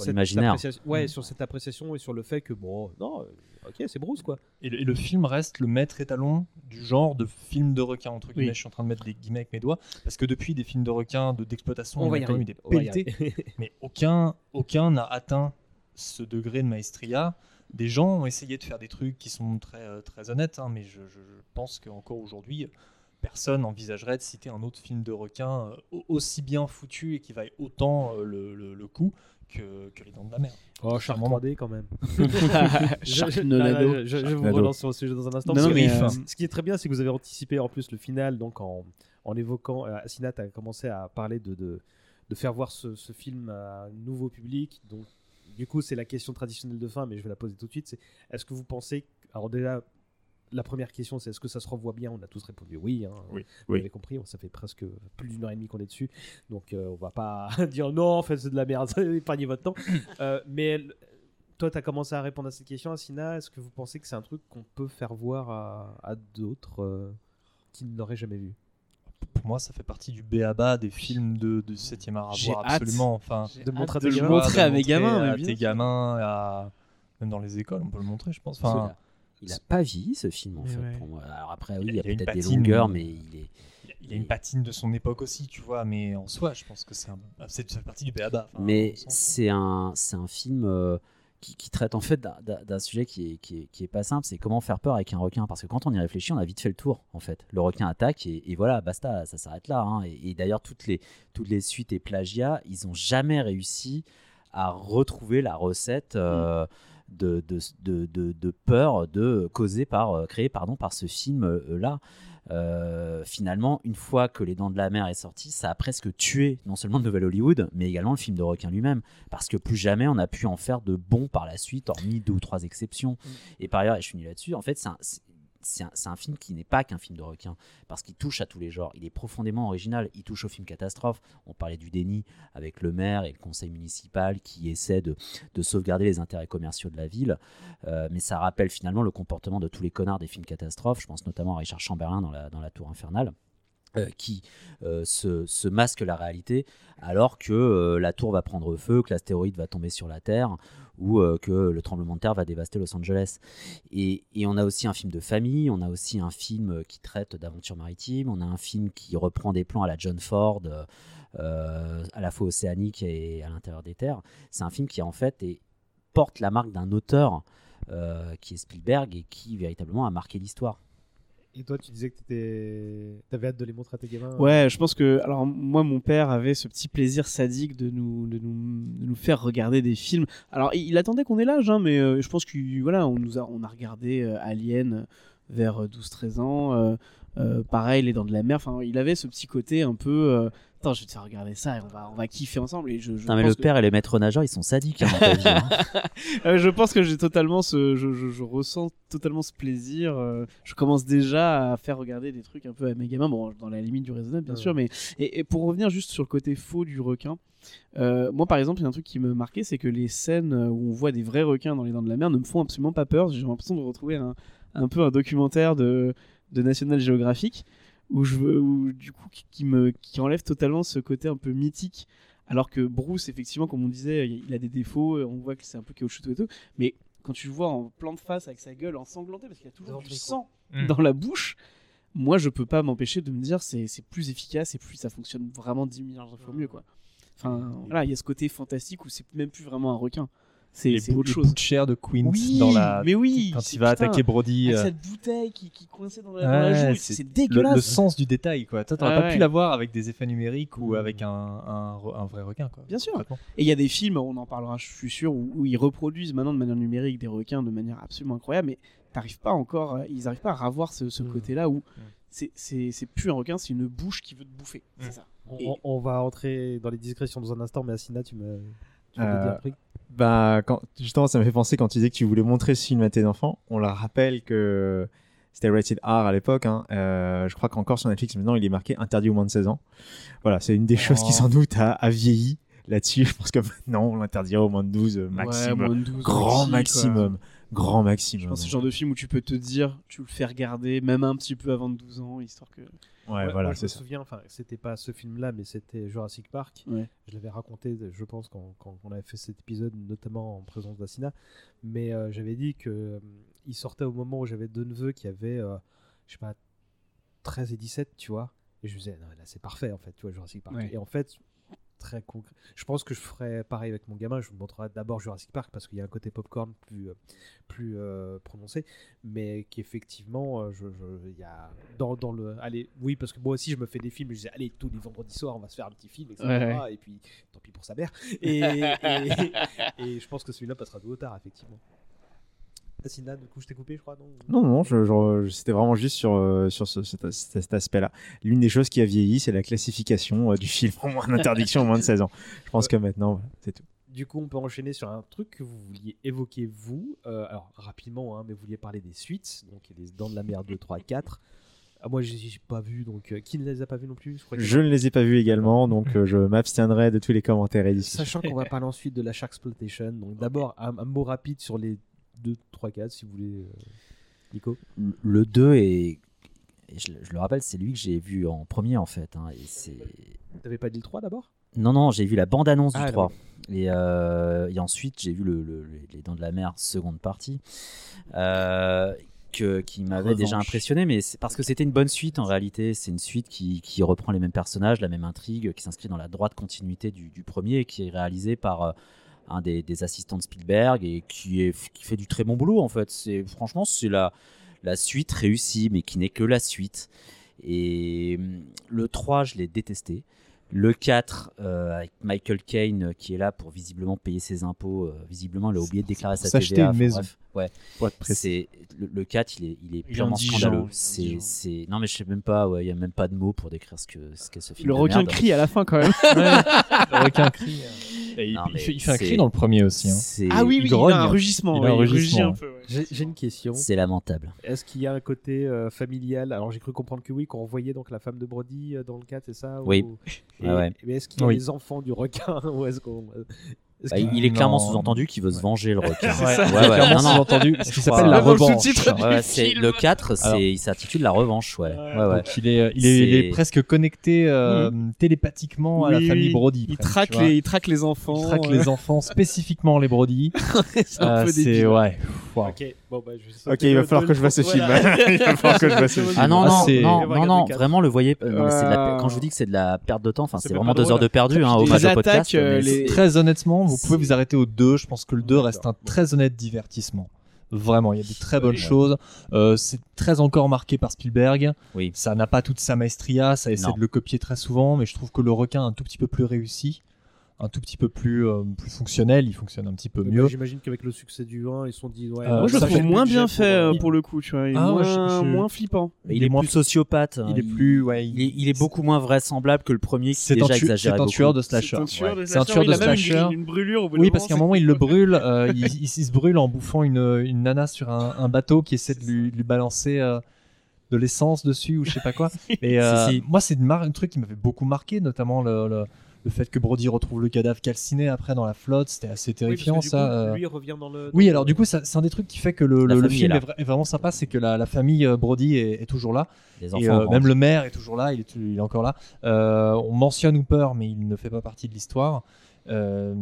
l'imaginaire. appréciation- Ouais, Mm. sur cette appréciation et sur le fait que bon, non, euh, ok, c'est Bruce quoi. Et le, et le film reste le maître étalon du genre de film de requin, entre guillemets. Oui. Je suis en train de mettre des guillemets avec mes doigts, parce que depuis des films de requins, de- d'exploitation, On on, a arriver. des pelletés, mais aucun aucun n'a atteint ce degré de maestria. Des gens ont essayé de faire des trucs qui sont très, euh, très honnêtes, hein, mais je, je- je pense qu'encore aujourd'hui, personne envisagerait de citer un autre film de requin euh, au- aussi bien foutu et qui vaille autant euh, le, le- le coup que, que Les Dents de la Mer. Oh. 3D quand même. Je- je- Sharknado. je- je- je vous relance sur le sujet dans un instant. Non, non, parce que- mais, euh, Ce qui est très bien, c'est que vous avez anticipé en plus le final, donc en, en évoquant, euh, Asinat a commencé à parler de, de, de faire voir ce, ce film à un nouveau public. Donc, du coup, c'est la question traditionnelle de fin, mais je vais la poser tout de suite. C'est est-ce que vous pensez, alors déjà, la première question, c'est est-ce que ça se revoit bien? On a tous répondu oui. hein. Oui, Vous oui. avez compris, ça fait presque plus d'une heure et demie qu'on est dessus, donc euh, on va pas dire non, en fait c'est de la merde, épargnez votre temps. Euh, mais toi, tu as commencé à répondre à cette question, Asina. Est-ce que vous pensez que c'est un truc qu'on peut faire voir à, à d'autres euh, qui ne l'auraient jamais vu? Pour moi, ça fait partie du béaba des films de, de 7e art à voir, hâte. absolument. Enfin, De montrer à de tes le gamins, montrer de à mes gamins. à tes gamins, à... même dans les écoles, on peut le montrer, je pense. Enfin, Il a pas vieilli ce film en Mais fait. ouais. Pour moi. Alors après, oui, Il il y a, peut-être des longueurs, mais il est. il a- une patine de son époque aussi, tu vois, mais en soi, je pense que c'est un... c'est- ça fait partie du béaba. enfin, mais c'est un, c'est un film euh, qui, qui traite en fait d'un- sujet qui est, qui, est, qui est pas simple, c'est comment faire peur avec un requin. Parce que quand on y réfléchit, on a vite fait le tour en fait. Le requin attaque et, et voilà, basta, ça s'arrête là. hein. Et, et d'ailleurs, toutes les, toutes les suites et plagiats, ils ont jamais réussi à retrouver la recette. euh, de, de, de, de, de peur de causée par euh, créée pardon par ce film euh, là Euh, finalement une fois que les dents de la mer est sorti ça a presque tué non seulement le nouvel Hollywood mais également le film de requin lui-même. Parce que plus jamais on a pu en faire de bons par la suite hormis deux ou trois exceptions. Et par ailleurs et je finis là-dessus en fait c'est un, c'est- un, film qui n'est pas qu'un film de requin parce qu'il touche à tous les genres il est profondément original il touche au film catastrophe on parlait du déni avec le maire et le conseil municipal qui essaie de, de sauvegarder les intérêts commerciaux de la ville euh, mais ça rappelle finalement le comportement de tous les connards des films catastrophes. Je pense notamment à Richard Chamberlain dans la, dans la Tour Infernale. Euh, qui euh, se, masque la réalité alors que euh, la tour va prendre feu, que l'astéroïde va tomber sur la Terre ou que le tremblement de terre va dévaster Los Angeles. Et, on a aussi un film de famille, on a aussi un film qui traite d'aventure maritime, on a un film qui reprend des plans à la John Ford, à la fois océanique et à l'intérieur des terres. C'est un film qui en fait porte la marque d'un auteur qui est Spielberg et qui véritablement a marqué l'histoire. Et toi, tu disais que tu avais hâte de les montrer à tes gamins Ouais, je pense que alors moi mon père avait ce petit plaisir sadique de nous faire regarder des films. Alors il, attendait qu'on ait l'âge hein, mais euh, je pense que voilà, a regardé euh, Alien vers 12-13 ans euh, euh, pareil les dents de la mer, enfin il avait ce petit côté un peu euh, attends, je vais te faire regarder ça et on va on va kiffer ensemble et je, je Putain, mais pense le que- père et les maîtres nageurs, ils sont sadiques hein, dans ta vie. hein. Euh, je pense que j'ai totalement ce, je, je- je ressens totalement ce plaisir. euh, je commence déjà à faire regarder des trucs un peu à mes gamins, bon, dans la limite du raisonnable bien Ouais. sûr, mais et, et pour revenir juste sur le côté faux du requin, euh, moi par exemple, il y a un truc qui me marquait, c'est que les scènes où on voit des vrais requins dans les dents de la mer ne me font absolument pas peur. J'ai l'impression de retrouver un, un peu un documentaire de, de National Geographic où je veux, où, du coup qui, qui me qui enlève totalement ce côté un peu mythique. Alors que Bruce, effectivement, comme on disait, il a des défauts, on voit que c'est un peu caoutchouteux et tout, mais quand tu le vois en plan de face avec sa gueule ensanglantée parce qu'il a toujours du sang Mm. dans la bouche, moi je peux pas m'empêcher de me dire c'est c'est plus efficace et plus ça fonctionne vraiment 10 milliards de fois mieux quoi. Enfin voilà, il y a ce côté fantastique où c'est même plus vraiment un requin. C'est bouts de chair de Quint Oui, dans la. mais oui, Quand il va putain, attaquer Brody. avec euh, cette bouteille qui, qui coinçait dans la, dans la Ouais, joue, c'est- le, dégueulasse. le sens du détail, quoi. Toi, t'aurais Ah pas pu ouais. l'avoir avec des effets numériques ou avec un, un, vrai requin, quoi. Bien sûr. Et il y a des films, on en parlera, je suis sûr, où, où ils reproduisent maintenant de manière numérique des requins de manière absolument incroyable, mais t'arrives pas encore, euh, ils arrivent pas à avoir ce, ce Mm. côté-là où c'est- c'est c'est plus un requin, c'est une bouche qui veut te bouffer. C'est ça. On, Et- on- on va entrer dans les discrétions dans un instant, mais Asina, tu me. Tu Euh, Bah, quand, justement, ça me fait penser quand tu disais que tu voulais montrer ce film à tes enfants. On leur rappelle que c'était rated R à l'époque. hein. Euh, je crois qu'encore sur Netflix, maintenant, il est marqué interdit aux moins de 16 ans. Voilà, c'est une des choses qui, Oh. sans doute, a, a vieilli là-dessus. Je pense que maintenant, on l'interdirait aux moins de 12 euh, maximum. Ouais, moins de 12 grand quoi. Grand maximum. Je pense que c'est le genre de film où tu peux te dire, tu le fais regarder, même un petit peu avant de 12 ans, histoire que. Ouais, Ouais, voilà, moi, je c'est me ça. souviens, enfin, c'était pas ce film-là, mais c'était Jurassic Park. Ouais. Je l'avais raconté, je pense, quand, quand on avait fait cet épisode, notamment en présence d'Asina. Mais euh, j'avais dit que euh, il sortait au moment où j'avais deux neveux qui avaient, euh, je sais pas, 13 et 17, tu vois. Et je me disais, non, là, c'est parfait, en fait, tu vois, Jurassic Park. Ouais. Et en fait, très concret. Je pense que je ferais pareil avec mon gamin. Je vous montrerai d'abord Jurassic Park parce qu'il y a un côté popcorn plus, euh, plus euh, prononcé, mais qu'effectivement, euh, je, y a dans, dans le, allez, oui, parce que moi aussi je me fais des films. Je disais, allez, tous les vendredis soirs, on va se faire un petit film, etc. Ouais, Et puis, tant pis pour sa mère. Et, et, et je pense que celui-là passera tout au tard, effectivement. Du coup, je t'ai coupé, je crois, non Non, non, je, je- c'était vraiment juste sur, euh, sur ce- cet, cet aspect-là. L'une des choses qui a vieilli, c'est la classification euh, du film en moins d'interdiction aux moins de 16 ans. Je pense que maintenant, voilà, c'est tout. Du coup, on peut enchaîner sur un truc que vous vouliez évoquer, vous. Euh, alors, rapidement, hein, mais vous vouliez parler des suites. Donc, il y a des Dents de la Mer 2, 3 et 4. Ah, moi, je les ai pas vus, donc euh, qui ne les a pas vus non plus? Je crois que- Je ne les ai pas vus également, donc euh, je m'abstiendrai de tous les commentaires et discussions. Sachant qu'on va parler ensuite de la Shark Exploitation. Donc, d'abord, un, un mot rapide sur les 2, 3, 4, si vous voulez. euh, Nico Le 2 est. et Je, je le rappelle, c'est lui que j'ai vu en premier en fait. hein. T'avais pas dit le 3 d'abord? Non, non, j'ai vu la bande-annonce Ah, du 3. Et, euh, et ensuite, j'ai vu le, le- les- Dents de la Mer, seconde partie, euh, que, qui m'avait déjà impressionné, mais parce que c'était une bonne suite en réalité. C'est une suite qui, qui reprend les mêmes personnages, la même intrigue, qui s'inscrit dans la droite continuité du, du premier et qui est réalisé par euh, un des, assistants de Spielberg et qui fait du très bon boulot en fait. C'est, franchement, c'est la, la suite réussie, mais qui n'est que la suite. Et hum, le 3, je l'ai détesté. Le 4, euh, avec Michael Caine euh, qui est là pour visiblement payer ses impôts. euh, visiblement, il a oublié de déclarer sa s'acheter TVA. une enfin, maison. bref, ouais. Pour être précis. C'est le, le 4, il est, il est purement scandaleux. il est C'est, non mais je sais même pas. ouais, Il y a même pas de mots pour décrire ce que ce qu'est ce film. Le requin merde. crie à la fin quand même. Le requin crie. euh, il, Non, il mais fait, il fait un cri dans le premier aussi. hein. Ah oui, il oui, il, grogne. a un rugissement. Il a un ouais, rugit rugissement, un ouais. peu. ouais. J'ai j'ai une question. c'est lamentable. Est-ce qu'il y a un côté euh, familial? Alors j'ai cru comprendre que oui, qu'on voyait donc la femme de Brody euh, dans le 4, c'est ça Oui. ou- Ouais, Et- ouais. Mais est-ce qu'il y a Oui. les enfants du requin ou est-ce qu'on est-ce Bah, il est clairement sous-entendu qu'il veut se venger le requin. Ouais, ouais, ouais. clairement Non, non. sous-entendu, ce qui s'appelle la le revanche? sous-titre Ouais, ouais, du c'est film. le 4, c'est, Alors. il s'intitule La Revanche, ouais. Ouais. ouais, ouais. Donc il est, il est, il est C'est- presque connecté euh, télépathiquement à la Oui, famille oui. Brody. Il presque, traque, les, il traque les enfants. Il traque euh, les enfants, spécifiquement les Brody. c'est un Euh, peu c'est débile. ouais. Waouh. Ok, bon, bah, je vais Ok, il va falloir que je vois ce film. voilà. il va falloir que je vois ce film. Ah non, Ah, non, non, non, vraiment le voyez. euh, non, mais c'est de la- Euh, Quand je vous dis que c'est de la perte de temps, enfin, C'est vraiment deux drôle. heures de perdu, hein, hommage au podcast. euh, Très honnêtement, vous pouvez vous arrêter au 2. Je pense que le 2 D'accord. reste un très honnête divertissement. Vraiment, il y a des très bonnes choses. Euh, c'est très encore marqué par Spielberg. Oui. Ça n'a pas toute sa maestria, ça essaie Non. de le copier très souvent, mais je trouve que le requin est un tout petit peu plus réussi, un tout petit peu plus, euh, plus fonctionnel. Il fonctionne un petit peu Mais mieux. J'imagine qu'avec le succès du 1, ils se sont dit. Ouais, Euh, Moi, je le ça trouve fait moins bien fait euh, euh, pour le coup, tu vois. Il est Ah, ouais, moins, je- je- moins flippant. il, il est, est moins plus- sociopathe. hein, Il est plus, ouais, il est, il est beaucoup moins vraisemblable que le premier qui C'est déjà exagérait c'est un tueur de slasher. C'est un tueur de slasher, tueur il de a même une- brûlure au bout d'un Oui, parce qu'à un moment, il le brûle. euh, il, se brûle en bouffant une, une nana sur un, un bateau qui essaie de lui, balancer euh, de l'essence dessus ou je sais pas quoi. Et euh, Si, si. moi, c'est une mar- un truc qui m'avait beaucoup marqué, notamment le, le, le fait que Brody retrouve le cadavre calciné après dans la flotte. C'était assez Oui, parce terrifiant, du ça. coup, euh. Lui revient dans le. Oui, alors du coup, ça- c'est un des trucs qui fait que le, le- film est vra- vraiment sympa, c'est que la, la famille euh, Brody est, est toujours là. Les Et enfants euh, même le maire est toujours là, il est, il est encore là. Euh, on mentionne Hooper, mais il ne fait pas partie de l'histoire. Euh,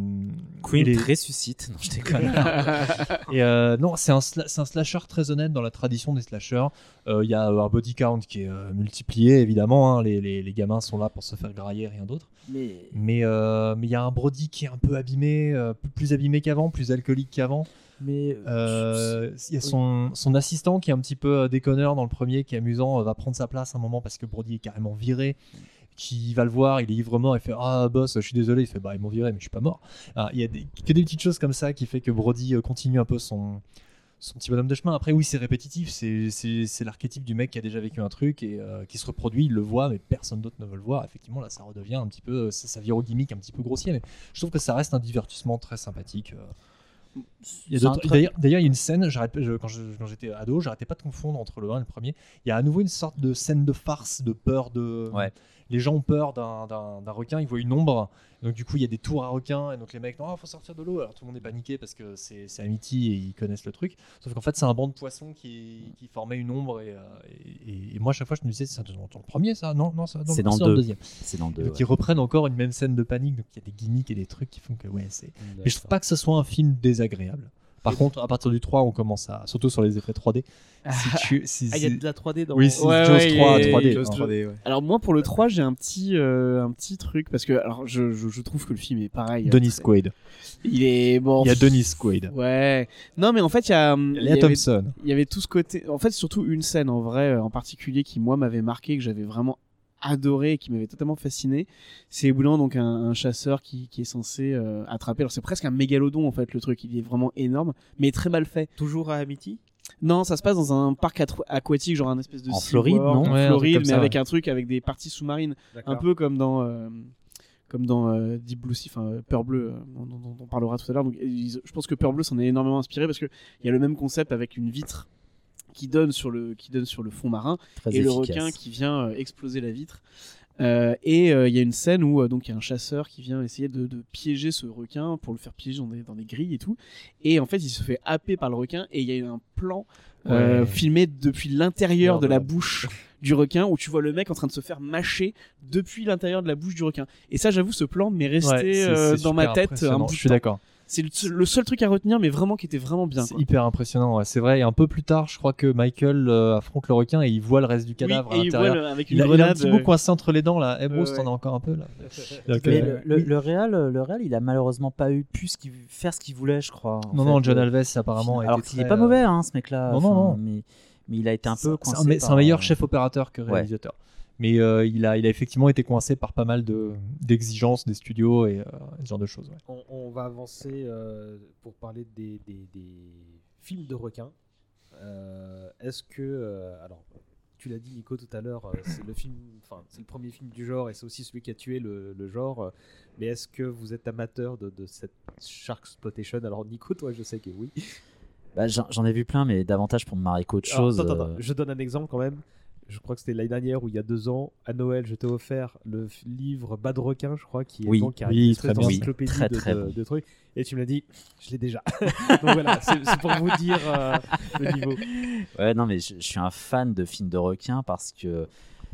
Queen les- ressuscite. Non, je déconne. et euh, non, c'est un, sla- c'est un slasher très honnête dans la tradition des slashers. Euh, Il y a euh, un body count qui est euh, multiplié, évidemment. hein. Les, les- les gamins sont là pour se faire grailler, rien d'autre. Mais Mais euh, mais il y a un Brody qui est un peu abîmé, euh, plus abîmé qu'avant, plus alcoolique qu'avant. mais Euh, Il y a son, son assistant qui est un petit peu déconneur dans le premier, qui est amusant, va prendre sa place un moment parce que Brody est carrément viré. Qui va le voir, il est ivre mort, il fait Ah boss, je suis désolé, il fait Bah ils m'ont viré, mais je suis pas mort. Ah, Il y a des, que des petites choses comme ça qui fait que Brody euh, continue un peu son, son petit bonhomme de chemin. Après, oui, c'est répétitif, c'est- l'archétype du mec qui a déjà vécu un truc et euh, qui se reproduit, il le voit, mais personne d'autre ne veut le voir. Effectivement, là, ça redevient un petit peu, ça, ça vire au gimmick un petit peu grossier, mais je trouve que ça reste un divertissement très sympathique. euh. D'ailleurs, il y a une scène, je- quand j'étais ado, j'arrêtais pas de confondre entre le 1 et le premier. Il y a à nouveau une sorte de scène de farce, de peur de. Ouais. Les gens ont peur d'un- requin, ils voient une ombre. Donc, du coup, il y a des tours à requins. Et donc, les mecs, non, faut sortir de l'eau. Alors, tout le monde est paniqué parce que c'est Amity et ils connaissent le truc. Sauf qu'en fait, c'est un banc de poissons qui, qui formait une ombre. Et, euh, et- et moi, à chaque fois, je me disais, c'est dans le premier, ça? Non, non, c'est le- dans le deux. deuxième. C'est dans le deux. donc, ouais. ils reprennent encore une même scène de panique. Donc, il y a des gimmicks et des trucs qui font que, ouais, c'est. Mais je trouve pas que ce soit un film désagréable. Par contre, à partir du 3, on commence à. Surtout sur les effets 3D. Si tu- si- Ah, il y a de la 3D dans Oui, c'est Ouais, Jaws ouais, 3 et- 3D. Jaws hein. 3D, ouais. Alors moi pour le 3 j'ai un petit euh, un petit truc parce que alors je, je, je trouve que le film est pareil. Dennis très- Quaid. Il est bon. Il y a Dennis Quaid. Ouais. Non mais en fait il y a hum, il y Léa avait- Thompson. il y avait tout ce côté en fait surtout une scène en vrai euh, en particulier qui moi m'avait marqué que j'avais vraiment adoré qui m'avait totalement fasciné c'est moment, donc un, un chasseur qui, qui est censé euh, attraper. Alors c'est presque un mégalodon en fait le truc. Il est vraiment énorme mais très mal fait. Toujours à Amity non ça se passe dans un parc aquatique genre un espèce de En Floride, World, non en Ouais, Floride mais ça, avec ouais. un truc avec des parties sous-marines. Un peu comme dans euh, comme dans euh, Deep Blue Sea, enfin euh, Peur Bleu, euh, dont, on parlera tout à l'heure. Donc, ils- je pense que Peur Bleu s'en est énormément inspiré parce que il y a le même concept avec une vitre qui donne sur le qui donne sur le fond marin Très et le requin qui vient euh, exploser la vitre. Euh, et euh, il y a une scène où euh, donc il y a un chasseur qui vient essayer de, de piéger ce requin pour le faire piéger dans des, dans des grilles et tout. Et en fait, il se fait happer par le requin et il y a un plan Ouais. filmé depuis l'intérieur de la bouche du requin où tu vois le mec en train de se faire mâcher depuis l'intérieur de la bouche du requin. Et ça, j'avoue, ce plan m'est resté Ouais, c'est- c'est dans ma tête un bout Je suis d'accord. C'est le, seul- le seul truc à retenir, mais vraiment qui était vraiment bien. C'est hyper impressionnant. ouais. C'est vrai. Et un peu plus tard, je crois que Michael euh, affronte le requin et il voit le reste du cadavre Oui, à et il voit l'intérieur. le- avec une Il, a- il a un petit bout euh, coincé entre les dents là. Eh Bruce, ouais, t'en as encore un peu là. Donc, Mais euh, le, le, le Real, le Real, il a malheureusement pas eu pu ce faire ce qu'il voulait, je crois. non, fait. non, John Euh, Alves apparemment. Alors qu'il est pas mauvais, hein, ce mec-là. Non, non, non. Mais, mais il a été un peu c'est coincé. c'est un meilleur euh, chef opérateur que ouais. réalisateur. Mais euh, il, a, il a effectivement été coincé par pas mal de- d'exigences des studios et euh, ce genre de choses. ouais. On, on va avancer euh, pour parler des, des- des films de requins. Euh, Est-ce que, euh, alors, tu l'as dit Nico tout à l'heure, c'est le film, enfin, c'est le premier film du genre et c'est aussi celui qui a tué le, le genre. Mais est-ce que vous êtes amateur de, de cette shark exploitation? Alors Nico, toi, je sais que oui. bah, J'en ai vu plein, mais davantage pour me marrer qu'autre chose. attends, attends, euh, Je donne un exemple quand même. Je crois que c'était l'année dernière ou il y a deux ans, à Noël, je t'ai offert le livre Bas de requin, je crois, qui est Oui, donc un oui, très bien. d'encyclopédie Très, de, très de- bon. de trucs. Et tu me l'as dit, je l'ai déjà. donc voilà, c'est pour vous dire euh, le niveau. Ouais, non, mais je, je suis un fan de films de requins parce que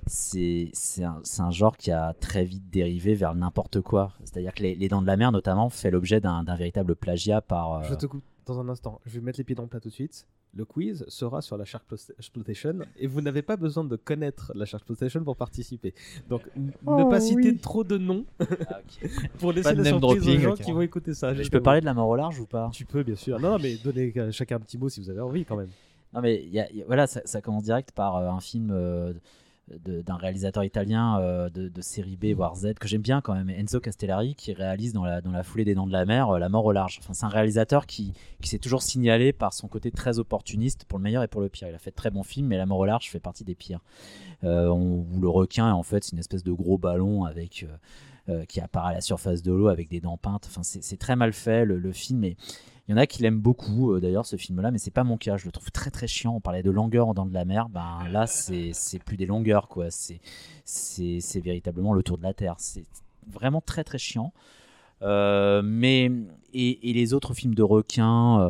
c'est un, genre qui a très vite dérivé vers n'importe quoi. C'est-à-dire que les, les Dents de la Mer, notamment, fait l'objet d'un d'un véritable plagiat par. euh, Je te coupe dans un instant. Je vais mettre les pieds dans le plat tout de suite. Le quiz sera sur la Shark Plos- Exploitation et vous n'avez pas besoin de connaître la Shark Exploitation pour participer. Donc ne pas citer trop de noms Ah, pour laisser Pas la surprise aux dropping, gens ok. qui vont écouter ça. Je peux parler de la mort au large ou pas? Tu peux bien sûr. Non, non, mais donnez chacun un petit mot si vous avez envie quand même. Non, mais il y a- il y a- voilà, ça, ça commence direct par euh, un film euh, d'un réalisateur italien euh, de, série B voire Z que j'aime bien quand même, Enzo Castellari, qui réalise dans la, dans la foulée des Dents de la Mer euh, La mort au large. Enfin, c'est un réalisateur qui, qui s'est toujours signalé par son côté très opportuniste pour le meilleur et pour le pire. Il a fait de très bons films, mais La mort au large fait partie des pires. Euh, on- le requin, en fait, c'est une espèce de gros ballon avec. qui apparaît à la surface de l'eau avec des dents peintes. Enfin, c'est très mal fait. Le, le film il y en a qui l'aiment beaucoup, euh, d'ailleurs, ce film-là, mais c'est pas mon cas. Je le trouve très très chiant. On parlait de longueur en dents de la mer. Ben là, c'est c'est plus des longueurs, quoi. C'est c'est c'est véritablement le tour de la terre. C'est vraiment très très chiant. Euh, mais et, et les autres films de requins euh,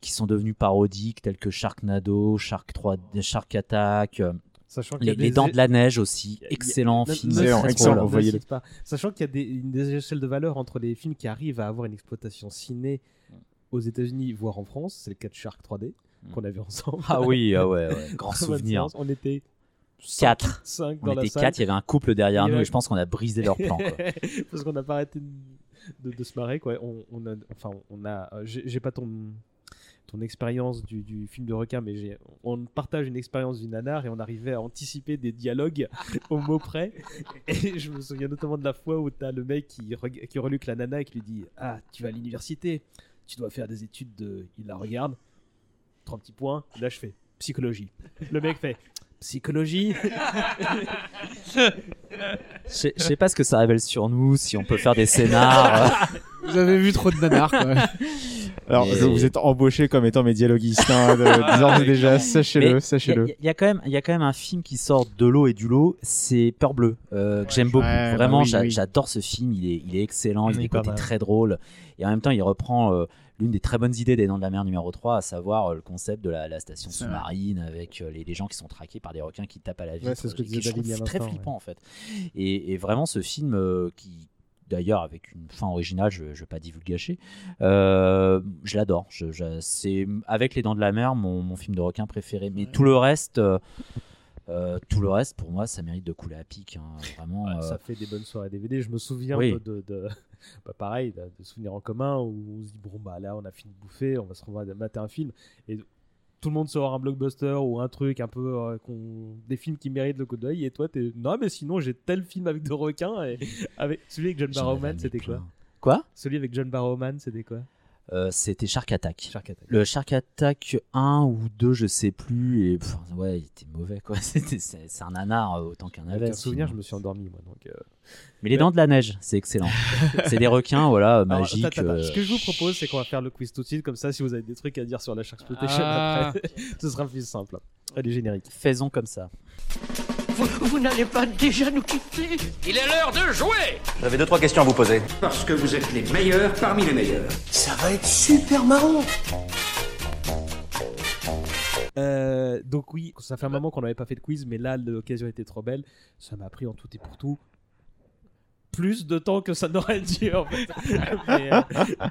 qui sont devenus parodiques, tels que Sharknado, Shark 3, Shark Attack. euh, Sachant qu'il y a Les, Dents de la Neige aussi, a- excellent Ne- film. Excellent. Sachant qu'il y a des, une des échelles de valeur entre les films qui arrivent à avoir une exploitation ciné aux États-Unis, voire en France, c'est le cas de Shark 3D qu'on a vu ensemble. Ah oui, ah ouais, ouais, grand souvenir. On était 4. 5 On dans était salle. 4, il y avait un couple derrière nous avait- et je pense qu'on a brisé leur plan. quoi. Parce qu'on n'a pas arrêté de, de- de se marrer. Quoi. On, on a, enfin, on a. euh, J'ai pas ton ton expérience du, du film de requin, mais on partage une expérience du nanar et on arrivait à anticiper des dialogues au mot près. Et je me souviens notamment de la fois où t'as le mec qui, qui reluque la nana et qui lui dit Ah, tu vas à l'université, tu dois faire des études de. Il la regarde, trois petits points, là je fais psychologie. Le mec fait psychologie. Je sais- je sais pas ce que ça révèle sur nous, si on peut faire des scénars. Vous avez vu trop de nanars, quoi. Alors, Mais- je- vous êtes embauché comme étant mes dialoguistes, hein, de, d'ores et déjà, sachez-le, sachez-le. Il y, a- il y a quand même, il y a quand même un film qui sort de l'eau et du lot, c'est Peur Bleue, euh, que j'aime beaucoup. Ouais, bah Vraiment, oui, j'a- oui. j'adore ce film. Il est, il est excellent. Il Il a est des pas côtés mal. très drôles. Et en même temps, il reprend euh, l'une des très bonnes idées des Dents de la Mer numéro 3, à savoir euh, le concept de la, la station sous-marine avec euh, les, les gens qui sont traqués par des requins qui tapent à la vitre. Ouais, c'est ce que disait David très flippant en fait. Et, et vraiment, ce film euh, qui d'ailleurs avec une fin originale, je ne vais pas divulgacher, euh, je l'adore. Je, je- c'est avec les Dents de la Mer mon, mon film de requin préféré. Mais tout le reste, euh, euh, tout le reste pour moi, ça mérite de couler à pic. hein. Vraiment. Ouais, euh, Ça fait des bonnes soirées DVD. Je me souviens Oui. de, de, de- bah, pareil, de, de souvenirs en commun où on se dit bon bah là on a fini de bouffer, on va se revoir mater un film et tout le monde sort un blockbuster ou un truc un peu euh, qu'on- des films qui méritent le coup d'œil et toi t'es non mais sinon j'ai tel film avec de requins et avec celui avec John Barrowman c'était quoi? Quoi? Celui avec John Barrowman c'était quoi? Euh, C'était Shark Attack. Shark Attack. Le Shark Attack 1 ou 2, je sais plus. Et pff, ouais, il était mauvais quoi. C'était- C'est c'est un nanar euh, autant qu'un navet. un souvenir, je me suis endormi moi donc. euh. Mais les dents de la neige, c'est excellent. c'est des requins, voilà, Alors, magiques. euh, Ce que je vous propose, c'est qu'on va faire le quiz tout de suite, comme ça, si vous avez des trucs à dire sur la Sharksploitation Ah. après, ce sera plus simple. Allez, générique. Faisons comme ça. Vous, vous n'allez pas déjà nous quitter Il est l'heure de jouer J'avais deux, trois questions à vous poser. Parce que vous êtes les meilleurs parmi les meilleurs. Ça va être super marrant Euh, donc oui, ça fait un moment qu'on n'avait pas fait de quiz, mais là l'occasion était trop belle. Ça m'a pris en tout et pour tout plus de temps que ça n'aurait dû en fait. mais euh,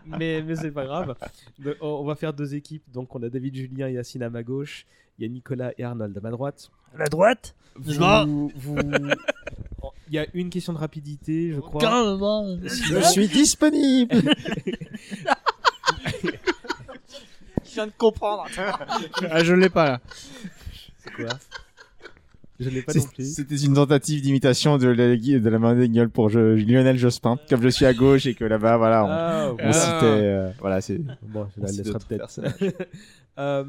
mais, mais c'est pas grave. Donc, on va faire deux équipes. Donc on a David, Julien et Yacine à ma gauche. Il y a Nicolas et Arnold à ma droite. À la droite Vous, vous- Il y a une question de rapidité, je crois. Je suis disponible Je viens de comprendre. Ah, je l'ai pas là. C'est quoi? Je l'ai pas non plus. C'était une tentative d'imitation de la, de la main des gueules pour je- Lionel Jospin. Comme je suis à gauche et que là-bas, voilà, on, Ah, on citait. euh, voilà, c'est. Bon, je la laisserai peut-être. Euh,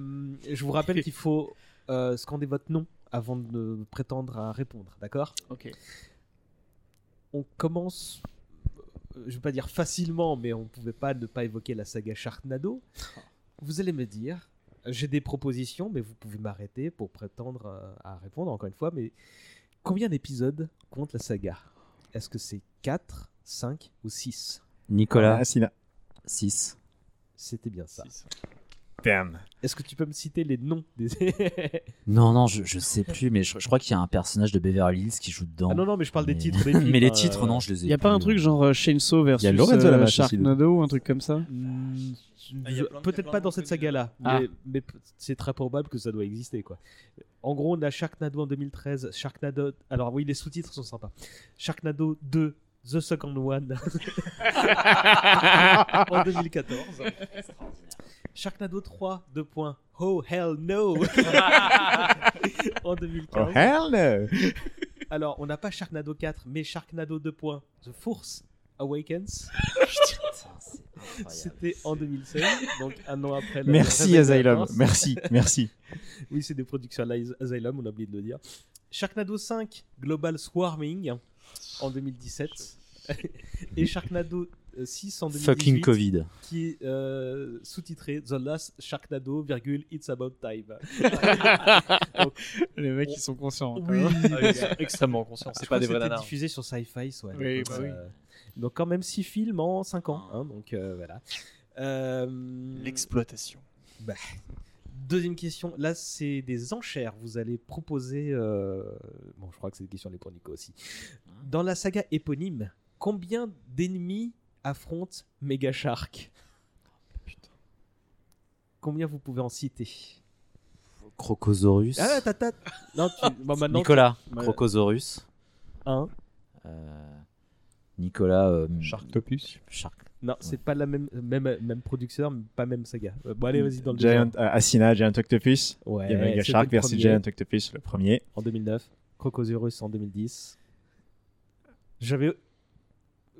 je vous rappelle qu'il faut euh, scander votre nom avant de prétendre à répondre, d'accord? Ok. On commence, euh, je vais pas dire facilement, mais on pouvait pas ne pas évoquer la saga Sharknado. Vous allez me dire, j'ai des propositions, mais vous pouvez m'arrêter pour prétendre euh, à répondre encore une fois. Mais combien d'épisodes compte la saga? Est-ce que c'est 4, 5 ou 6 Nicolas, Ah, Sina. 6. C'était bien ça. Damn. Est-ce que tu peux me citer les noms des Non, non, je, je sais plus, mais je, je crois qu'il y a un personnage de Beverly Hills qui joue dedans. Ah non, non, mais je parle des titres. des films, mais les titres, euh, non, je les ai Y a pas un truc euh. genre Chainsaw versus Lorenzo euh, Sharknado ou un truc comme ça? Hmm, Ah, Peut-être pas dans cette saga-là, Ah. mais, c'est très probable que ça doit exister. quoi. En gros, on a Sharknado en 2013, Sharknado. Alors oui, les sous-titres sont sympas. Sharknado 2, The Second One en 2014. Sharknado 3, 2 points. Oh hell no en 2015. Oh hell no Alors, on n'a pas Sharknado 4, mais Sharknado 2 points. The Force Awakens. C'était en 2016, donc un an après. la- Merci Asylum. Merci, merci. Oui, c'est des productions Asylum, on a oublié de le dire. Sharknado 5, Global Swarming, en 2017. Et Sharknado euh, 6 en 2018. Fucking Covid. Qui est euh, sous-titré The Last Sharknado, virgule, It's About Time. Les mecs, ils sont conscients. Oui, Ah, ils sont extrêmement conscients. Je C'est crois pas des vrais nanars. diffusé sur Sci-Fi, soit. Oui, bah oui. Donc quand même 6 films en 5 ans. hein, donc euh, voilà. Euh, L'exploitation. Deuxième question, là c'est des enchères. Vous allez proposer. euh, Bon, je crois que c'est des questions les pour Nico aussi. Dans la saga éponyme, combien d'ennemis affrontent Mega Shark Combien vous pouvez en citer? Crocosaurus. Ah, tata Non, tu... bon, maintenant, Nicolas, tu- Crocosaurus. Un. Euh, Nicolas. euh, Sharktopus. Shark. Non, c'est pas la même, même, même producteur, mais pas même saga. Euh, Bon, allez, vas-y, dans le Giant, deuxième. euh, Asina, Giant Octopus. Ouais, Il y a Mega Shark versus premier. Giant Octopus, le premier. En 2009. Crocosaurus en 2010. J'avais.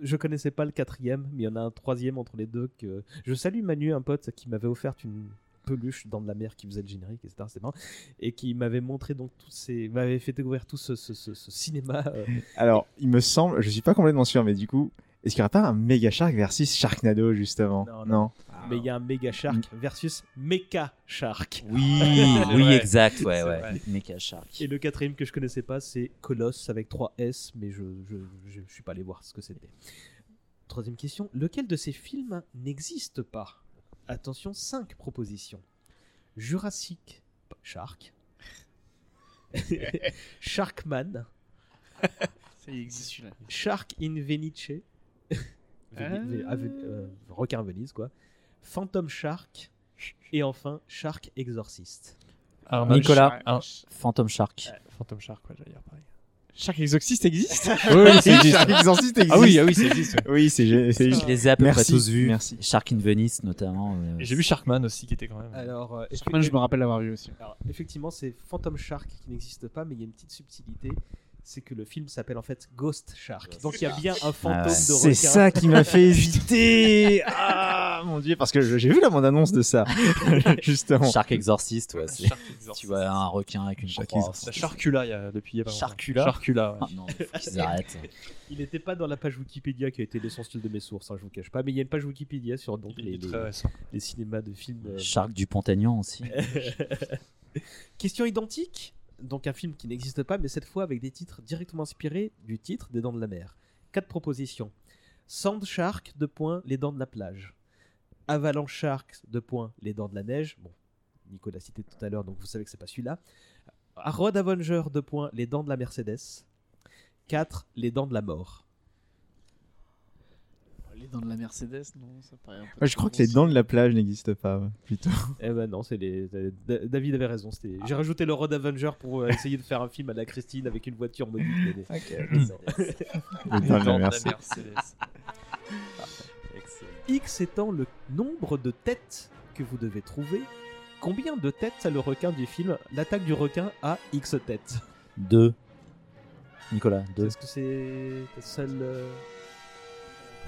Je connaissais pas le quatrième, mais il y en a un troisième entre les deux que. Je salue Manu, un pote qui m'avait offert une peluche dans de la mer qui faisait le générique, etc. C'est marrant. Et qui m'avait montré donc tous ces. m'avait fait découvrir tout ce, ce- ce- ce cinéma. euh, Alors, il me semble, je suis pas complètement sûr, mais du coup, est-ce qu'il n'y aura pas un Mega Shark versus Sharknado, justement? Non, non. Mais il y a un méga shark versus mecha shark. Oui, oui, vrai. exact, ouais, ouais. Mecha Shark. Et le quatrième que je connaissais pas, c'est Colosse avec 3 S, mais je, je, je, je suis pas allé voir ce que c'était. Troisième question, lequel de ces films n'existe pas? Attention, 5 propositions. Jurassic Shark. Sharkman. Ça y existe celui-là. Shark in Venice. Veni- Ah. Ve- à Ven- euh, requin Venise, quoi. Phantom Shark. Et enfin, Shark Exorcist. Arnold Nicolas, Phantom Shark. Phantom Shark, quoi, j'allais dire pareil. Shark Exorcist existe Oui, oui, ça existe. Shark Exorcist existe. Ah oui, ah oui, ça existe. Oui, c'est gé- c'est Je les ai à peu Merci, près tous vus. Merci. Shark in Venice, notamment. euh, Et J'ai vu Sharkman aussi, qui était quand même. Alors, euh, Sharkman, je me rappelle l'avoir vu aussi. Alors, effectivement, c'est Phantom Shark qui n'existe pas, mais il y a une petite subtilité. C'est que le film s'appelle en fait Ghost Shark. Donc il y a bien un fantôme ouais. de C'est requin. ça qui m'a fait hésiter. Ah mon dieu, parce que j'ai vu la bande-annonce de ça, justement. Shark Exorcist, ouais. c'est- Shark Exorcist. Tu vois un requin avec une Shark croix. La Sharkula, il y a, depuis il y a. Sharkula Sharkula, ouais. Ah non, faut qu'ils arrêtent. Il n'était pas dans la page Wikipédia qui a été l'essentiel de mes sources, hein, je vous cache pas. Mais il y a une page Wikipédia sur donc, les, les- cinémas de films. euh, Shark du Pont-Aignan aussi. Question identique? Donc un film qui n'existe pas, mais cette fois avec des titres directement inspirés du titre des Dents de la Mer. Quatre propositions. Sand Shark, de points, les dents de la plage. Avalanche Shark, de points, les dents de la neige. Bon, Nicolas cité tout à l'heure, donc vous savez que c'est pas celui-là. Road Avenger, de points, les dents de la Mercedes. 4. Les dents de la mort. Les dents de la Mercedes, non, ça paraît un peu. Je crois que les dents de la plage n'existent pas, plutôt. Eh ben non, c'est les. euh, Da- David avait raison. c'était- J'ai rajouté le Road Avenger pour euh, essayer de faire un film à la Christine avec une voiture des- Les dents de la Mercedes. Mercedes. X étant le nombre de têtes que vous devez trouver, combien de têtes a le requin du film L'attaque du requin a X têtes? Deux. Nicolas, deux. Est-ce que c'est ta seule. euh,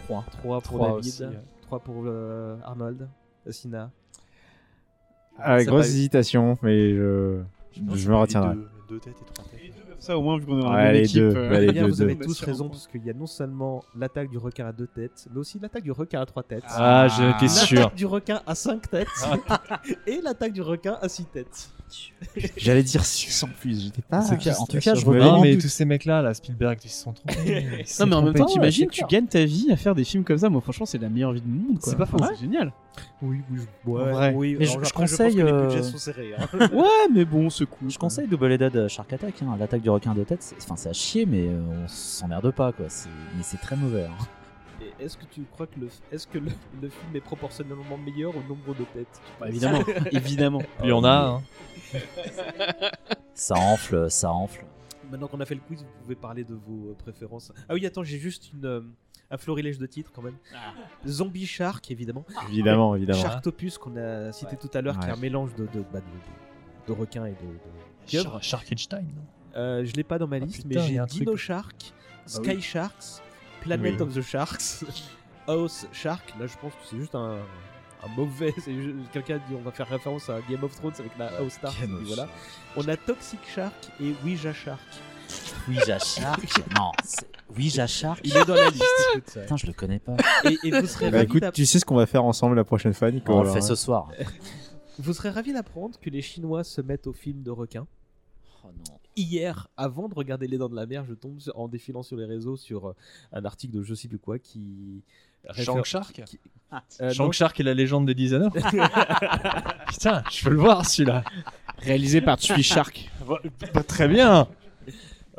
3. 3 pour Trois David, aussi, ouais. 3 pour euh, Arnold, Sina. Ah, Ça grosse hésitation, mais je, je me retiendrai. Deux, deux têtes et trois têtes. Ça, au moins, vu qu'on est en Ouais, même équipe. deux, euh, ouais, les bien, deux, vous avez tous raison, parce qu'il y a non seulement l'attaque du requin à deux têtes, mais aussi l'attaque du requin à trois têtes. Ah, j'étais sûr. L'attaque du requin à 5 têtes et l'attaque du requin à 6 têtes. J'allais dire 600 plus, j'étais pas. En tout cas, je en mais tous ces mecs-là, là, Spielberg, ils se sont trompés. Non, mais en même temps, t'imagines, tu gagnes ta vie à faire des films comme ça. Moi, franchement, c'est la meilleure vie du monde. quoi. C'est pas faux. C'est génial. Oui, oui, En vrai. oui. Mais je- conseille, pense que euh, les budgets sont serrés. hein. Ouais, mais bon, c'est cool. Je conseille Double Dead Shark Attack. Hein. L'attaque du requin de tête, c'est enfin, c'est à chier, mais euh, on s'emmerde pas. quoi. Mais c'est très mauvais. Est-ce que tu crois que le, est-ce que le, le film est proportionnellement meilleur au nombre de têtes Bah, évidemment, évidemment. Il y en a, hein. Ça enfle, ça enfle. Maintenant qu'on a fait le quiz, vous pouvez parler de vos euh, préférences. Ah oui, attends, j'ai juste une, euh, un florilège de titres quand même. Zombie Shark, évidemment. Évidemment, évidemment. Sharktopus, qu'on a cité tout à l'heure, qui est un mélange de, de, bah, de, de- de requins et de, de Sharkenstein, non? Euh, je l'ai pas dans ma Ah, list, putain, mais j'ai truc. Dino Shark, Sky oui. Sharks, Planet Oui. of the Sharks, House Shark. Là, je pense que c'est juste un, un mauvais. Quelqu'un dit on va faire référence à Game of Thrones avec la House et voilà. On a Toxic Shark et Ouija Shark. Ouija Shark Non, c'est- Ouija Shark Il est dans la liste. Putain, je le connais pas. Et, et vous serez Bah écoute, tu sais ce qu'on va faire ensemble la prochaine fois, Nico On le fait hein. ce soir. vous serez ravis d'apprendre que les Chinois se mettent au film de requins. Oh non. Hier, avant de regarder Les Dents de la Mer, je tombe sur- en défilant sur les réseaux sur euh, un article de je sais plus quoi qui. Shank Shark qui- Euh, Shank non. Shark et la légende des designers Putain, je peux le voir celui-là. Réalisé par Tsui Shark. Pas très bien.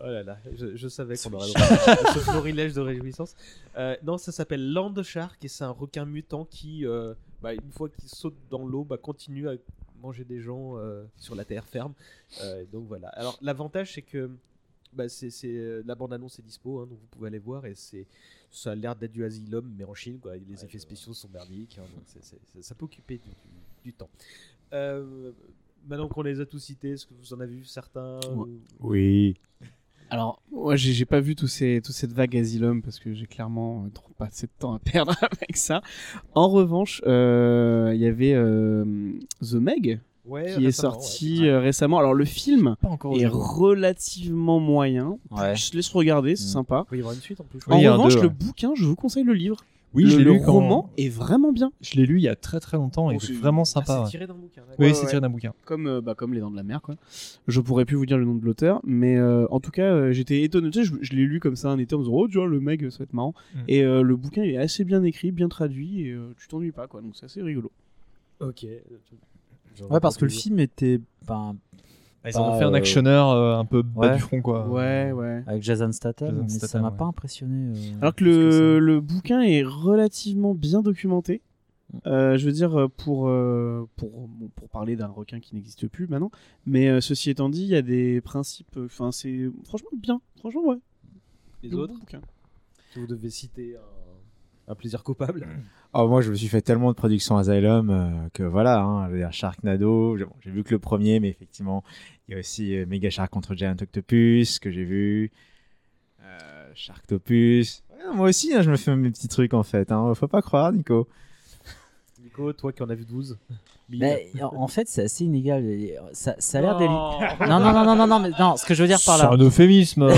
Oh là là, je, je savais qu'on aurait ce florilège de réjouissance. Euh, non, ça s'appelle Land Shark et c'est un requin mutant qui, euh, bah, une fois qu'il saute dans l'eau, bah, continue à manger des gens euh, sur la terre ferme. Euh, donc voilà. Alors l'avantage c'est que bah, c'est, c'est, euh, la bande annonce est dispo, hein, donc vous pouvez aller voir et c'est ça a l'air d'être du Asylum mais en Chine quoi. Les effets spéciaux sont merdiques, hein, donc c'est- c'est- c'est- ça peut occuper du, du- du temps. Euh, maintenant qu'on les a tous cités, est-ce que vous en avez vu certains ou- Oui. Alors, moi, j'ai j'ai pas vu tous ces, toute cette vague Asylum parce que j'ai clairement euh, trop pas assez de temps à perdre avec ça. En revanche, euh, il y avait euh, The Meg Ouais, qui est sorti ouais. euh, récemment. Alors, le film est relativement moyen. Ouais. Je te laisse regarder, c'est Mm. sympa. Il y avoir une suite en plus. En revanche, deux, le bouquin, je vous conseille le livre. Oui, le, je l'ai le lu quand- roman est vraiment bien. Je l'ai lu il y a très très longtemps et Oh, c'est- vraiment Ah, sympa. c'est ouais. tiré d'un bouquin. Oui, Ouais, c'est ouais. tiré d'un bouquin. comme euh, bah, comme les dents de la mer quoi. Je pourrais plus vous dire le nom de l'auteur, mais euh, en tout cas euh, j'étais étonné. Tu sais, je, je l'ai lu comme ça un été en me disant oh tu vois le mec ça va être marrant. Mm. Et euh, le bouquin est assez bien écrit, bien traduit et euh, tu t'ennuies pas quoi. Donc c'est assez rigolo. Ok. Ouais, parce que le film était ben, Ils en ont fait un euh, actionneur euh, un peu bas ouais. du front quoi. Ouais ouais. avec Jason Statham, Jason mais ça m'a ouais. pas impressionné. euh, Alors que ça. le, le bouquin est relativement bien documenté. Euh, je veux dire pour euh, pour pour parler d'un requin qui n'existe plus maintenant, mais euh, ceci étant dit, il y a des principes. Enfin c'est franchement bien. Franchement ouais. Les Le autres, bouquin. si vous devez citer un, un plaisir coupable. Oh, moi, je me suis fait tellement de productions Asylum euh, que voilà, hein, je veux dire, Sharknado, j'ai bon, j'ai vu que le premier, mais effectivement, il y a aussi euh, Mega Shark contre Giant Octopus que j'ai vu, euh, Sharktopus. Ouais, moi aussi, hein, je me fais mes petits trucs en fait. Hein. Faut pas croire, Nico. Nico, toi qui en as vu 12. mille. Mais en en fait, c'est assez inégal. Ça, ça a l'air d'être. Non. Non, non, non, non, non, non, mais non, ce que je veux dire par C'est là. un euphémisme.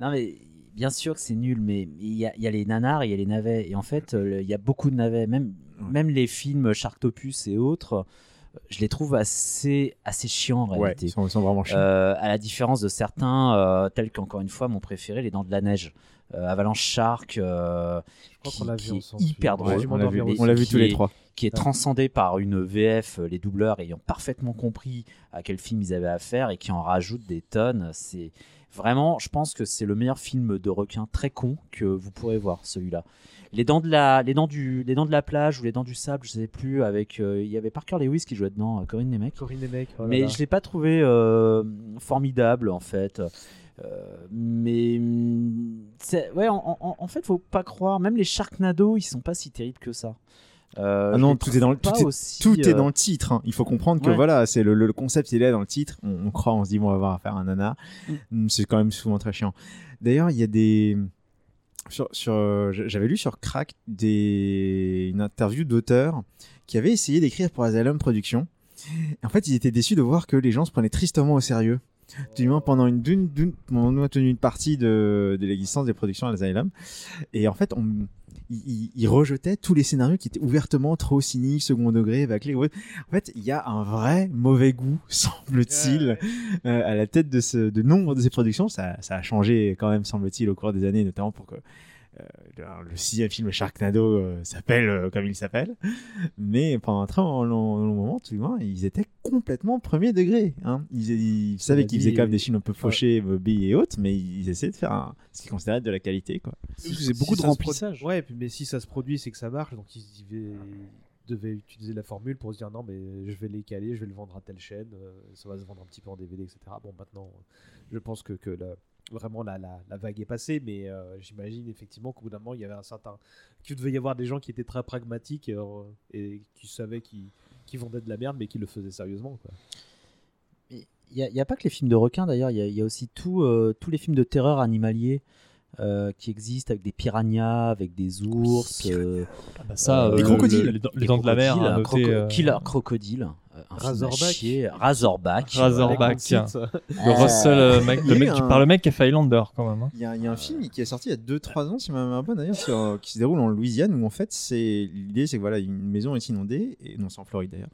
Non, mais bien sûr que c'est nul, mais il y a, il y a les nanars, il y a les navets. Et en fait, euh, il y a beaucoup de navets. Même, Ouais. même les films Sharktopus et autres, euh, je les trouve assez, assez chiants en Ouais, réalité. ils sont, ils sont vraiment chiants. Euh, à la différence de certains, euh, tels qu'encore une fois, mon préféré, Les Dents de la Neige. Euh, Avalanche Shark, Je crois qui, est hyper drôle. Ouais, on l'a vu, on l'a vu tous les trois. qui est Ouais. transcendé par une VF, les doubleurs ayant parfaitement compris à quel film ils avaient affaire et qui en rajoutent des tonnes. C'est vraiment, je pense que c'est le meilleur film de requin très con que vous pourrez voir, celui-là. Les dents de la, les dents du, les dents de la plage ou les dents du sable, je sais plus. Avec, euh, il y avait Parker Lewis qui jouait dedans, euh, Corinne Nemec. Corinne des mecs. oh là Mais là. je l'ai pas trouvé euh, formidable en fait. Euh, mais ouais, en, en- en fait, faut pas croire. Même les Sharknado, ils sont pas si terribles que ça. Euh, Ah non, tout est dans le- pas tout est- aussi, Tout est euh, dans le titre. hein. Il faut comprendre que ouais. voilà, c'est le, le- le concept, il est dans le titre. On, on croit, on se dit, bon, on va avoir affaire à un nanar. Mm, C'est quand même souvent très chiant. D'ailleurs, il y a des. Sur, sur, j'avais lu sur Crack des, une interview d'auteurs qui avaient essayé d'écrire pour Asylum Productions. En fait, ils étaient déçus de voir que les gens se prenaient tristement au sérieux. Du moins pendant une, d'une, d'une, nous a tenu une partie de, de l'existence des productions à l'Asylum. Et en fait, on, ils rejetaient tous les scénarios qui étaient ouvertement trop cyniques, second degré, bâclés. En fait, il y a un vrai mauvais goût, semble-t-il, euh, à la tête de, ce, de nombre de ces productions. Ça, ça a changé quand même, semble-t-il, au cours des années, notamment pour que le, le sixième film Sharknado euh, s'appelle euh, comme il s'appelle. Mais pendant un très long, moment, tout le monde, ils étaient complètement premier degré. Hein. Ils, ils savaient qu'ils faisaient quand même des films un peu fauchés, Bobby et autres, mais ils essayaient de faire un- ce qu'ils considéraient être de la qualité. Quoi. C'est beaucoup de remplissage. Ouais, puis- mais si ça se produit, c'est que ça marche. Donc ils devaient, devaient utiliser la formule pour se dire non, mais je vais les caler, je vais le vendre à telle chaîne, euh, ça va se vendre un petit peu en DVD, etc. Bon, maintenant, euh, je pense que, que la- vraiment la, la, la vague est passée, mais euh, j'imagine effectivement qu'au bout d'un moment, il y avait un certain. qu'il devait y avoir des gens qui étaient très pragmatiques et, euh, et qui savaient qu'ils qui vendaient de la merde, mais qui le faisaient sérieusement. Quoi. Il n'y a, pas que les films de requins d'ailleurs, il y, a- il y a aussi tout, euh, tous les films de terreur animaliers euh, qui existent avec des piranhas, avec des ours. euh, Ah bah ça, euh, euh, Des le- crocodiles. le- les, dents- les de la mer, un croco- euh, Killer Crocodile. Euh, un film à Razorback. chier. Razorback. Razorback. Tiens. le Russell, euh, mec, y le mec qui un- par le mec qui a fait Highlander quand même. hein. Il y, a, il y a un film qui est sorti il y a 2-3 ans, si ma mémoire est bonne d'ailleurs, sur- qui se déroule en Louisiane, où en fait, c'est l'idée, c'est que voilà, une maison est inondée, et non, c'est en Floride d'ailleurs,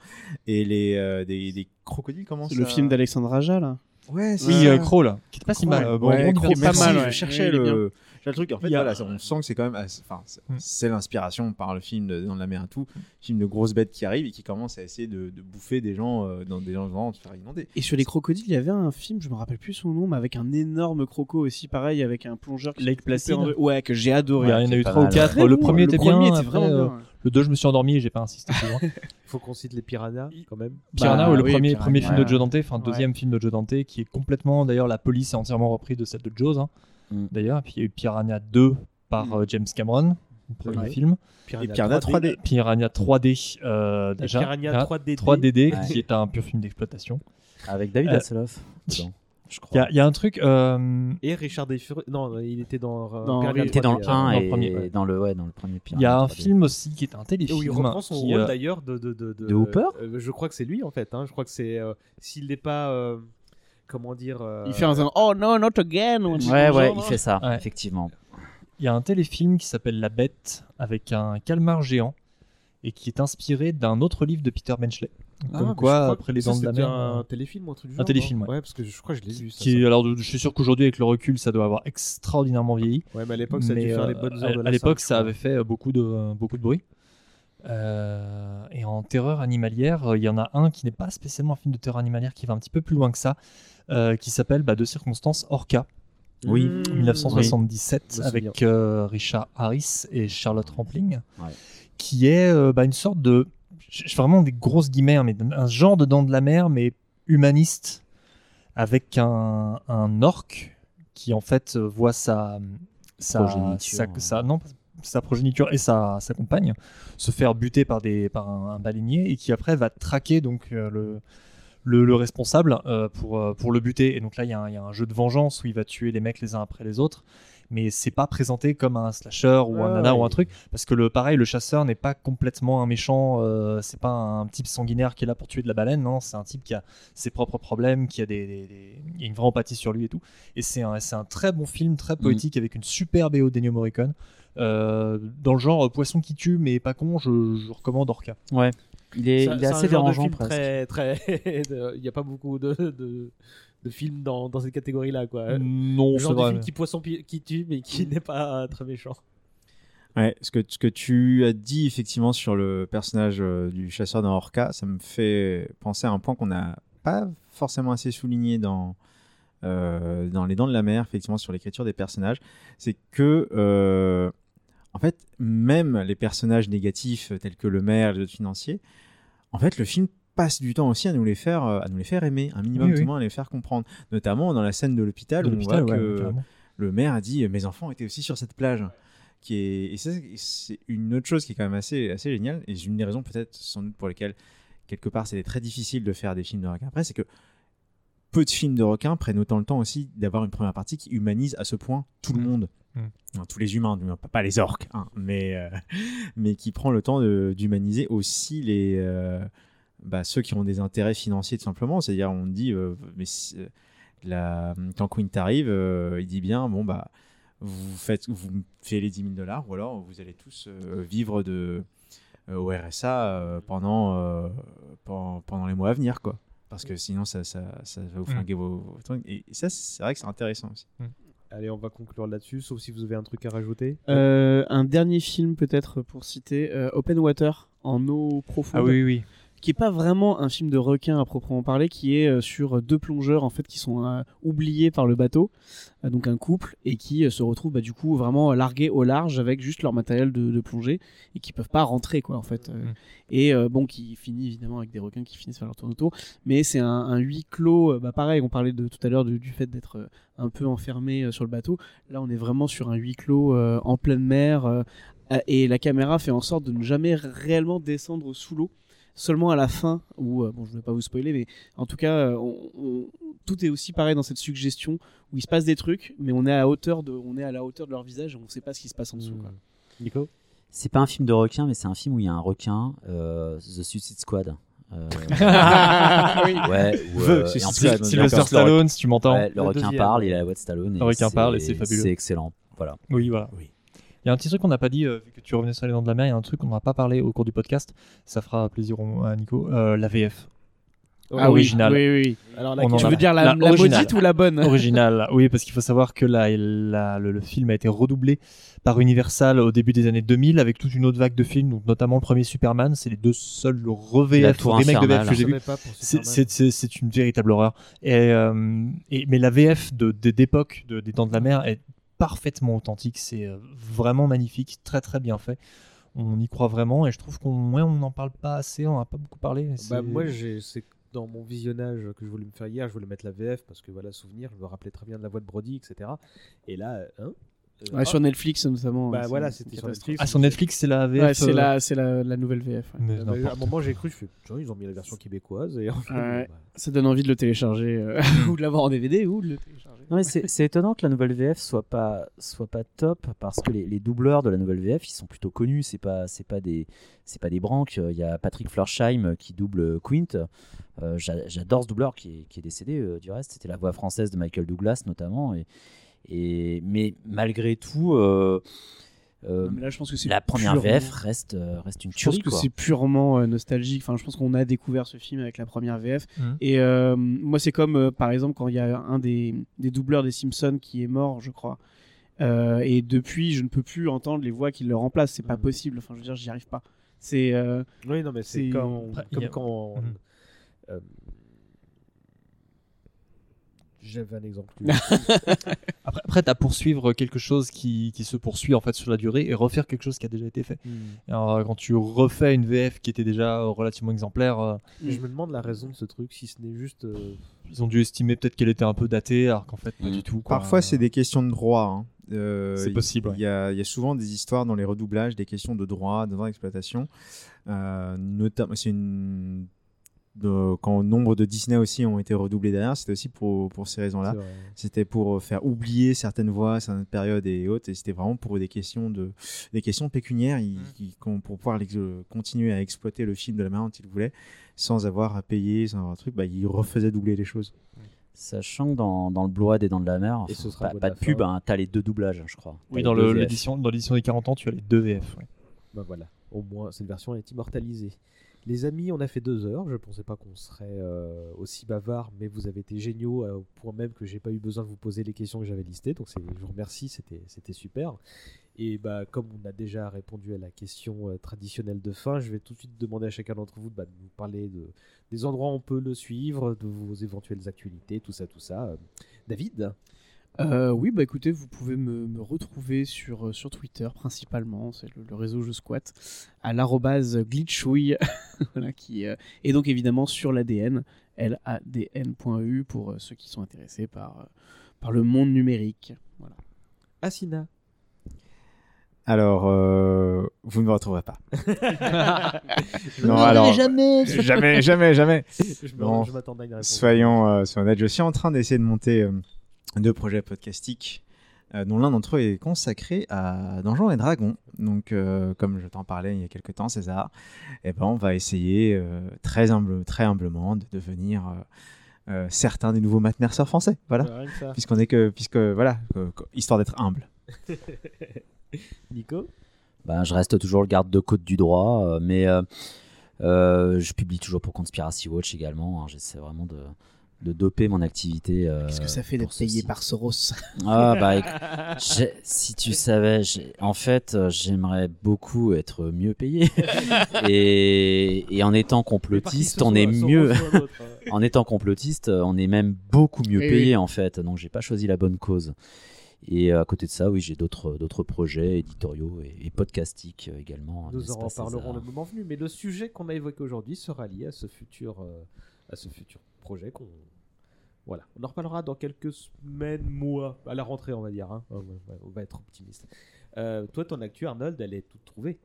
et les, euh, des, des crocodiles commencent C'est le à- film d'Alexandre Aja là. Ouais, c'est Oui, euh, Crawl, qui était pas si mal. Euh, bon, ouais, bon divertissement. pas mal, ouais. Je cherchais Ouais, il est le, le truc. En fait, a- voilà, on sent que c'est quand même, enfin, c'est- Mm. c'est l'inspiration par le film de, dans la mer et tout, film de grosses bêtes qui arrivent et qui commencent à essayer de, de bouffer des gens euh, dans des gens vraiment de se faire inonder. Et sur les crocodiles, il y avait un film, je me rappelle plus son nom, mais avec un énorme croco aussi, pareil, avec un plongeur. qui Lake en Placid. deux. Ouais, que j'ai adoré. Il y en a eu trois ou quatre. Le premier était bien. euh. Le 2, je me suis endormi et j'ai pas insisté. Il faut qu'on cite les piranhas quand même. Piranha, Bah, ouais, le oui, premier, Piranha, premier film ouais. de Joe Dante, enfin deuxième film de Joe Dante, qui est complètement, d'ailleurs, la police est entièrement repris de celle de Jaws, hein, Mm. d'ailleurs. Et puis il y a eu Piranha 2 par Mm. euh, James Cameron, le premier Ouais. film. Et Piranha 3D. Piranha 3D, euh, déjà. Piranha 3DD. 3DD, Ouais. qui est un pur film d'exploitation. Avec David Euh, Hasselhoff Il y, crois. a- il y a un truc. euh, Et Richard Desfur... Non, il était dans. euh, Dans- Piranha il Il était dans le 3D, 1 dans le et premier, ouais. dans le ouais dans le premier Il y a un 3D. film aussi qui est un Et téléfilm. où il reprend son qui, rôle euh, d'ailleurs de, de, de, de Hooper? euh, Je crois que c'est lui en fait. Hein. Je crois que c'est. euh, S'il n'est pas. Euh, comment dire. euh, Il fait un Oh no, not again un Ouais ouais, genre, il fait ça Ouais. effectivement. Il y a un téléfilm qui s'appelle La Bête avec un calmar géant et qui est inspiré d'un autre livre de Peter Benchley. Ah, Comme quoi, je crois après les dents de la mer. un euh, téléfilm ou un truc du un genre, téléfilm, non ouais. Ouais, parce que je crois que je l'ai vu. ça, qui ça. alors, je suis sûr qu'aujourd'hui, avec le recul, ça doit avoir extraordinairement vieilli. Ouais, mais à l'époque, ça a dû faire euh, les bonnes à- heures de à la l'époque, cinq, ça avait fait euh, beaucoup de, beaucoup de bruit. Euh, et en terreur animalière, euh, il y en a un qui n'est pas spécialement un film de terreur animalière, qui va un petit peu plus loin que ça, euh, qui s'appelle bah, de circonstances Orca, Oui. Mmh. 1977, Je me avec euh, Richard Harris et Charlotte Rampling, Ouais. qui est euh, bah, une sorte de, je- je- vraiment des grosses guillemets, hein, mais un genre de dents de la mer, mais humaniste, avec un, un orque qui en fait voit sa, sa, sa, sa- non, sa progéniture et sa, sa compagne se faire buter par, des, par un, un baleinier et qui après va traquer donc euh, le, le, le responsable euh, pour, euh, pour le buter. Et donc là, il y, a un- il y a un jeu de vengeance où il va tuer les mecs les uns après les autres. Mais c'est pas présenté comme un slasher ou un nana ou un truc. Parce que le pareil, le chasseur n'est pas complètement un méchant. euh, c'est pas un type sanguinaire qui est là pour tuer de la baleine. Non, c'est un type qui a ses propres problèmes, qui a des, des- des- il y a une vraie empathie sur lui et tout. Et c'est un, un très bon film, très poétique, avec une super BO d'Ennio Morricone. Euh, dans le genre euh, poisson qui tue, mais pas con, je, je recommande Orca. Ouais. Il est, Ça- il est un assez genre de dérangeant film presque. Très, très... Il n'y a pas beaucoup de, de, de films dans, dans cette catégorie-là, quoi. Non, Le c'est genre de vrai. film qui poisson qui tue, mais qui n'est pas très méchant. Ouais, ce que, ce que tu as dit effectivement sur le personnage euh, du chasseur dans Orca, ça me fait penser à un point qu'on n'a pas forcément assez souligné dans, euh, dans Les Dents de la Mer, effectivement, sur l'écriture des personnages. C'est que, euh, en fait, même les personnages négatifs euh, tels que le maire, les autres financiers, en fait, le film passe du temps aussi à nous les faire, euh, à nous les faire aimer, un minimum Oui, du oui. moins à les faire comprendre. Notamment dans la scène de l'hôpital où on voit ouais, que le maire a dit mes enfants étaient aussi sur cette plage qui est et c'est une autre chose qui est quand même assez assez géniale et c'est une des raisons peut-être sans doute pour lesquelles quelque part c'était très difficile de faire des films de requins après c'est que peu de films de requins prennent autant le temps aussi d'avoir une première partie qui humanise à ce point tout le Mm. monde Mm. Enfin, tous les humains pas- les orques hein, mais euh, mais qui prend le temps d'humaniser aussi les euh, bah, ceux qui ont des intérêts financiers tout simplement c'est-à-dire on dit euh, mais la, quand Quint arrive, euh, il dit bien bon bah vous faites vous me faites les 10 000 dollars ou alors vous allez tous vivre de au RSA pendant, pendant pendant les mois à venir quoi parce que sinon ça, ça, ça va vous Mm. flinguer vos, vos trucs et, et ça c'est vrai que c'est intéressant aussi Allez, on va conclure là-dessus, sauf si vous avez un truc à rajouter. Euh, un dernier film peut-être pour citer euh, Open Water en eau profonde. Ah oui, oui. Qui est pas vraiment un film de requin à proprement parler, qui est euh, sur deux plongeurs en fait qui sont euh, oubliés par le bateau, euh, donc un couple, et qui se retrouvent bah, du coup vraiment largués au large avec juste leur matériel de, de plongée et qui peuvent pas rentrer quoi en fait. Euh, Mm. Et bon, qui finit évidemment avec des requins qui finissent par leur tourner autour, mais c'est un, un huis clos. bah pareil, on parlait de tout à l'heure du fait d'être un peu enfermé sur le bateau. Là, on est vraiment sur un huis clos en pleine mer. et la caméra fait en sorte de ne jamais réellement descendre sous l'eau seulement à la fin où euh, bon je ne vais pas vous spoiler mais en tout cas euh, on- on- tout est aussi pareil dans cette suggestion où il se passe des trucs mais on est à hauteur de on est à la hauteur de leur visage et on ne sait pas ce qui se passe en dessous quoi. Nico? C'est pas un film de requin, mais c'est un film où il y a un requin, euh, The Suicide Squad. Euh, oui. ouais, euh, Sylvester. Stallone, si tu m'entends. ouais, le Le requin deuxième. parle, il a la voix de Stallone. Le requin parle et c'est fabuleux. C'est excellent. Voilà. Oui, voilà. Oui. Il y a un petit truc qu'on n'a pas dit, euh, vu que tu revenais sur les dents de la mer, il y a un truc qu'on n'a pas parlé au cours du podcast, ça fera plaisir à Nico, euh, la VF. Ah oui, originale. oui, oui. Alors, Tu a- veux dire la, la la originale. maudite ou la bonne original. Oui, parce qu'il faut savoir que la, la- le, le film a été redoublé par Universal au début des années 2000 avec toute une autre vague de films, donc notamment le premier Superman. C'est les deux seuls La re-VF, Tour remake de VF que j'ai vu. C'est- une véritable horreur. Et, euh, et- mais la VF de- d'époque de, des Dents de la Mer est parfaitement authentique. C'est euh, vraiment magnifique, très très bien fait. On y croit vraiment et je trouve qu'on ouais, on n'en parle pas assez, on n'en a pas beaucoup parlé. Bah, moi, c'est dans mon visionnage que je voulais me faire hier, je voulais mettre la VF parce que voilà, souvenir, je me rappelais très bien de la voix de Brody, etc. Et là, hein Ouais, ah, Sur Netflix notamment. Bah c'est- voilà, c'était sur. Netflix. Ah, sur Netflix, c'est la VF. Ouais, c'est euh, la, c'est la, la nouvelle VF. ouais. mais Euh, bah, à un moment, j'ai cru, je fais, tiens, ils ont mis la version québécoise. Et en fait, Ouais. bah, Ça donne envie de le télécharger euh, ou de l'avoir en DVD ou de le télécharger. Non, mais c'est étonnant que la nouvelle VF soit pas soit pas top parce que les, les doubleurs de la nouvelle VF ils sont plutôt connus c'est pas c'est pas des c'est pas des branques il y a Patrick Florsheim qui double Quint Euh, j'a- j'adore ce doubleur qui est, qui est décédé euh, du reste c'était la voix française de Michael Douglas notamment et, et mais malgré tout euh, euh, Non, mais là, je pense que c'est la première purement- VF reste euh, reste une Je pense tuerie que c'est purement euh, nostalgique. Enfin, je pense qu'on a découvert ce film avec la première VF. Mhm. Et euh, moi, c'est comme, euh, par exemple, quand il y a un des, des doubleurs des Simpsons qui est mort, je crois. Euh, et depuis, je ne peux plus entendre les voix qui le remplacent. C'est pas Mhm. possible. Enfin, je veux dire, j'y arrive pas. C'est. euh, Oui, non, mais c'est comme quand. Mhm. euh, J'avais un exemple. Après, après tu as poursuivre quelque chose qui, qui se poursuit en fait sur la durée et refaire quelque chose qui a déjà été fait. Hmm. Et alors, quand tu refais une VF qui était déjà relativement exemplaire, euh, Mais je me demande la raison de ce truc, si ce n'est juste. euh, ils ont dû estimer peut-être qu'elle était un peu datée, alors qu'en fait pas Mm. du tout. quoi. Parfois, c'est des questions de droit. hein. Euh, C'est il- possible, ouais. Il y, y a souvent des histoires dans les redoublages, des questions de droit, de droit d'exploitation. Euh, c'est une. De- quand nombre de Disney aussi ont été redoublés derrière, c'était aussi pour, pour ces raisons-là. C'était pour faire oublier certaines voix, certaines périodes et autres, et c'était vraiment pour des questions de des questions pécuniaires, qu'on- pour pouvoir continuer à exploiter le film de la manière dont ils voulaient, sans avoir à payer, sans avoir un truc, bah, ils refaisaient doubler les choses. Sachant que dans, dans le Blu-ray des Dents de la Mer, Et enfin, ce sera pas, pas de pub, hein, t'as les deux doublages, hein, je crois. Oui, dans dans l'édition des 40 ans, tu as les deux VF. ouais. Bah voilà, au moins cette version est immortalisée. Les amis, on a fait deux heures. Je pensais pas qu'on serait euh, aussi bavard, mais vous avez été géniaux euh, au point même que j'ai pas eu besoin de vous poser les questions que j'avais listées. Donc je vous remercie, c'était super. Et bah comme on a déjà répondu à la question euh, traditionnelle de fin, je vais tout de suite demander à chacun d'entre vous bah, de nous parler de des endroits où on peut le suivre, de vos éventuelles actualités, tout ça, tout ça. David? Euh, oui, bah écoutez, vous pouvez me, me retrouver sur, euh, sur Twitter principalement, c'est le, le réseau Je Squat, à l'arrobase glitchouille, voilà, qui, euh, et donc évidemment sur l'ADN, ladn.eu pour euh, ceux qui sont intéressés par, euh, par le monde numérique. Voilà. Asina. Alors, euh, vous ne me retrouverez pas. Je Non, alors, jamais. jamais, jamais, jamais. je Bon, je à une réponse. Soyons, euh, soyons honnêtes, je suis en train d'essayer de monter euh, deux projets podcastiques, euh, dont l'un d'entre eux est consacré à Donjons et Dragons. Donc, euh, comme je t'en parlais il y a quelques temps, César, eh ben, on va essayer euh, très, humble, très humblement de devenir euh, euh, certains des nouveaux Matt Mercer français. Voilà. Ça. Puisqu'on est que, puisque, voilà, que- que- histoire d'être humble. Nico? Ben, je reste toujours le garde de côte du droit, mais euh, euh, je publie toujours pour Conspiracy Watch également. hein. J'essaie vraiment de, de doper mon activité. euh, Qu'est-ce que ça fait d'être payé par Soros? Ah bah si tu savais, en fait, euh, j'aimerais beaucoup être mieux payé. et, et en étant complotiste, on est mieux. En étant complotiste, on est même beaucoup mieux Oui, payé oui. en fait. Donc j'ai pas choisi la bonne cause. Et euh, à côté de ça, oui, j'ai d'autres d'autres projets éditoriaux et, et podcastiques également. Nous en reparlerons le moment venu, mais le sujet qu'on a évoqué aujourd'hui sera lié à ce futur, euh, à ce futur projet qu'on. Voilà, on en reparlera dans quelques semaines, mois, à la rentrée, on va dire. hein. On va- être optimiste. Euh, toi, ton actu, Arnold, elle est toute trouvée.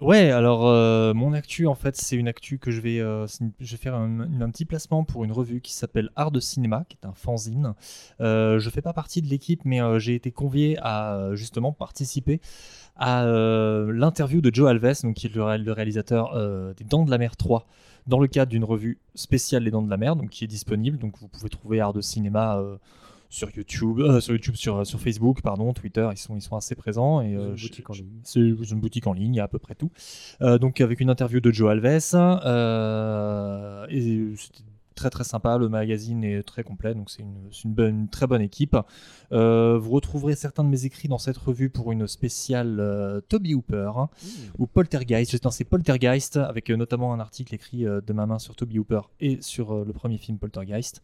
Ouais, alors euh, mon actu en fait, c'est une actu que je vais, euh, je vais faire un, petit placement pour une revue qui s'appelle Art de Cinéma, qui est un fanzine. Je fais pas partie de l'équipe, mais j'ai été convié à justement participer à l'interview de Joe Alves, donc qui est le, le réalisateur des Dents de la Mer 3, dans le cadre d'une revue spéciale Les Dents de la Mer, donc qui est disponible. Donc vous pouvez trouver Art de Cinéma. euh, sur YouTube, euh, sur YouTube, sur, sur Facebook, pardon, Twitter, ils sont, ils sont assez présents. Et, euh, c'est une boutique en ligne, il y a à peu près tout. Euh, donc avec une interview de Joe Alves. et c'était très très sympa. Le magazine est très complet, donc c'est une, très bonne équipe. Euh, vous retrouverez certains de mes écrits dans cette revue pour une spéciale euh, Toby Hooper hein, ou Poltergeist. Je- Non, c'est Poltergeist avec euh, notamment un article écrit de ma main sur Toby Hooper et sur le premier film Poltergeist.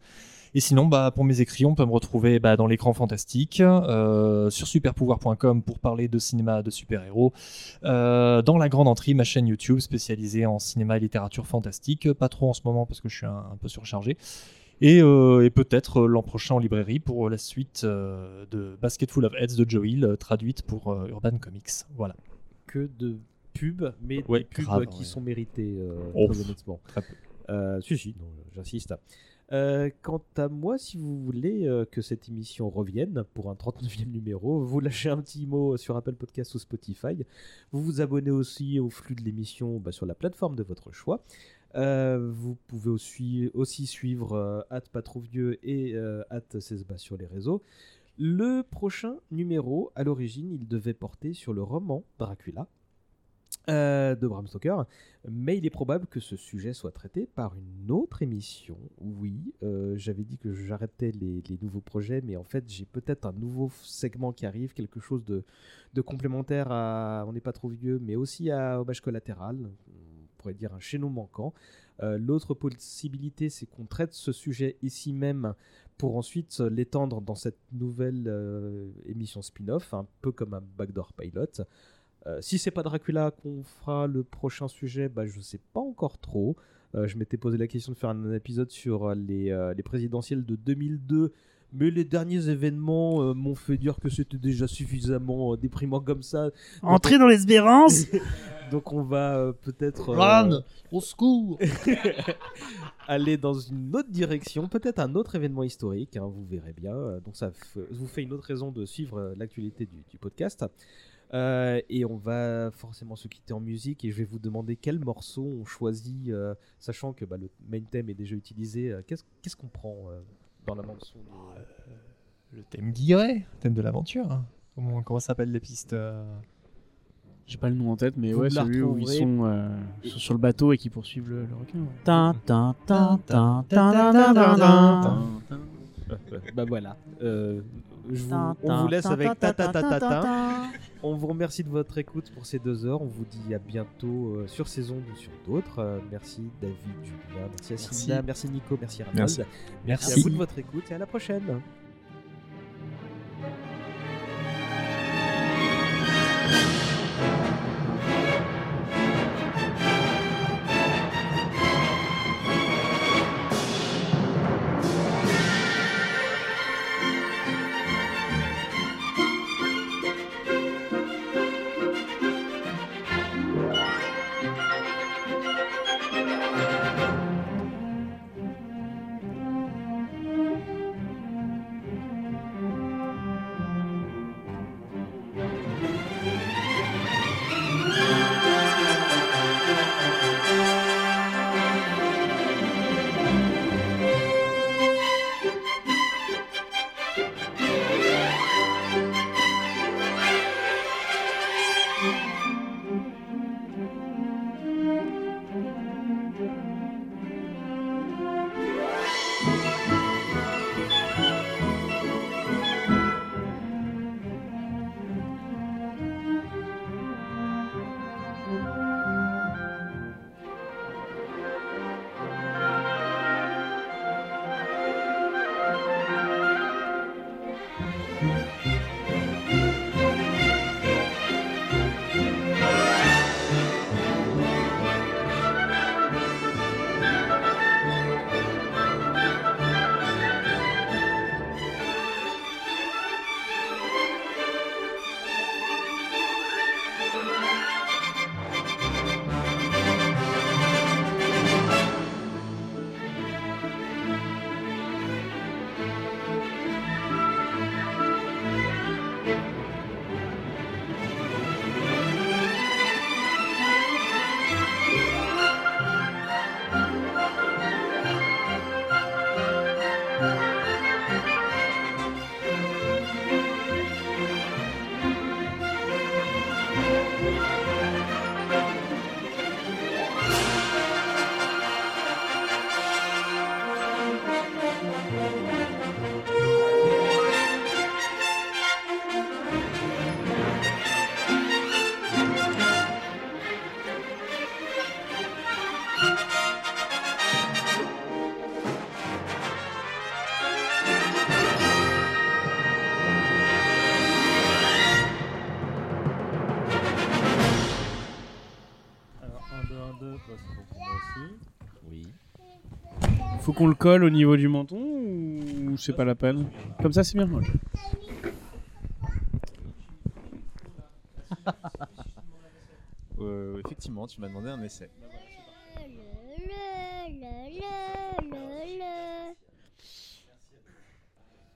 Et sinon, bah, pour mes écrits, on peut me retrouver bah, dans l'écran fantastique, euh, sur superpouvoir.com pour parler de cinéma de super-héros, euh, dans la grande entrée, ma chaîne YouTube spécialisée en cinéma et littérature fantastique, pas trop en ce moment parce que je suis un, un peu surchargé. Et, euh, et peut-être l'an prochain en librairie pour la suite de Basket Full of Heads de Joel, traduite pour Urban Comics. Voilà. Que de pubs, mais Ouais, des pubs grave, qui ouais. sont méritées, Oh, très honnêtement. très peu. Euh, si, si, j'insiste. Euh, quant à moi, si vous voulez euh, que cette émission revienne pour un 39e numéro, vous lâchez un petit mot sur Apple Podcast ou Spotify. Vous vous abonnez aussi au flux de l'émission bah, sur la plateforme de votre choix. Euh, vous pouvez aussi, suivre at pas trop vieux et at Cesba sur les réseaux. Le prochain numéro, à l'origine, il devait porter sur le roman Dracula euh, de Bram Stoker, mais il est probable que ce sujet soit traité par une autre émission. Oui, euh, j'avais dit que j'arrêtais les, nouveaux projets, mais en fait j'ai peut-être un nouveau segment qui arrive, quelque chose de, complémentaire à On n'est pas trop vieux, mais aussi à Hommage collatéral, on pourrait dire un chaînon manquant. Euh, L'autre possibilité, c'est qu'on traite ce sujet ici même pour ensuite l'étendre dans cette nouvelle émission spin-off, un peu comme un backdoor pilot. Euh, si c'est pas Dracula qu'on fera le prochain sujet, bah, je sais pas encore trop. Euh, je m'étais posé la question de faire un épisode sur euh, les, euh, les présidentielles de 2002, mais les derniers événements m'ont fait dire que c'était déjà suffisamment déprimant comme ça. Entrez dans l'espérance Donc on va peut-être Run, au secours aller dans une autre direction, peut-être un autre événement historique, hein, vous verrez bien. Donc ça vous fait une autre raison de suivre l'actualité du, du podcast. Euh, et on va forcément se quitter en musique et je vais vous demander quel morceau on choisit, euh, sachant que bah, le main thème est déjà utilisé. Euh, Qu'est-ce qu'on prend euh, dans la bande son de- Le thème guilleret, le thème de l'aventure. hein. Comment, comment s'appellent les pistes euh J'ai pas le nom en tête, mais Vous ouais, celui où ils euh, sont sur le bateau et qui poursuivent le, le requin. ouais. Bah voilà. Euh, on vous laisse avec ta ta ta ta. On vous remercie de votre écoute pour ces deux heures. On vous dit à bientôt euh, sur ces ondes ou sur d'autres. Euh, merci David, Julia, merci Assinda, merci. Nico, merci Arnold. Merci. merci à vous de votre écoute et à la prochaine. Qu'on le colle au niveau du menton ou c'est pas la peine Comme ça, c'est bien. Euh, effectivement, tu m'as demandé un essai.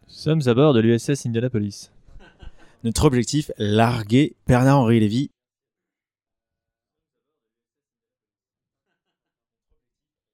Nous sommes à bord de l'USS Indianapolis. Notre objectif, larguer Bernard-Henri Lévy